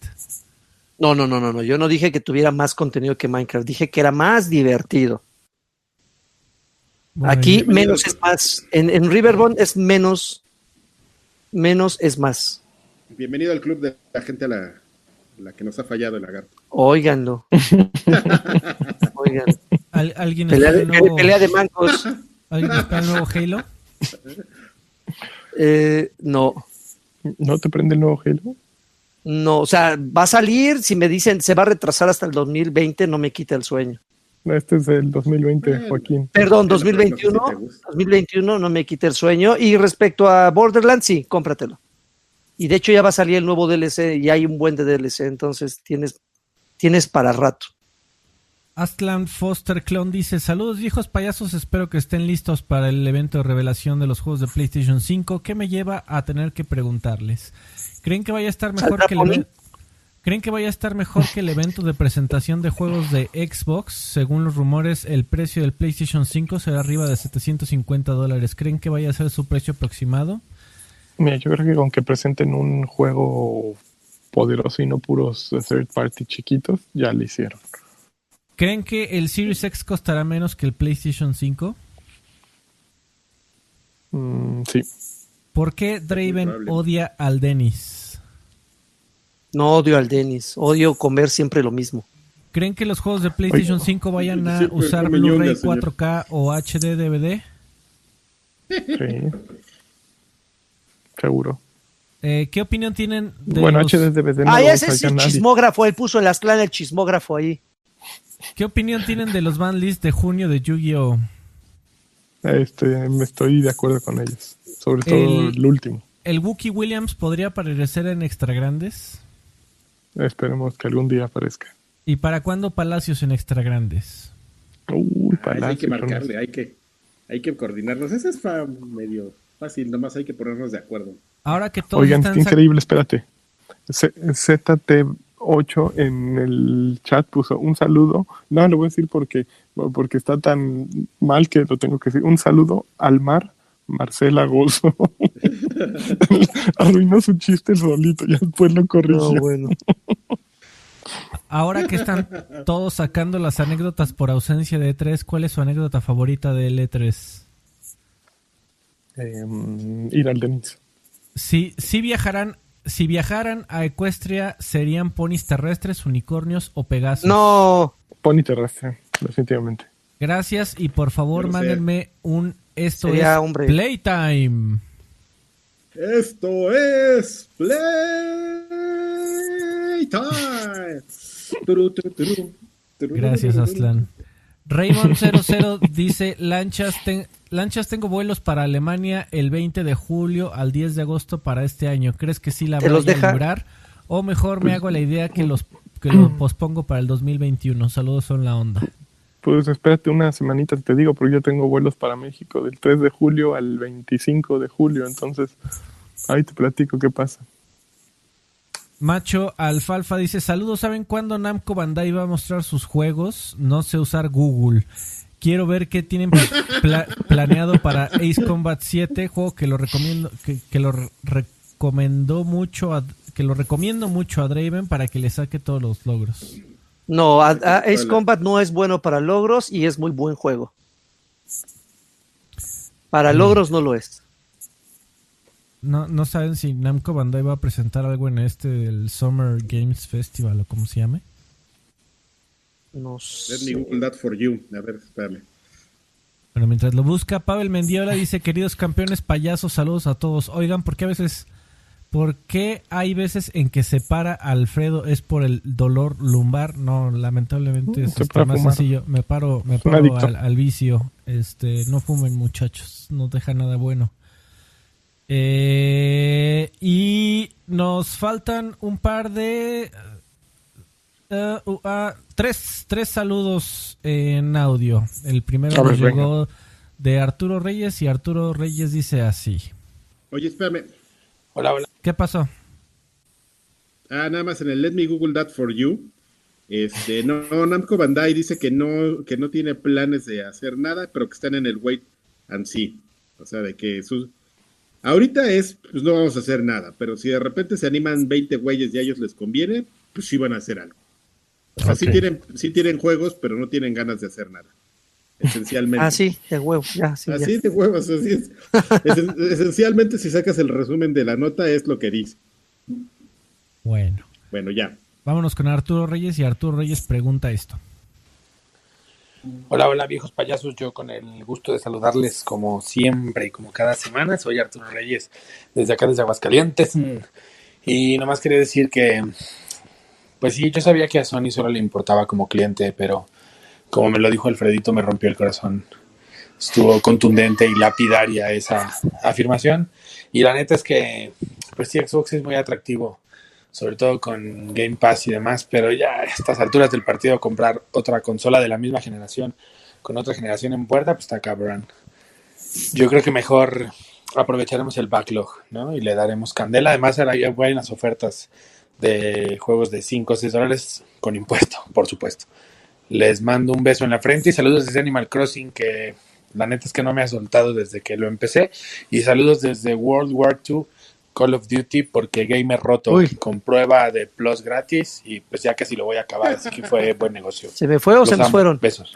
No, no, no, no, no. Yo no dije que tuviera más contenido que Minecraft. Dije que era más divertido. Bueno, Aquí menos es más. En, en Riverbond es menos. Menos es más. Bienvenido al club de la gente a la, la que nos ha fallado el lagarto. Óiganlo. Oigan. ¿al- ¿Alguien Pelea de, el nuevo- pelea de mancos. ¿Alguien espera el nuevo Halo? Eh, no. ¿No te prende el nuevo Halo? No, o sea, va a salir, si me dicen se va a retrasar hasta el 2020, no me quita el sueño. No, este es el 2020, Bueno. Joaquín. Perdón, Bueno, pero no sé si 2021, te gusta. 2021 no me quita el sueño. Y respecto a Borderlands, sí, cómpratelo. Y de hecho ya va a salir el nuevo DLC y hay un buen de DLC, entonces tienes, tienes para rato. Astlan Foster Clone dice, saludos viejos payasos, espero que estén listos para el evento de revelación de los juegos de PlayStation 5, que me lleva a tener que preguntarles. ¿Creen que vaya a estar mejor ¿Saldrá que el? ¿Creen que vaya a estar mejor que el evento de presentación de juegos de Xbox? Según los rumores, el precio del PlayStation 5 será arriba de 750 dólares. ¿Creen que vaya a ser su precio aproximado? Mira, yo creo que con que presenten un juego poderoso y no puros third party chiquitos, ya lo hicieron. ¿Creen que el Series X costará menos que el PlayStation 5? Mm, sí. ¿Por qué Draven odia al Dennis? No odio al Dennis, odio comer siempre lo mismo. ¿Creen que los juegos de PlayStation 5 vayan a usar Blu-ray ñonga, señor. 4K o HD DVD? Sí. seguro. Eh, ¿Qué opinión tienen de bueno, los, HDDVD no Ah, ese es el chismógrafo, él puso en las clanes el chismógrafo ahí. ¿Qué opinión tienen de los ban lists de junio de Yu-Gi-Oh? Este, me estoy de acuerdo con ellos. Sobre todo El- el, último. ¿El Wookie Williams podría aparecer en Extra Grandes? Esperemos que algún día aparezca. ¿Y para cuándo Palacios en Extra Grandes? Uy, Ay, Palacio, hay que marcarle, hay que, hay que coordinarnos. Ese es medio fácil, nomás hay que ponernos de acuerdo. Ahora que todos Oigan, están qué sac- increíble, espérate. Z- ZT8 en el chat puso un saludo. No, lo voy a decir porque, porque está tan mal que lo tengo que decir. Un saludo al mar, Marcela Gozo. Arruinó su chiste solito, ya después lo corrigió. No, bueno. Ahora que están todos sacando las anécdotas por ausencia de E3, ¿cuál es su anécdota favorita del E3? Em, ir al Denis. Si, si viajarán, si viajaran a Ecuestria, ¿serían ponis terrestres, unicornios o pegasos? No, Pony terrestre, definitivamente. Gracias y por favor mándenme un esto Sería, es hombre. Playtime. Esto es Playtime. Gracias, Aslan. Raymond 00 dice, lanchas, ten- lanchas tengo vuelos para Alemania el 20 de julio al 10 de agosto para este año. ¿Crees que sí la ¿Te voy los a deja? librar? O mejor me hago la idea que los que lo pospongo para el 2021. Saludos son la onda. Pues espérate una semanita, te digo, porque yo tengo vuelos para México del 3 de julio al 25 de julio, entonces ahí te platico qué pasa. Macho Alfalfa dice, saludos, ¿saben cuándo Namco Bandai va a mostrar sus juegos? No sé usar Google. Quiero ver qué tienen pla- planeado para Ace Combat 7, juego que lo recomiendo, que, que lo re- recomendó mucho a, que lo recomiendo mucho a Draven para que le saque todos los logros. No, a- a Ace. Combat no es bueno para logros y es muy buen juego. Para logros no lo es. No, no saben si Namco Bandai va a presentar algo en este del Summer Games Festival o como se llame. No Let me sé. Google that for you. A ver, espérame. Bueno, mientras lo busca, Pavel Mendiola dice, queridos campeones payasos, saludos a todos. Oigan, ¿por qué a veces, por qué hay veces en que se para Alfredo es por el dolor lumbar? No, lamentablemente es Se este, para más fumar. sencillo. Me paro, me Es paro al, al vicio. Este, no fumen muchachos, no deja nada bueno. Eh, y nos faltan un par de... eh, uh, ah, tres, tres saludos en audio. El primero ver, nos llegó de Arturo Reyes y Arturo Reyes dice así. Oye, espérame. Hola, hola. ¿Qué pasó? Ah, nada más en el Let me Google that for you. Este, no, Namco Bandai dice que no, que no tiene planes de hacer nada, pero que están en el wait and see. O sea, de que sus... Ahorita es, pues no vamos a hacer nada, pero si de repente se animan 20 güeyes y a ellos les conviene, pues sí van a hacer algo. O sea, sí, tienen, sí tienen juegos, pero no tienen ganas de hacer nada. Esencialmente. Ah, sí, de huevo, ya, sí, ya. Así de huevos, así es. Esen- Esencialmente, si sacas el resumen de la nota, es lo que dice. Bueno, Bueno, ya. vámonos con Arturo Reyes y Arturo Reyes pregunta esto. Hola, hola, viejos payasos. Yo con el gusto de saludarles como siempre y como cada semana. Soy Arturo Reyes, desde acá, desde Aguascalientes. Mm. Y nomás quería decir que, pues sí, yo sabía que a Sony solo le importaba como cliente, pero como me lo dijo Alfredito, me rompió el corazón. Estuvo contundente y lapidaria esa afirmación. Y la neta es que, pues sí, Xbox es muy atractivo sobre todo con Game Pass y demás, pero ya a estas alturas del partido comprar otra consola de la misma generación con otra generación en puerta, pues está cabrón. Yo creo que mejor aprovecharemos el backlog, ¿no? Y le daremos candela. Además, ahora hay buenas ofertas de juegos de 5 o 6 dólares con impuesto, por supuesto. Les mando un beso en la frente y saludos desde Animal Crossing, que la neta es que no me ha soltado desde que lo empecé. Y saludos desde World War II Call of Duty porque Gamer Roto Uy. con prueba de Plus gratis y pues ya casi lo voy a acabar, así que fue buen negocio. ¿Se me fue o Los se nos fueron? Besos.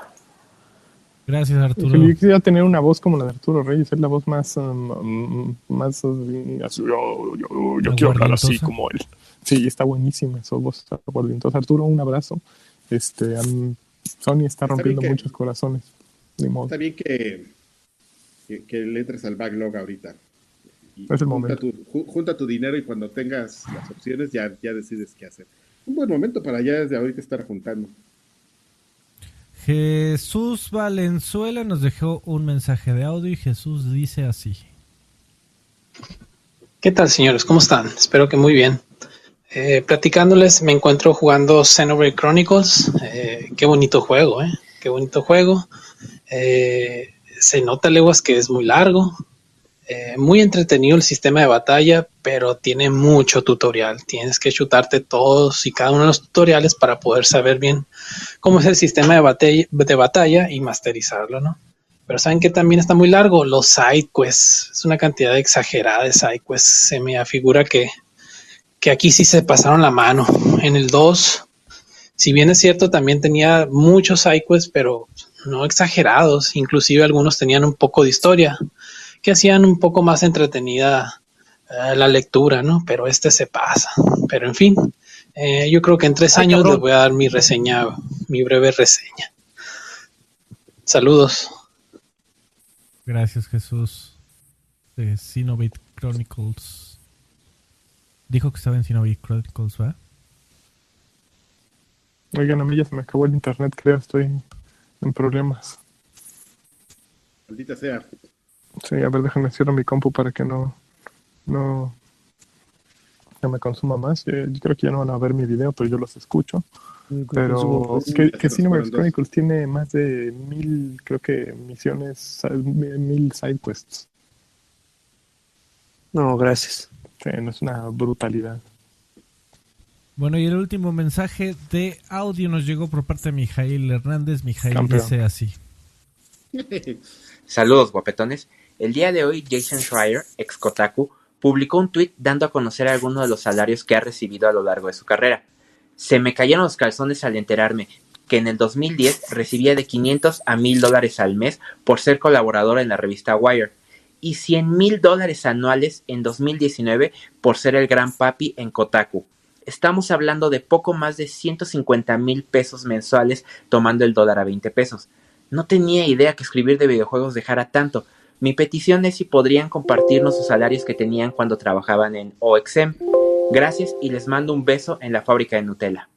Gracias Arturo. Yo quisiera tener una voz como la de Arturo Reyes, es la voz más, um, más um, así, yo, yo, yo ¿Más quiero hablar así como él. Sí, está buenísima esa voz está. Arturo, un abrazo. Este, um, Sony está rompiendo que- muchos corazones. Ni modo. Está bien que, que, que le entres al backlog ahorita. Y Es el junta, momento. tu, ju- junta tu dinero y cuando tengas las opciones ya, ya decides qué hacer. Un buen momento para ya desde ahorita estar juntando. Jesús Valenzuela nos dejó un mensaje de audio y Jesús dice así. ¿Qué tal, señores? ¿Cómo están? Espero que muy bien. Eh, platicándoles, me encuentro jugando Xenoblade Chronicles. Eh, qué bonito juego, ¿eh? Qué bonito juego. Eh, se nota leguas que es muy largo. Eh, muy entretenido el sistema de batalla, pero tiene mucho tutorial. Tienes que chutarte todos y cada uno de los tutoriales para poder saber bien cómo es el sistema de batalla, de batalla y masterizarlo, ¿no? Pero saben que también está muy largo, los side quests. Es una cantidad exagerada de side quests. Se me afigura que, que aquí sí se pasaron la mano. En el 2, si bien es cierto, también tenía muchos side quests, pero no exagerados. Inclusive algunos tenían un poco de historia que hacían un poco más entretenida eh, la lectura, ¿no? Pero este se pasa. Pero en fin, eh, yo creo que en tres Ay, años cabrón. les voy a dar mi reseña, mi breve reseña. Saludos. Gracias Jesús de Xenoblade Chronicles. Dijo que estaba en Xenoblade Chronicles, ¿va? Oigan, a mí ya se me acabó el internet, creo, estoy en problemas. Maldita sea. Sí, a ver, déjame cierro mi compu para que no, no, no me consuma más. Eh, Yo creo que ya no van a ver mi video, pero yo los escucho. Pero que, que. Chronicles tiene más de mil, creo que misiones, mil side quests. No, gracias. Sí, no es una brutalidad. Bueno, y el último mensaje de audio nos llegó por parte de Mijail Hernández. Mijail Campeón. dice así. Saludos, guapetones. El día de hoy, Jason Schreier, ex Kotaku, publicó un tweet dando a conocer algunos de los salarios que ha recibido a lo largo de su carrera. Se me cayeron los calzones al enterarme que en el 2010 recibía de 500 a 1000 dólares al mes por ser colaborador en la revista Wire y 100 mil dólares anuales en 2019 por ser el gran papi en Kotaku. Estamos hablando de poco más de 150 mil pesos mensuales tomando el dólar a 20 pesos. No tenía idea que escribir de videojuegos dejara tanto. Mi petición es si podrían compartirnos sus salarios que tenían cuando trabajaban en OXM. Gracias y les mando un beso en la fábrica de Nutella.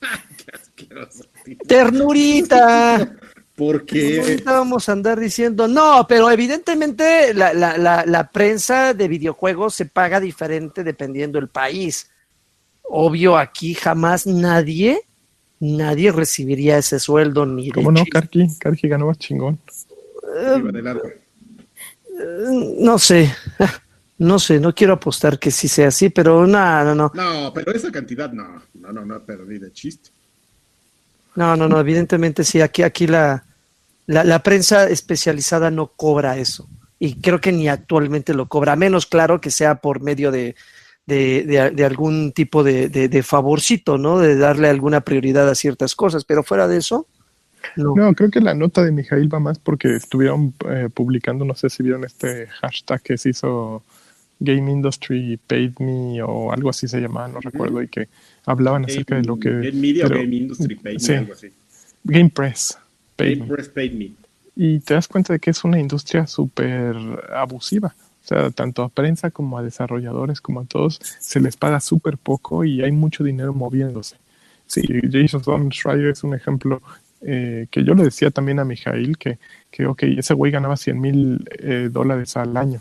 ¡Ternurita! Porque Ahorita vamos a andar diciendo, no, pero evidentemente la, la, la, la prensa de videojuegos se paga diferente dependiendo del país. Obvio, aquí jamás nadie, nadie recibiría ese sueldo ni de ¿Cómo no. Karki? Karki ganó más chingón. de largo. No sé, no sé, no quiero apostar que sí sea así, pero no, no, no, No, pero esa cantidad no. No, no, no, pero ni de chiste. no, no, no, evidentemente sí, aquí, aquí la, la, la prensa especializada no cobra eso. Y creo que ni actualmente lo cobra, a menos claro que sea por medio de, de, de- de algún tipo de, de- de favorcito, ¿no? De darle alguna prioridad a ciertas cosas, pero fuera de eso, no. No, creo que la nota de Mijail va más porque estuvieron eh, publicando, no sé si vieron este hashtag que se hizo Game Industry Paid Me o algo así se llamaba, no recuerdo, y que hablaban acerca de lo que... Game Media pero- o Game Industry Paid sí. Me, algo así. Game Press. Me. Press Paid Me. Y te das cuenta de que es una industria súper abusiva. O sea, tanto a prensa como a desarrolladores, como a todos, se les paga súper poco y hay mucho dinero moviéndose. Sí, Jason Schreier es un ejemplo eh, que yo le decía también a Mijail que, que ok, ese güey ganaba 100 mil eh, dólares al año.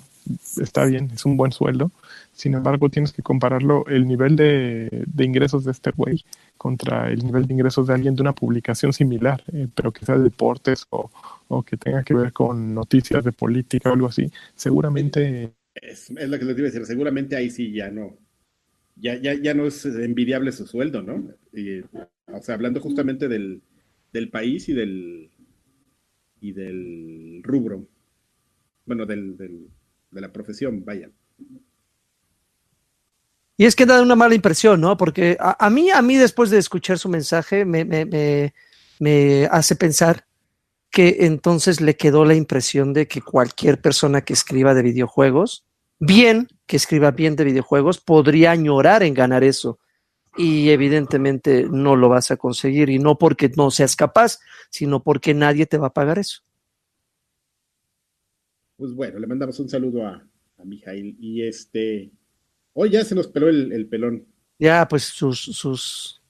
Está bien, es un buen sueldo. Sin embargo, tienes que compararlo, el nivel de, de ingresos de este güey contra el nivel de ingresos de alguien de una publicación similar, eh, pero que sea de deportes o, o que tenga que ver con noticias de política o algo así. Seguramente Es, es lo que les iba a decir. Seguramente ahí sí ya no. Ya, ya, ya no es envidiable su sueldo, ¿no? O sea, hablando justamente del, del país y del y del rubro. Bueno, del, del- de la profesión, vaya. Y es que da una mala impresión, ¿no? Porque a, mí, a mí después de escuchar su mensaje, me, me, me, me hace pensar que entonces le quedó la impresión de que cualquier persona que escriba de videojuegos, bien, que escriba bien de videojuegos, podría añorar en ganar eso. Y evidentemente no lo vas a conseguir, y no porque no seas capaz, sino porque nadie te va a pagar eso. Pues bueno, le mandamos un saludo a, a Mijail. Y este, hoy ya se nos peló el, el pelón. Ya, pues sus, sus,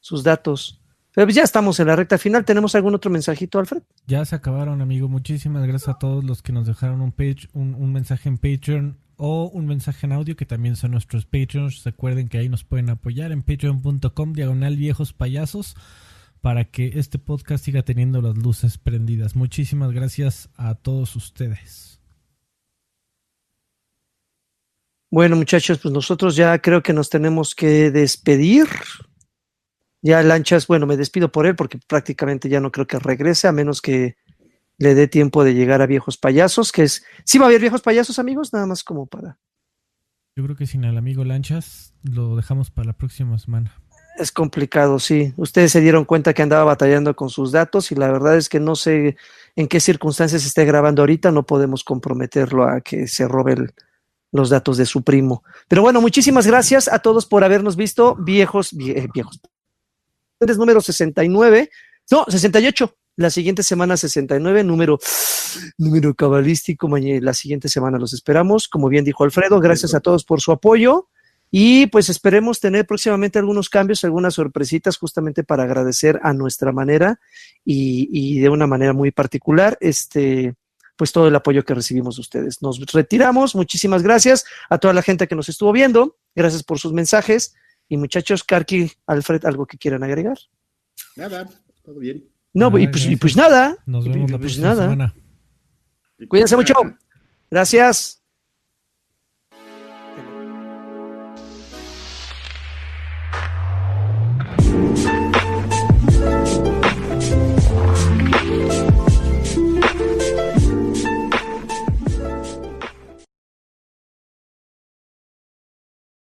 sus datos. Pero pues ya estamos en la recta final. ¿Tenemos algún otro mensajito, Alfred? Ya se acabaron, amigo. Muchísimas gracias a todos los que nos dejaron un, page, un, un mensaje en Patreon o un mensaje en audio, que también son nuestros Patreons. Recuerden que ahí nos pueden apoyar en patreon.com, diagonal viejos payasos, para que este podcast siga teniendo las luces prendidas. Muchísimas gracias a todos ustedes. Bueno, muchachos, pues nosotros ya creo que nos tenemos que despedir. Ya Lanchas, bueno, me despido por él porque prácticamente ya no creo que regrese, a menos que le dé tiempo de llegar a Viejos Payasos, que es... ¿Sí va a haber Viejos Payasos, amigos? Nada más como para... Yo creo que sin el amigo Lanchas lo dejamos para la próxima semana. Es complicado, sí. Ustedes se dieron cuenta que andaba batallando con sus datos y la verdad es que no sé en qué circunstancias esté grabando ahorita, no podemos comprometerlo a que se robe los datos de su primo. Pero bueno, muchísimas gracias a todos por habernos visto, viejos, vie, viejos. Número 69, no, 68. La siguiente semana 69, número, número cabalístico. La siguiente semana los esperamos. Como bien dijo Alfredo, gracias a todos por su apoyo. Y pues esperemos tener próximamente algunos cambios, algunas sorpresitas, justamente para agradecer a nuestra manera y, y de una manera muy particular, este, pues todo el apoyo que recibimos de ustedes. Nos retiramos. Muchísimas gracias a toda la gente que nos estuvo viendo. Gracias por sus mensajes. Y muchachos, Karki, Alfred, ¿algo que quieran agregar? Nada, todo bien. No, Ah, y, pues, y pues nada. Nos vemos la Pues próxima nada. semana. Cuídense mucho. Gracias.